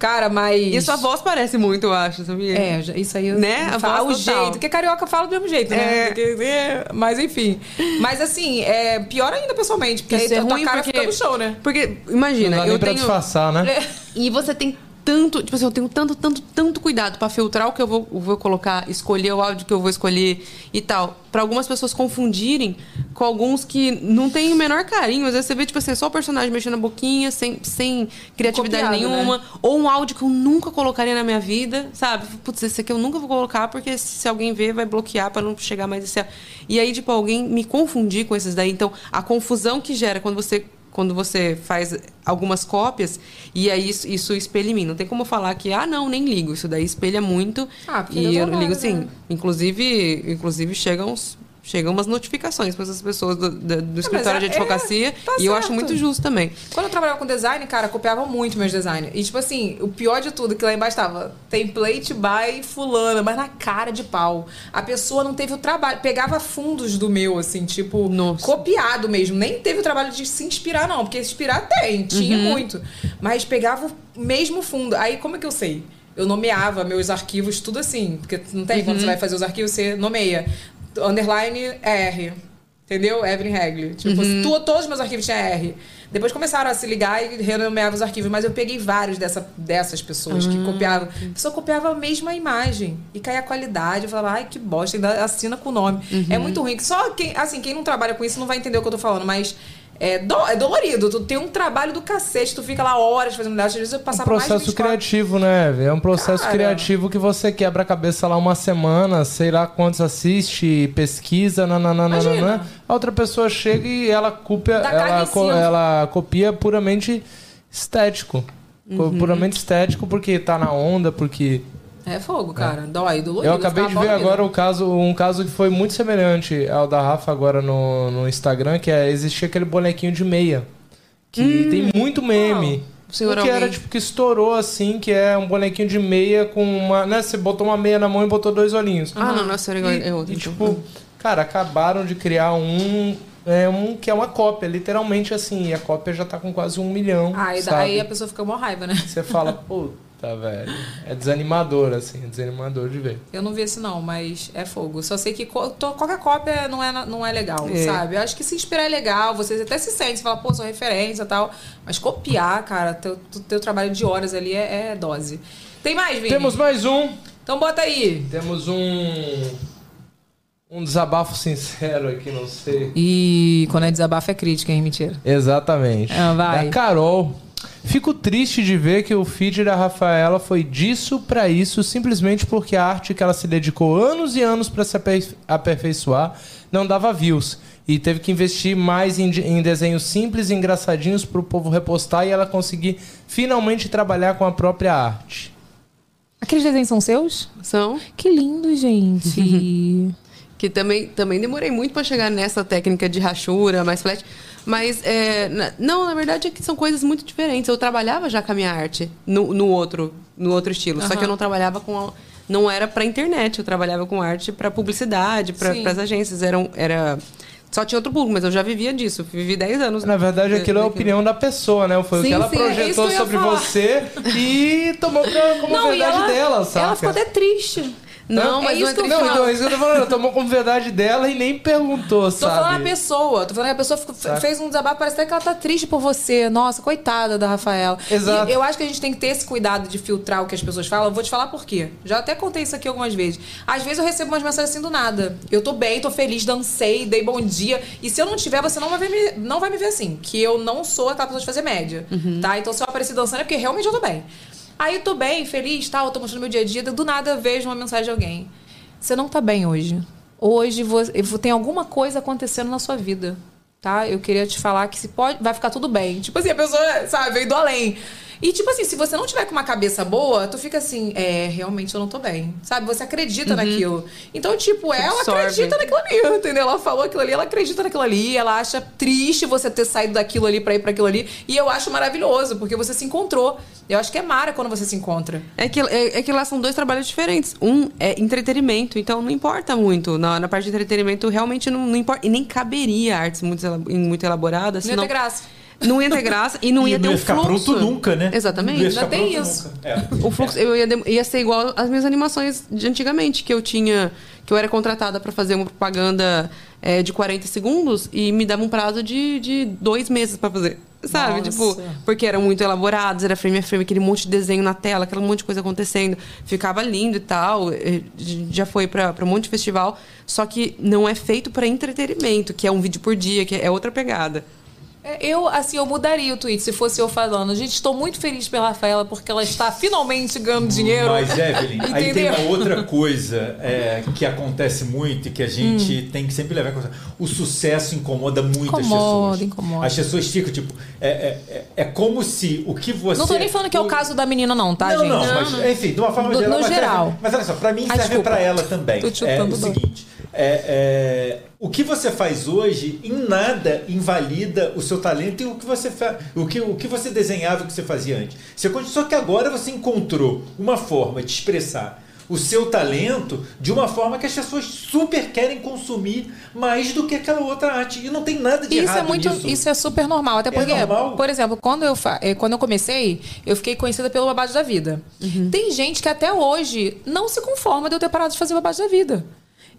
Cara, mas. E sua voz parece muito, eu acho, sabia? É, isso aí eu Né? A falo, voz o total. jeito. Porque carioca fala do mesmo jeito, né? É. Porque- é, Mas enfim. Mas assim, é pior ainda pessoalmente, porque Isso aí é a tua ruim cara porque- fica no show, né? Porque, Não imagina, dá nem eu pra tenho. disfarçar, né? É. E você tem tanto, tipo assim, eu tenho tanto, tanto, tanto cuidado pra filtrar o que eu vou, vou colocar, escolher o áudio que eu vou escolher e tal. Pra algumas pessoas confundirem com alguns que não tem o menor carinho. Às vezes você vê, tipo assim, só o personagem mexendo a boquinha, sem, sem criatividade Copiado, nenhuma. né? Ou um áudio que eu nunca colocaria na minha vida, sabe? Putz, esse aqui eu nunca vou colocar, porque se alguém ver, vai bloquear pra não chegar mais esse. E aí, tipo, alguém me confundir com esses daí. Então, a confusão que gera quando você. Quando você faz algumas cópias, e aí isso, isso espelha em mim. Não tem como falar que, ah, não, nem ligo. Isso daí espelha muito. Ah, porque e eu ligo sim. né? Inclusive, inclusive chegam, uns- chegam umas notificações para essas pessoas do, do- do escritório de é- advocacia. tá e eu acho muito justo também. Quando eu trabalhava com design, cara, copiava muito meus designs. E, tipo assim, o pior de tudo, que lá embaixo tava template by fulana, mas na cara de pau. A pessoa não teve o trabalho, pegava fundos do meu, assim, tipo, copiado mesmo. Nem teve o trabalho de se inspirar, não, porque se inspirar tem, tinha Uhum. muito. Mas pegava o mesmo fundo. Aí, como é que eu sei? Eu nomeava meus arquivos, tudo assim. Porque não tem, quando Uhum. você vai fazer os arquivos, você nomeia. Underline R. Entendeu? Evelyn Regli. Tipo, Uhum. tu- todos os meus arquivos tinham R. Depois começaram a se ligar e renomeavam os arquivos, mas eu peguei vários dessa, dessas pessoas que Ah, copiavam. A pessoa copiava a mesma imagem e caía a qualidade. Eu falava, ai, que bosta, ainda assina com o nome. Uhum. É muito ruim. Só quem, assim, quem não trabalha com isso não vai entender o que eu tô falando, mas é, do- é dolorido. Tu tem um trabalho do cacete, tu fica lá horas fazendo mudança. Às vezes eu Um passava mais de processo 24 criativo, né? É um processo Cara. criativo que você quebra a cabeça lá uma semana, sei lá quantos assiste, pesquisa, nananana. Imagina. A outra pessoa chega e ela copia, ela, co- ela copia puramente estético. Co- Uhum. Puramente estético porque tá na onda, porque. É fogo, cara. Dói, dolorido. Eu acabei de ver dolorido. agora o caso, um caso que foi muito semelhante ao da Rafa agora no, no Instagram, que é existia aquele bonequinho de meia. Que tem muito meme. Um que era tipo que estourou assim, que é um bonequinho de meia com uma. Né, você botou uma meia na mão e botou dois olhinhos. Ah, não, não, senhor igual E, é outro. e, então. tipo, cara, acabaram de criar um. É um que é uma cópia, literalmente assim. E a cópia já tá com quase um milhão. Aí, sabe? aí a pessoa fica com raiva, né? Você fala, <laughs> puta, velho. É desanimador, assim, é desanimador de ver. Eu não vi esse não, mas é fogo. Só sei que co- to- qualquer cópia não é, não é legal, É. sabe? Eu acho que se inspirar é legal, você até se sente, você fala, pô, sou referência e tal. Mas copiar, cara, teu, teu trabalho de horas ali é, é dose. Tem mais, Vini? Temos mais um. Então bota aí. Temos um. Um desabafo sincero aqui, não sei. E quando é desabafo é crítica, hein? Mentira. Exatamente. Ah, vai. Da Carol. Fico triste de ver que o feed da Rafaela foi disso pra isso, simplesmente porque a arte que ela se dedicou anos e anos pra se aper- aperfeiçoar não dava views. E teve que investir mais em, em desenhos simples e engraçadinhos pro povo repostar e ela conseguir finalmente trabalhar com a própria arte. Aqueles desenhos são seus? São. Que lindo, gente. <laughs> que também, também demorei muito pra chegar nessa técnica de rachura, mais flat. Mas, é, na- não, na verdade é que são coisas muito diferentes. Eu trabalhava já com a minha arte no, no outro, no outro estilo. Só Aham. que eu não trabalhava com. a- não era pra internet, eu trabalhava com arte pra publicidade, pra Sim. as agências. Eram, era, só tinha outro público, mas eu já vivia disso. Vivi 10 anos. Na verdade, de- aquilo é a opinião da pessoa, né? Foi o Sim, que ela sim, é projetou que eu ia sobre falar. você e tomou pra- como Não, verdade ela- dela, sabe? Ela ficou até triste. Não, mas é isso não é que eu Não, falo. então, é isso que eu tô falando. Tomou como verdade dela e nem perguntou, Tô sabe? falando a pessoa. Tô falando que a pessoa Saca. fez um desabafo, parece até que ela tá triste por você. Nossa, coitada da Rafaela. Exato. E eu acho que a gente tem que ter esse cuidado de filtrar o que as pessoas falam. Eu vou te falar por quê. Já até contei isso aqui algumas vezes. Às vezes eu recebo umas mensagens assim do nada. Eu tô bem, tô feliz, dancei, dei bom dia. E se eu não tiver, você não vai, ver me, não vai me ver assim. Que eu não sou aquela pessoa de fazer média. Tá? Então se eu aparecer dançando é porque realmente eu tô bem. Aí tô bem, feliz, tal, tô mostrando meu dia a dia. Do nada vejo uma mensagem de alguém. Você não tá bem hoje. Hoje você, tem alguma coisa acontecendo na sua vida, tá? Eu queria te falar que se pode, vai ficar tudo bem. Tipo assim, a pessoa, sabe, veio do além. E tipo assim, se você não tiver com uma cabeça boa, tu fica assim, é, realmente eu não tô bem. Sabe? Você acredita Uhum. naquilo. Então, tipo, ela absorve. acredita naquilo ali, entendeu? Ela falou aquilo ali, ela acredita naquilo ali, ela acha triste você ter saído daquilo ali pra ir pra aquilo ali. E eu acho maravilhoso, porque você se encontrou. Eu acho que é mara quando você se encontra. É que, é, é que lá são dois trabalhos diferentes. Um é entretenimento, então não importa muito. Na, na parte de entretenimento, realmente não, não importa. E nem caberia artes muito, muito elaboradas. Não senão- graça. Não ia ter graça e não E ia não ter ia um ficar fluxo. pronto nunca, né? Exatamente. Ainda tem isso. nunca. É. O fluxo eu ia, ia ser igual às minhas animações de antigamente, que eu tinha. que eu era contratada para fazer uma propaganda é, de 40 segundos e me dava um prazo de, de dois meses para fazer. Sabe? Nossa. Tipo, porque eram muito elaborados, era frame a frame, aquele monte de desenho na tela, aquele monte de coisa acontecendo. Ficava lindo e tal. eh, Já foi pra, pra um monte de festival. Só que não é feito pra entretenimento, que é um vídeo por dia, que é outra pegada. É, Eu, assim, eu mudaria o tweet se fosse eu falando. Gente, estou muito feliz pela Rafaela porque ela está finalmente ganhando dinheiro. Mas, Evelyn, aí tem uma outra coisa é, que acontece muito e que a gente Hum. tem que sempre levar em consideração. O sucesso incomoda muito as Incomoda, pessoas. incomoda. As pessoas ficam, tipo, é, é, é- é como se o que você. Não tô nem falando que é o caso da menina, não, tá, não, gente? não, mas, enfim, de uma forma No- geral. no mas geral. Serve, mas olha só, pra mim serve desculpa. pra ela também. Tô te é o seguinte. É, é, o que você faz hoje em nada invalida o seu talento e o que você o que, o que você desenhava, o que você fazia antes. Você, só que agora você encontrou uma forma de expressar o seu talento de uma forma que as pessoas super querem consumir mais do que aquela outra arte. E não tem nada de Isso errado é muito, nisso. isso é super normal. Até É porque, normal? por exemplo, quando eu, fa- eh, quando eu comecei, eu fiquei conhecida pelo babado da vida. Tem gente que até hoje não se conforma de eu ter parado de fazer babado da vida.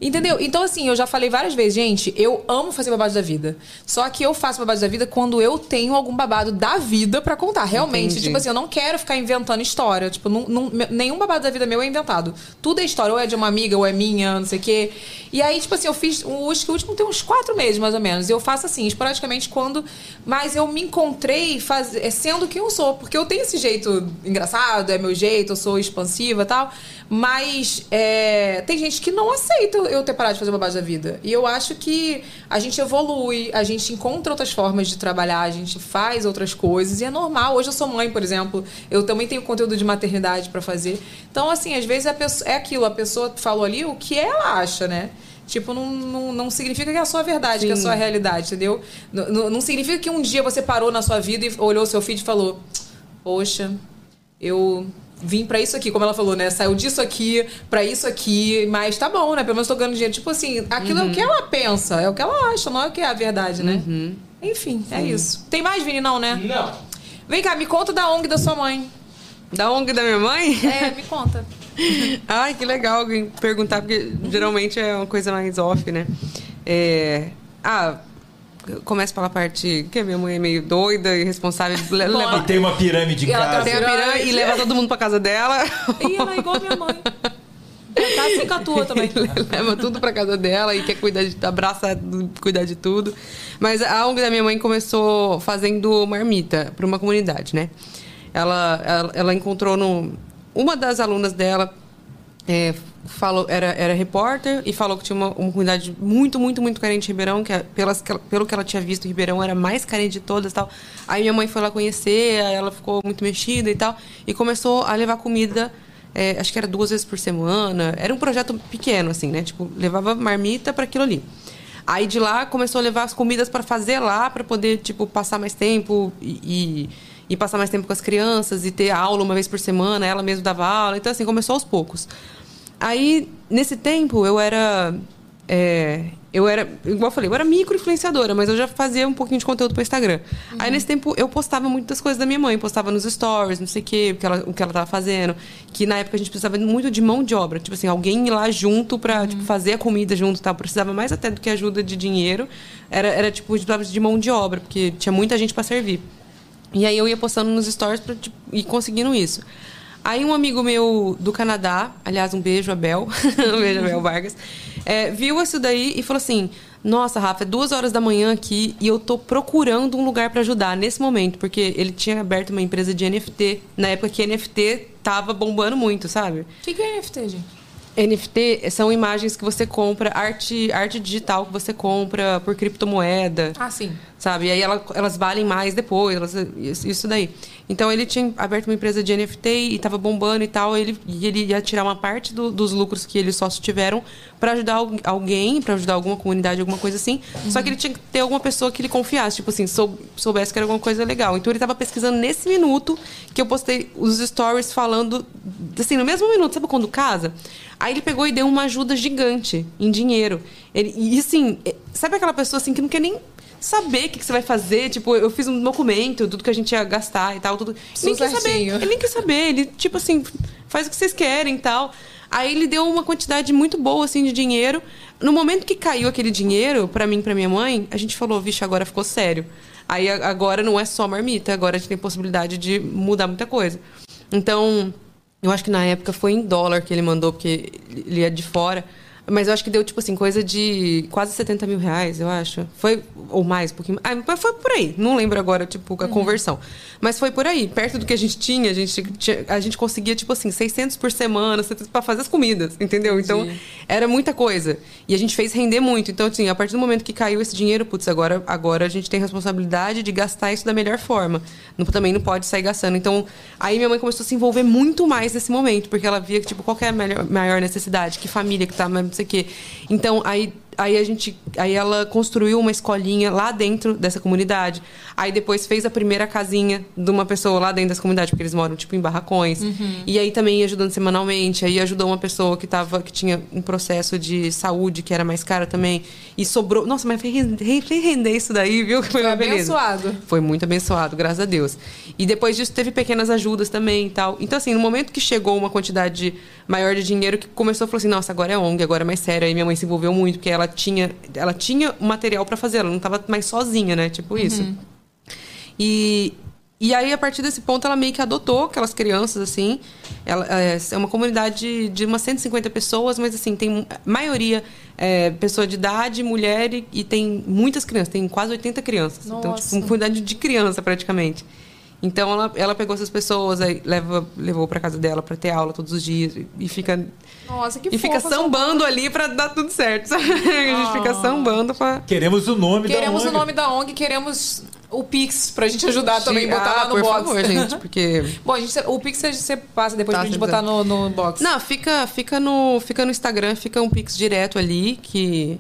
Entendeu? Então, assim, eu já falei várias vezes, gente, eu amo fazer babado da vida. Só que eu faço babado da vida quando eu tenho algum babado da vida pra contar. Realmente, Entendi. tipo assim, eu não quero ficar inventando história. Tipo, não- não- nenhum babado da vida meu é inventado. Tudo é história, ou é de uma amiga, ou é minha, não sei o quê. E aí, tipo assim, eu fiz. o- Acho que o último tem uns quatro meses, mais ou menos. E eu faço assim, esporadicamente, quando. Mas eu me encontrei faz... é, sendo quem eu sou. Porque eu tenho esse jeito engraçado, é meu jeito, eu sou expansiva e tal. Mas é, tem gente que não aceita eu ter parado de fazer babado da vida. E eu acho que a gente evolui, a gente encontra outras formas de trabalhar, a gente faz outras coisas. E é normal. Hoje eu sou mãe, por exemplo. Eu também tenho conteúdo de maternidade pra fazer. Então, assim, às vezes pessoa, é aquilo, a pessoa falou ali o que ela acha, né? Tipo, não, não, não significa que é a sua verdade, que é a Sim. sua realidade, entendeu? Não, não- significa que um dia você parou na sua vida e olhou o seu feed e falou: Poxa, eu vim pra isso aqui, como ela falou, né? Saiu disso aqui pra isso aqui, mas tá bom, né? Pelo menos tô ganhando dinheiro. Tipo assim, aquilo é o Uhum. que ela pensa, é o que ela acha, não é o que é a verdade, né? Enfim, é Sim. isso. Tem mais, Vini, não, né? Não. Vem cá, me conta da ONG da sua mãe. Da ONG da minha mãe? É, me conta. <laughs> Ai, que legal alguém perguntar, porque geralmente é uma coisa mais off, né? É... Ah, começa pela parte que a minha mãe é meio doida e responsável. le- leva... E tem uma pirâmide em E ela casa. Tem a piranha e leva todo mundo pra casa dela. Ih, ela é igual a minha mãe. Tá assim com a tua <laughs> também. leva tudo pra casa dela e quer cuidar de abraça, cuidar de tudo. Mas a ONG da minha mãe começou fazendo marmita para uma comunidade, né? Ela, ela, ela encontrou no uma das alunas dela é, falou era, era repórter e falou que tinha uma, uma comunidade muito muito muito carente em Ribeirão que pelas, que pelo que ela tinha visto Ribeirão era mais carente de todas tal aí minha mãe foi lá conhecer ela ficou muito mexida e tal e começou a levar comida é, acho que era duas vezes por semana era um projeto pequeno assim né tipo levava marmita para aquilo ali Aí de lá começou a levar as comidas para fazer lá, para poder tipo passar mais tempo e, e, e passar mais tempo com as crianças e ter aula uma vez por semana. Ela mesma dava aula, então assim começou aos poucos. Aí nesse tempo eu era é, eu era, igual eu falei, eu era micro influenciadora, mas eu já fazia um pouquinho de conteúdo para Instagram. Aí nesse tempo eu postava muitas coisas da minha mãe, postava nos stories, não sei o quê, ela, o que ela tava fazendo. Que na época a gente precisava muito de mão de obra, tipo assim, alguém ir lá junto pra tipo, fazer a comida junto e tal. Precisava mais até do que ajuda de dinheiro. Era, era tipo, de mão de obra, porque tinha muita gente para servir. E aí eu ia postando nos stories pra, tipo, ir conseguindo isso. Aí um amigo meu do Canadá, aliás, um beijo, Abel, <laughs> um beijo, Abel Vargas, é, viu isso daí e falou assim: Nossa, Rafa, é duas horas da manhã aqui e eu tô procurando um lugar para ajudar nesse momento, porque ele tinha aberto uma empresa de NFT, na época que NFT tava bombando muito, sabe? O que, que é NFT, gente? NFT são imagens que você compra, arte, arte digital que você compra por criptomoeda. Ah, sim. Sabe? E aí ela- elas valem mais depois, elas- isso daí. Então ele tinha aberto uma empresa de NFT e estava bombando e tal. Ele, e ele ia tirar uma parte do- dos lucros que eles sócios tiveram para ajudar al- alguém, para ajudar alguma comunidade, alguma coisa assim. Só que ele tinha que ter alguma pessoa que ele confiasse, tipo assim, sou- soubesse que era alguma coisa legal. Então ele estava pesquisando nesse minuto que eu postei os stories falando, assim, no mesmo minuto, sabe quando casa? Aí ele pegou e deu uma ajuda gigante em dinheiro. Ele, e assim, é- sabe aquela pessoa assim que não quer nem saber o que, que você vai fazer? Tipo, eu fiz um documento, tudo que a gente ia gastar e tal, tudo. Nem quer saber. Ele nem quer saber. Ele, tipo assim, faz o que vocês querem e tal. Aí ele deu uma quantidade muito boa, assim, de dinheiro. No momento que caiu aquele dinheiro, pra mim e pra minha mãe, a gente falou, vixe, agora ficou sério. Aí agora não é só marmita, agora a gente tem possibilidade de mudar muita coisa. Então, eu acho que na época foi em dólar que ele mandou, porque ele é de fora. Mas eu acho que deu, tipo assim, coisa de quase 70 mil reais, eu acho. Foi, ou mais, um pouquinho. Ah, mas foi por aí. Não lembro agora, tipo, a conversão. Mas foi por aí. Perto do que a gente tinha, a gente, tinha- a gente conseguia, tipo assim, 600 por semana, 700 pra fazer as comidas, entendeu? Então, era muita coisa. E a gente fez render muito. Então, assim, a partir do momento que caiu esse dinheiro, putz, agora, agora a gente tem a responsabilidade de gastar isso da melhor forma. Não- também não pode sair gastando. Então, aí minha mãe começou a se envolver muito mais nesse momento, porque ela via que, tipo, qual é a melhor- maior necessidade, que família que tá, sei o quê. Então, aí aí a gente aí ela construiu uma escolinha lá dentro dessa comunidade aí depois fez a primeira casinha de uma pessoa lá dentro dessa comunidade porque eles moram tipo em barracões Uhum. e aí também ia ajudando semanalmente aí ajudou uma pessoa que tava que tinha um processo de saúde que era mais caro também e sobrou nossa mas fez render, isso daí viu que foi, Foi uma beleza abençoado. foi muito abençoado, graças a Deus. E depois disso teve pequenas ajudas também e tal. Então, assim, no momento que chegou uma quantidade maior de dinheiro, que começou a falar assim, nossa, agora é ONG, agora é mais sério. Aí minha mãe se envolveu muito, porque ela tinha, ela tinha o material pra fazer, ela não tava mais sozinha, né? Tipo isso. Uhum. E, e aí, a partir desse ponto, ela meio que adotou aquelas crianças, assim. Ela, é, é uma comunidade de umas 150 pessoas, mas, assim, tem maioria é, pessoa de idade, mulher, e, e tem muitas crianças. Tem quase 80 crianças. Então, tipo, Nossa. uma comunidade de criança, praticamente. Então, ela, ela pegou essas pessoas, aí leva, levou pra casa dela pra ter aula todos os dias. E, e fica... Nossa, que e fica sambando ali pra dar tudo certo. sabe? <laughs> A gente fica sambando pra... Queremos o nome Queremos da o nome da ONG, queremos o Pix pra gente ajudar também, Sim, botar ah, lá no por box. favor, gente, <laughs> porque... Bom, a gente, o Pix você passa depois Tá, pra gente botar no, no box. Não, fica, fica, no, fica no Instagram, fica um Pix direto ali, que...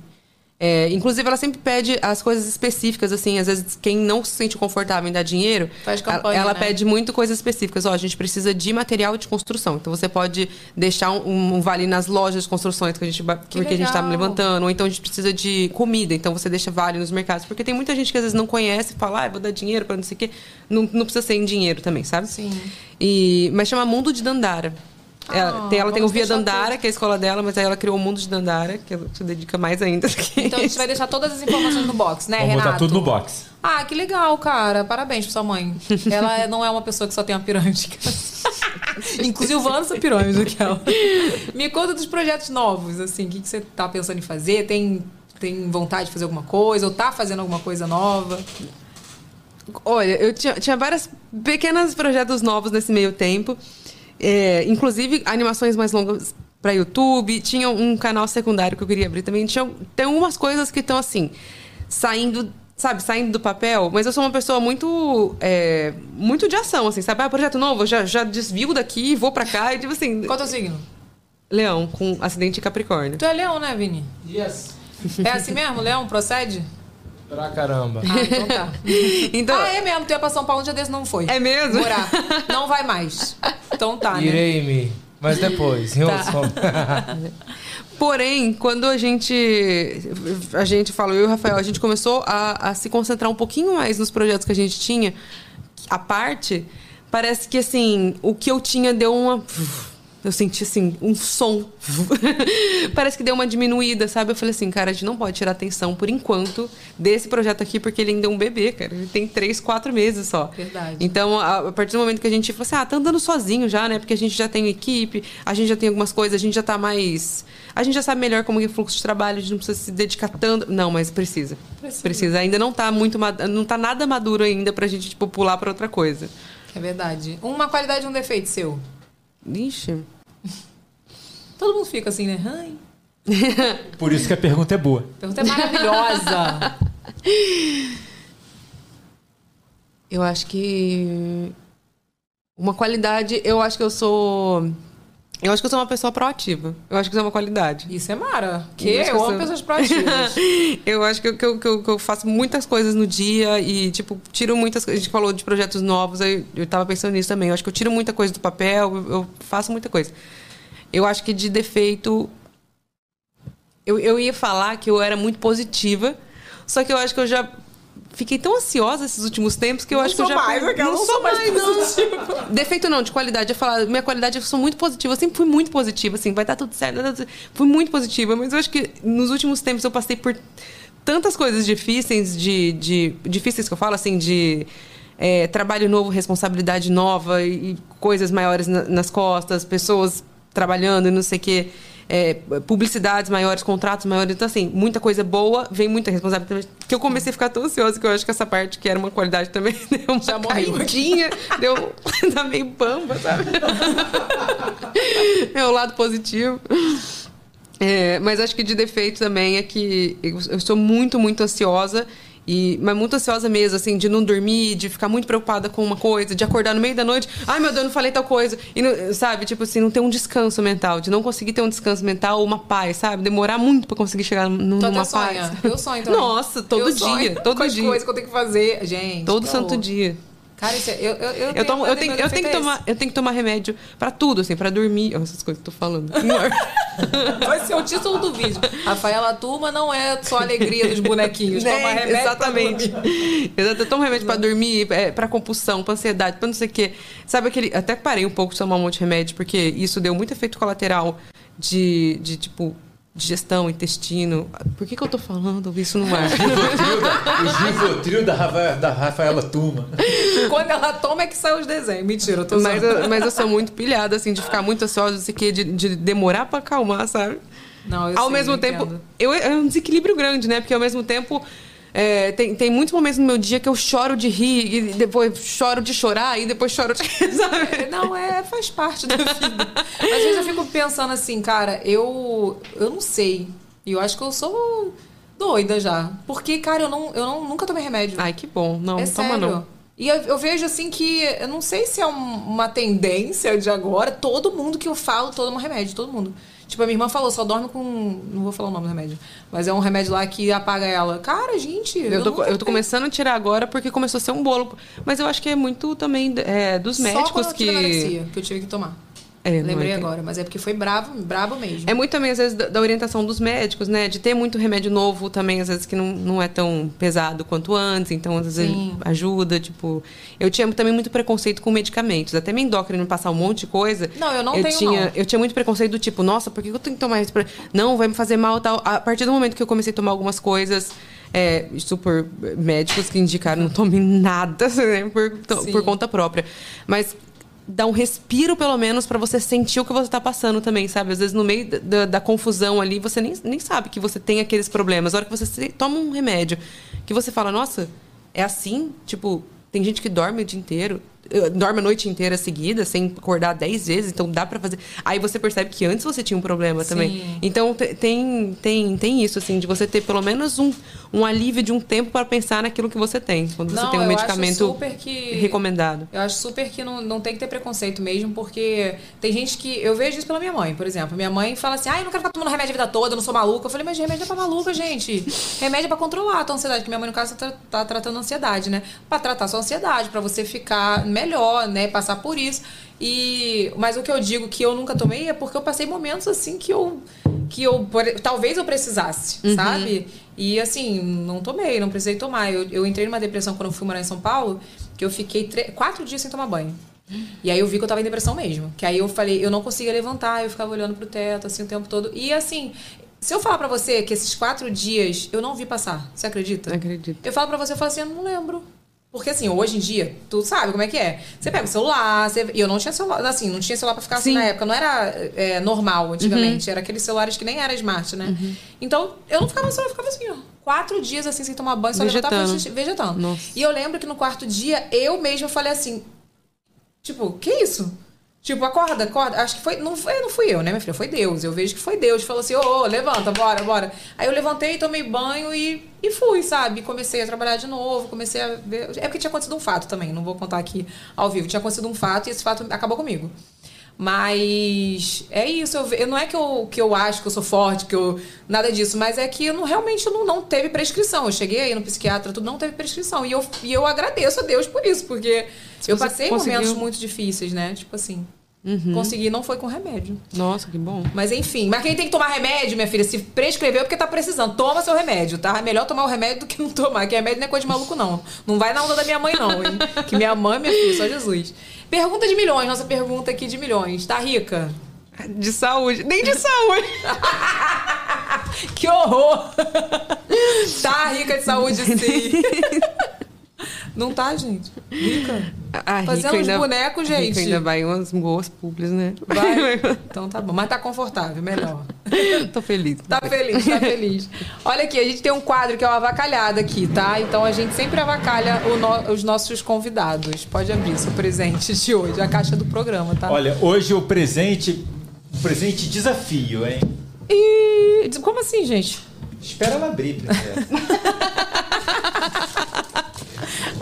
é, inclusive, ela sempre pede as coisas específicas, assim, às vezes quem não se sente confortável em dar dinheiro, Faz ela- campanha, ela né? pede muito coisas específicas. Ó, a gente precisa de material de construção. Então você pode deixar um, um vale nas lojas de construções que a gente, ba- porque a gente está legal. levantando, ou então a gente precisa de comida, então você deixa vale nos mercados. Porque tem muita gente que às vezes não conhece e fala, ah, eu vou dar dinheiro para não sei o quê. Não, não precisa ser em dinheiro também, sabe? Sim. E, mas chama Mundo de Dandara. Ela, Ah, tem, ela tem o Via Dandara, que é a escola dela, mas aí ela criou o Mundo de Dandara, que ela se dedica mais ainda. do que Então a gente vai deixar todas as informações no box, né, Vamos Renato? botar tudo no box. Ah, que legal, cara. Parabéns pra sua mãe. Ela é- não é uma pessoa que só tem uma pirâmide. <laughs> Inclusive, o Vanessa pirâmide do que ela. Me conta dos projetos novos, assim. O que, que você tá pensando em fazer? Tem, tem vontade de fazer alguma coisa? Ou tá fazendo alguma coisa nova? Olha, eu tinha, tinha vários pequenos projetos novos nesse meio tempo. É, inclusive, animações mais longas para YouTube. Tinha um canal secundário que eu queria abrir também. Tinha, tem umas coisas que estão assim, saindo, sabe, saindo do papel. Mas eu sou uma pessoa muito, é, muito de ação, assim, sabe? Ah, projeto novo, eu já, já desvio daqui, vou pra cá e tipo assim. Qual é o teu signo? Leão, com acidente em Capricórnio. Tu é leão, né, Vini? Yes. É assim mesmo? Leão? Procede? Pra caramba. Ah, então tá. <laughs> Então, Ah, é mesmo. Tu ia pra São Paulo um dia desse, não foi. É mesmo? Morar. <laughs> Não vai mais. Então tá, né? Irei-me. Mas depois, em Tá. <laughs> Porém, quando a gente a gente falou, eu e o Rafael, a gente começou a, a se concentrar um pouquinho mais nos projetos que a gente tinha, a parte, parece que assim, o que eu tinha deu uma eu senti assim, um som. <laughs> Parece que deu uma diminuída, sabe? Eu falei assim, cara, a gente não pode tirar atenção por enquanto desse projeto aqui, porque ele ainda é um bebê, cara. Ele tem três, quatro meses só. Verdade. Então, a, partir do momento que a gente falou assim, ah, tá andando sozinho já, né? Porque a gente já tem equipe, a gente já tem algumas coisas, a gente já tá mais. A gente já sabe melhor como é o fluxo de trabalho, a gente não precisa se dedicar tanto. Não, mas precisa. Precisa. Ainda não tá muito. Não tá nada maduro ainda pra gente, tipo, pular pra outra coisa. É verdade. Uma qualidade e um defeito seu. Ixi. Todo mundo fica assim, né? Ai, <laughs> Por isso que a pergunta é boa. a pergunta é maravilhosa. Eu acho que. Uma qualidade, eu acho que eu sou. Eu acho que eu sou uma pessoa proativa. Eu acho que isso é uma qualidade. Isso é Mara. Que Eu eu amo pessoas proativas. <laughs> eu acho que eu, que, eu, que, eu, que eu faço muitas coisas no dia e, tipo, tiro muitas coisas. A gente falou de projetos novos, aí eu tava pensando nisso também. Eu acho que eu tiro muita coisa do papel, eu, eu faço muita coisa. Eu acho que de defeito. Eu, eu ia falar que eu era muito positiva, só que eu acho que eu já fiquei tão ansiosa esses últimos tempos que eu Não acho que eu sou já. mais, aquela, não sou mais não. positiva. Defeito não, de qualidade. Eu falar, minha qualidade, eu sou muito positiva. Eu sempre fui muito positiva, assim, vai dar tudo certo. vai dar tudo certo. Fui muito positiva, mas eu acho que nos últimos tempos eu passei por tantas coisas difíceis de, de difíceis que eu falo assim de é, trabalho novo, responsabilidade nova e, e coisas maiores na- nas costas, pessoas trabalhando e não sei o quê. É, publicidades maiores, contratos maiores. Então, assim, muita coisa boa, vem muita responsabilidade. Que eu comecei a ficar tão ansiosa que eu acho que essa parte, que era uma qualidade também, <laughs> deu uma caidinha, deu <laughs> tá meio bamba, sabe? é o lado positivo. É, mas acho que de defeito também é que eu sou muito, muito ansiosa. E, mas muito ansiosa mesmo, assim, de não dormir, de ficar muito preocupada com uma coisa, de acordar no meio da noite, ai meu Deus, não falei tal coisa. E não- sabe, tipo assim, não ter um descanso mental, de não conseguir ter um descanso mental ou uma paz, sabe? Demorar muito pra conseguir chegar numa sonha. paz. Eu sonho <laughs> também. Nossa, todo Eu dia, <laughs> todo dia. coisas que eu tenho que fazer. Gente. Todo que santo dia. Cara, isso é, eu, eu, eu, Eu, tomo, eu, tenho, eu, tenho que tomar, eu tenho que tomar remédio pra tudo, assim, pra dormir. Olha essas coisas que eu tô falando. <laughs> Vai ser o título do vídeo. Rafaela Turma não é só a alegria dos bonequinhos. Né? Toma remédio Exatamente. <laughs> Eu tomo remédio pra dormir, é, pra compulsão, pra ansiedade, pra não sei o quê. Sabe aquele. Até parei um pouco de tomar um monte de remédio, porque isso deu muito efeito colateral de, de tipo, digestão, intestino. Por que, que eu tô falando isso no ar? O Rivotril da, Rafa- da Rafaela Tuma. Quando ela toma é que sai os desenhos. Mentira, eu tô mas, eu, mas eu sou muito pilhada, assim, de ficar muito ansiosa, não sei o quê, de, de demorar pra acalmar, sabe? Não, eu ao sei, mesmo eu tempo, eu, é um desequilíbrio grande, né? Porque ao mesmo tempo. É, tem, tem muitos momentos no meu dia que eu choro de rir, e depois choro de chorar, e depois choro de rir, <laughs> sabe? Não, é, faz parte da vida. Mas às vezes eu fico pensando assim, cara, eu. Eu não sei. E eu acho que eu sou doida já. Porque, cara, eu, não, eu não, nunca tomei remédio. Ai, que bom. Não, é toma sério. não. E eu, eu vejo assim que. Eu não sei se é um- uma tendência de agora. Todo mundo que eu falo toma remédio, todo mundo. Tipo, a minha irmã falou, só dorme com. Não vou falar o nome do remédio. Mas é um remédio lá que apaga ela. Cara, gente. Eu tô, nunca eu tô começando a tirar agora porque começou a ser um bolo. Mas eu acho que é muito também é, dos Só médicos eu que. anorexia, que eu tive que tomar. É, Lembrei é que- agora, mas é porque foi bravo, brabo mesmo. É muito também, às vezes, da, da orientação dos médicos, né? De ter muito remédio novo também, às vezes, que não, não é tão pesado quanto antes. Então, às vezes, Sim. ajuda. Tipo, eu tinha também muito preconceito com medicamentos. Até minha endócrina me passar um monte de coisa. Não, eu não eu tenho, tinha, não. Eu tinha muito preconceito do tipo, nossa, por que eu tenho que tomar isso? pra- Não, vai me fazer mal e tal. A partir do momento que eu comecei a tomar algumas coisas... é, super médicos que indicaram não tome nada <laughs> né, por, por conta própria. Mas dá um respiro, pelo menos, pra você sentir o que você tá passando também, sabe? Às vezes, no meio da, da- confusão ali, você nem, nem sabe que você tem aqueles problemas. A hora que você toma um remédio, que você fala, nossa, é assim? Tipo, tem gente que dorme o dia inteiro, dorme a noite inteira seguida, sem acordar dez vezes, então dá pra fazer. Aí você percebe que antes você tinha um problema também. Sim. Então te- tem, tem, tem isso, assim, de você ter pelo menos um, um alívio de um tempo para pensar naquilo que você tem, quando você Não, tem um medicamento que- recomendado. Eu acho super que não, não tem que ter preconceito mesmo, porque tem gente que. Eu vejo isso pela minha mãe, por exemplo. Minha mãe fala assim: ai, eu não quero ficar tomando remédio a vida toda, eu não sou maluca. Eu falei, mas remédio é pra maluca, gente. Remédio é pra controlar a tua ansiedade, que minha mãe, no caso, tá, tá tratando ansiedade, né? Pra tratar sua ansiedade, pra você ficar melhor, né? Passar por isso. E. Mas o que eu digo que eu nunca tomei é porque eu passei momentos assim que eu. Que eu. Talvez eu precisasse, Uhum. sabe? E assim, não tomei, não precisei tomar. Eu, eu entrei numa depressão quando eu fui morar em São Paulo, que eu fiquei quatro dias sem tomar banho. E aí eu vi que eu tava em depressão mesmo. Que aí eu falei, eu não conseguia levantar, eu ficava olhando pro teto, assim, o tempo todo. E assim, se eu falar pra você que esses quatro dias eu não vi passar, você acredita? Acredito. Eu falo pra você, eu falo assim, eu não lembro. Porque assim, hoje em dia, tu sabe como é que é. Você pega o celular, você... e eu não tinha celular, assim, não tinha celular pra ficar assim Sim. na época. Não era é, normal antigamente. Era aqueles celulares que nem era smart, né? Então, eu não ficava no celular, eu ficava assim, ó. Quatro dias assim sem tomar banho, só levantava pra Vegetando. xixi, vegetando. Nossa. E eu lembro que no quarto dia, eu mesma falei assim, Tipo, que isso? Tipo, acorda, acorda. Acho que foi. Não, foi, não fui eu, né, minha filha? Foi Deus. Eu vejo que foi Deus. Falou assim: ô, ô, levanta, bora, bora. Aí eu levantei, tomei banho e, e fui, sabe? Comecei a trabalhar de novo, comecei a ver. É porque tinha acontecido um fato também, não vou contar aqui ao vivo. Tinha acontecido um fato e esse fato acabou comigo. Mas é isso, eu, ve- não é que eu, que eu acho que eu sou forte, que eu. Nada disso, mas é que eu não, realmente não, não teve prescrição. Eu cheguei aí no psiquiatra, tudo não teve prescrição. E eu, e eu agradeço a Deus por isso, porque eu você passei conseguiu- momentos muito difíceis, né? Tipo assim. Uhum. Consegui, não foi com remédio. Nossa, que bom. Mas enfim, mas quem tem que tomar remédio, minha filha, se prescreveu é porque tá precisando. Toma seu remédio, tá? É melhor tomar o remédio do que não tomar. Que remédio não é coisa de maluco, não. Não vai na onda da minha mãe, não, hein? Que minha mãe, minha filha, só Jesus. Pergunta de milhões, nossa pergunta aqui de milhões. Tá rica? De saúde. Nem de saúde. <laughs> que horror! tá rica de saúde, sim. <laughs> Não tá, gente? Rica? Ah, Fazendo rico uns ainda- bonecos, gente. rico ainda vai umas boas publis, né? Vai? <laughs> Então tá bom. Mas tá confortável, melhor. <laughs> Tô feliz. Tá feliz, tá feliz. Olha aqui, a gente tem um quadro que é o avacalhada aqui, tá? Então a gente sempre avacalha o no- os nossos convidados. Pode abrir seu presente de hoje, a caixa do programa, tá? Olha, hoje o presente. O presente desafio, hein? E... Como assim, gente? Espera ela abrir primeiro. <laughs>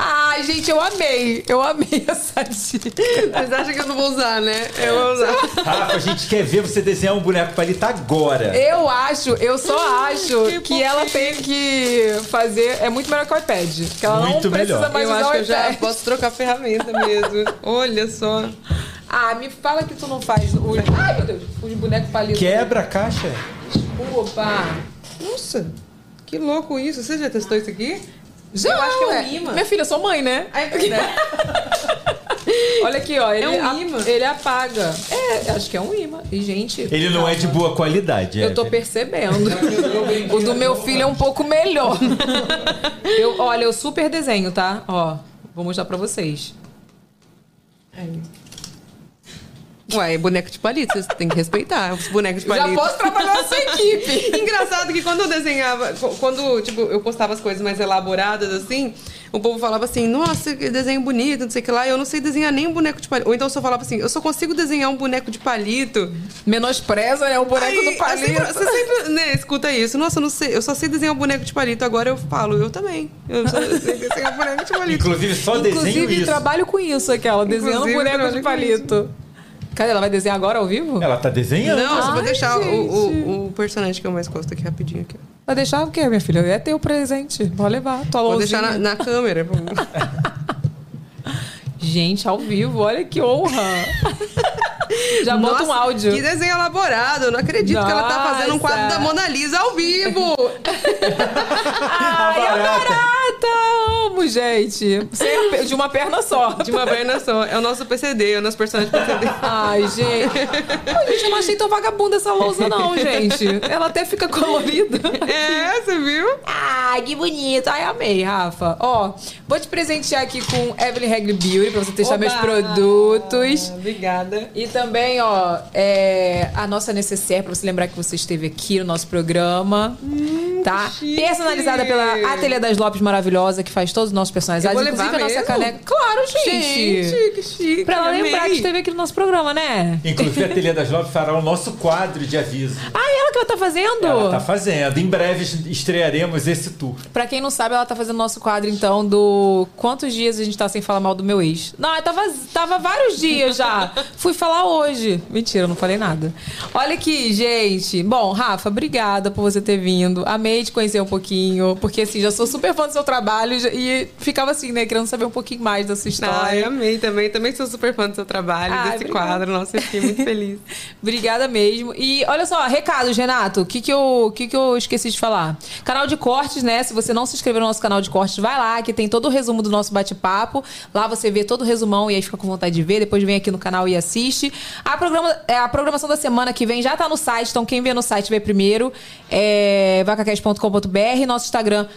Ai, gente, eu amei. Eu amei <laughs> essa dica. Vocês acham que eu não vou usar, né? Eu vou usar. Rafa, a gente quer ver você desenhar um boneco palito agora. Eu acho, eu só acho que que, ela tem que fazer. É muito melhor que o iPad. Que ela Muito não precisa melhor. mais Eu usar acho o que eu já iPad. posso trocar a ferramenta mesmo. Olha só. Ah, me fala que tu não faz os. Ai, meu Deus, os bonecos palitos. Quebra a caixa? Opa! Nossa, que louco isso. Você já testou isso aqui? Já, Eu acho que é um ué. imã. Minha filha, eu sou mãe, né? É verdade. <laughs> Olha aqui, ó. Ele, um a- imã? ele apaga. É, acho que é um imã. E, gente. Ele não é de boa qualidade. Eu tô percebendo. <laughs> o do meu filho é um pouco melhor. <laughs> Eu, olha, eu super desenho, tá? Ó, vou mostrar pra vocês. Ué, é boneco de palito, você tem que respeitar os bonecos de Já palito. posso trabalhar na sua equipe. <laughs> Engraçado que quando eu desenhava, quando tipo, eu postava as coisas mais elaboradas assim, o povo falava assim, nossa, que desenho bonito, não sei o que lá, eu não sei desenhar nem um boneco de palito. Ou então eu só falava assim, eu só consigo desenhar um boneco de palito. Menospreza, né? O boneco Aí, do eu palito. sempre- você sempre né, escuta isso. Nossa, eu não sei, eu só sei desenhar um boneco de palito. Agora eu falo, eu também. Eu só sei desenhar um boneco de palito. Inclusive, só desenho Inclusive, isso. trabalho com isso, aquela, desenhando Inclusive, boneco de palito. Cadê? Ela vai desenhar agora ao vivo? Ela tá desenhando. Não, eu só vou deixar o, o, o personagem que eu mais gosto aqui rapidinho. Aqui. Vai deixar o quê, minha filha? É teu presente. Pode levar. Tua Vou deixar na, na câmera. <laughs> Gente, ao vivo, olha que honra. <laughs> Já bota um Nossa, áudio. Que desenho elaborado. Eu não acredito que ela tá fazendo um quadro Nossa. da Mona Lisa ao vivo. <laughs> Ai, barata! Amo, gente. Sem De uma perna só. De uma perna só. É o nosso PCD, é o nosso personagem PCD. Ai, gente. Pô, gente, eu não achei tão vagabunda essa lousa, não, <laughs> gente. Ela até fica colorida. É, você viu? Ai, que bonito. Ai, amei, Rafa. Ó, vou te presentear aqui com Evelyn Regli Beauty pra você testar Oba! meus produtos. Obrigada. E também, ó, é, a nossa necessaire pra você lembrar que você esteve aqui no nosso programa. tá? chique. Personalizada pela Ateliê das Lopes maravilhosa, que faz todos os nossos. Eu levar inclusive a nossa mesmo? caneca. Claro, gente. Gente, que chique. Pra ela lembrar que esteve aqui no nosso programa, né? Inclusive, a Telha das Lopes fará o nosso quadro de aviso. Ah, ela que ela tá fazendo? Ela tá fazendo. Em breve estrearemos esse tour. Pra quem não sabe, ela tá fazendo nosso quadro, então, do quantos dias a gente tá sem falar mal do meu ex. Não, tava, tava vários dias já. <laughs> Fui falar hoje. Mentira, eu não falei nada. Olha aqui, gente. Bom, Rafa, obrigada por você ter vindo. Amei te conhecer um pouquinho, porque assim, já sou super fã do seu trabalho e já- e ficava assim, né, querendo saber um pouquinho mais da sua Ah, história. eu amei também. Também sou super fã do seu trabalho, Ah, desse obrigada. quadro. Nossa, eu fiquei muito feliz. <laughs> Obrigada mesmo. E olha só, recados, Renato. O que, que, eu, que, que eu esqueci de falar? Canal de cortes, né? Se você não se inscreveu no nosso canal de cortes, vai lá, que tem todo o resumo do nosso bate-papo. Lá você vê todo o resumão e aí fica com vontade de ver. Depois vem aqui no canal e assiste. A, programa, é, a programação da semana que vem já tá no site, então quem vê no site vê primeiro. É vacacast.com.br, nosso Instagram.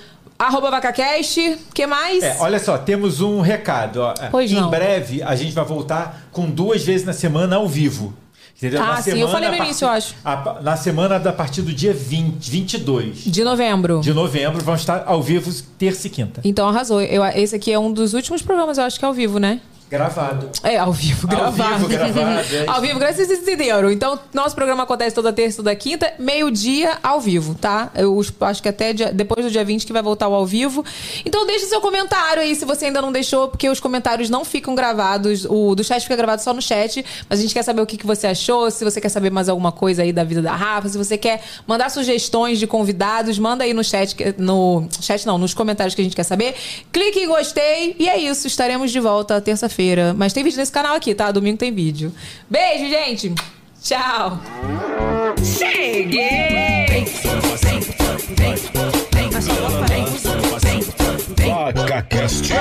Arroba VacaCast. que mais? É, olha só, temos um recado. ó. Pois em não. breve, a gente vai voltar com duas vezes na semana ao vivo. Entendeu? Ah, na sim, eu falei no a início, eu acho. a- na semana da partir do dia 20, 22 De novembro. de novembro, vamos estar ao vivo terça e quinta. Então arrasou. Eu, esse aqui é um dos últimos programas, eu acho que é ao vivo, né? Gravado. É, ao vivo, Ao gravado. vivo, gravado, é. <laughs> ao vivo, graças a entenderam. Então, nosso programa acontece toda terça toda quinta, meio-dia ao vivo, tá? Eu acho que até dia- depois do dia 20 que vai voltar o ao vivo. Então, deixe seu comentário aí se você ainda não deixou, porque os comentários não ficam gravados. O do chat fica gravado só no chat, mas a gente quer saber o que, que você achou, se você quer saber mais alguma coisa aí da vida da Rafa, se você quer mandar sugestões de convidados, manda aí no chat, no chat não, nos comentários que a gente quer saber. Clique em gostei e é isso, estaremos de volta terça-feira. Mas tem vídeo nesse canal aqui, tá? Domingo tem vídeo. Beijo, gente! Tchau! VacaCast.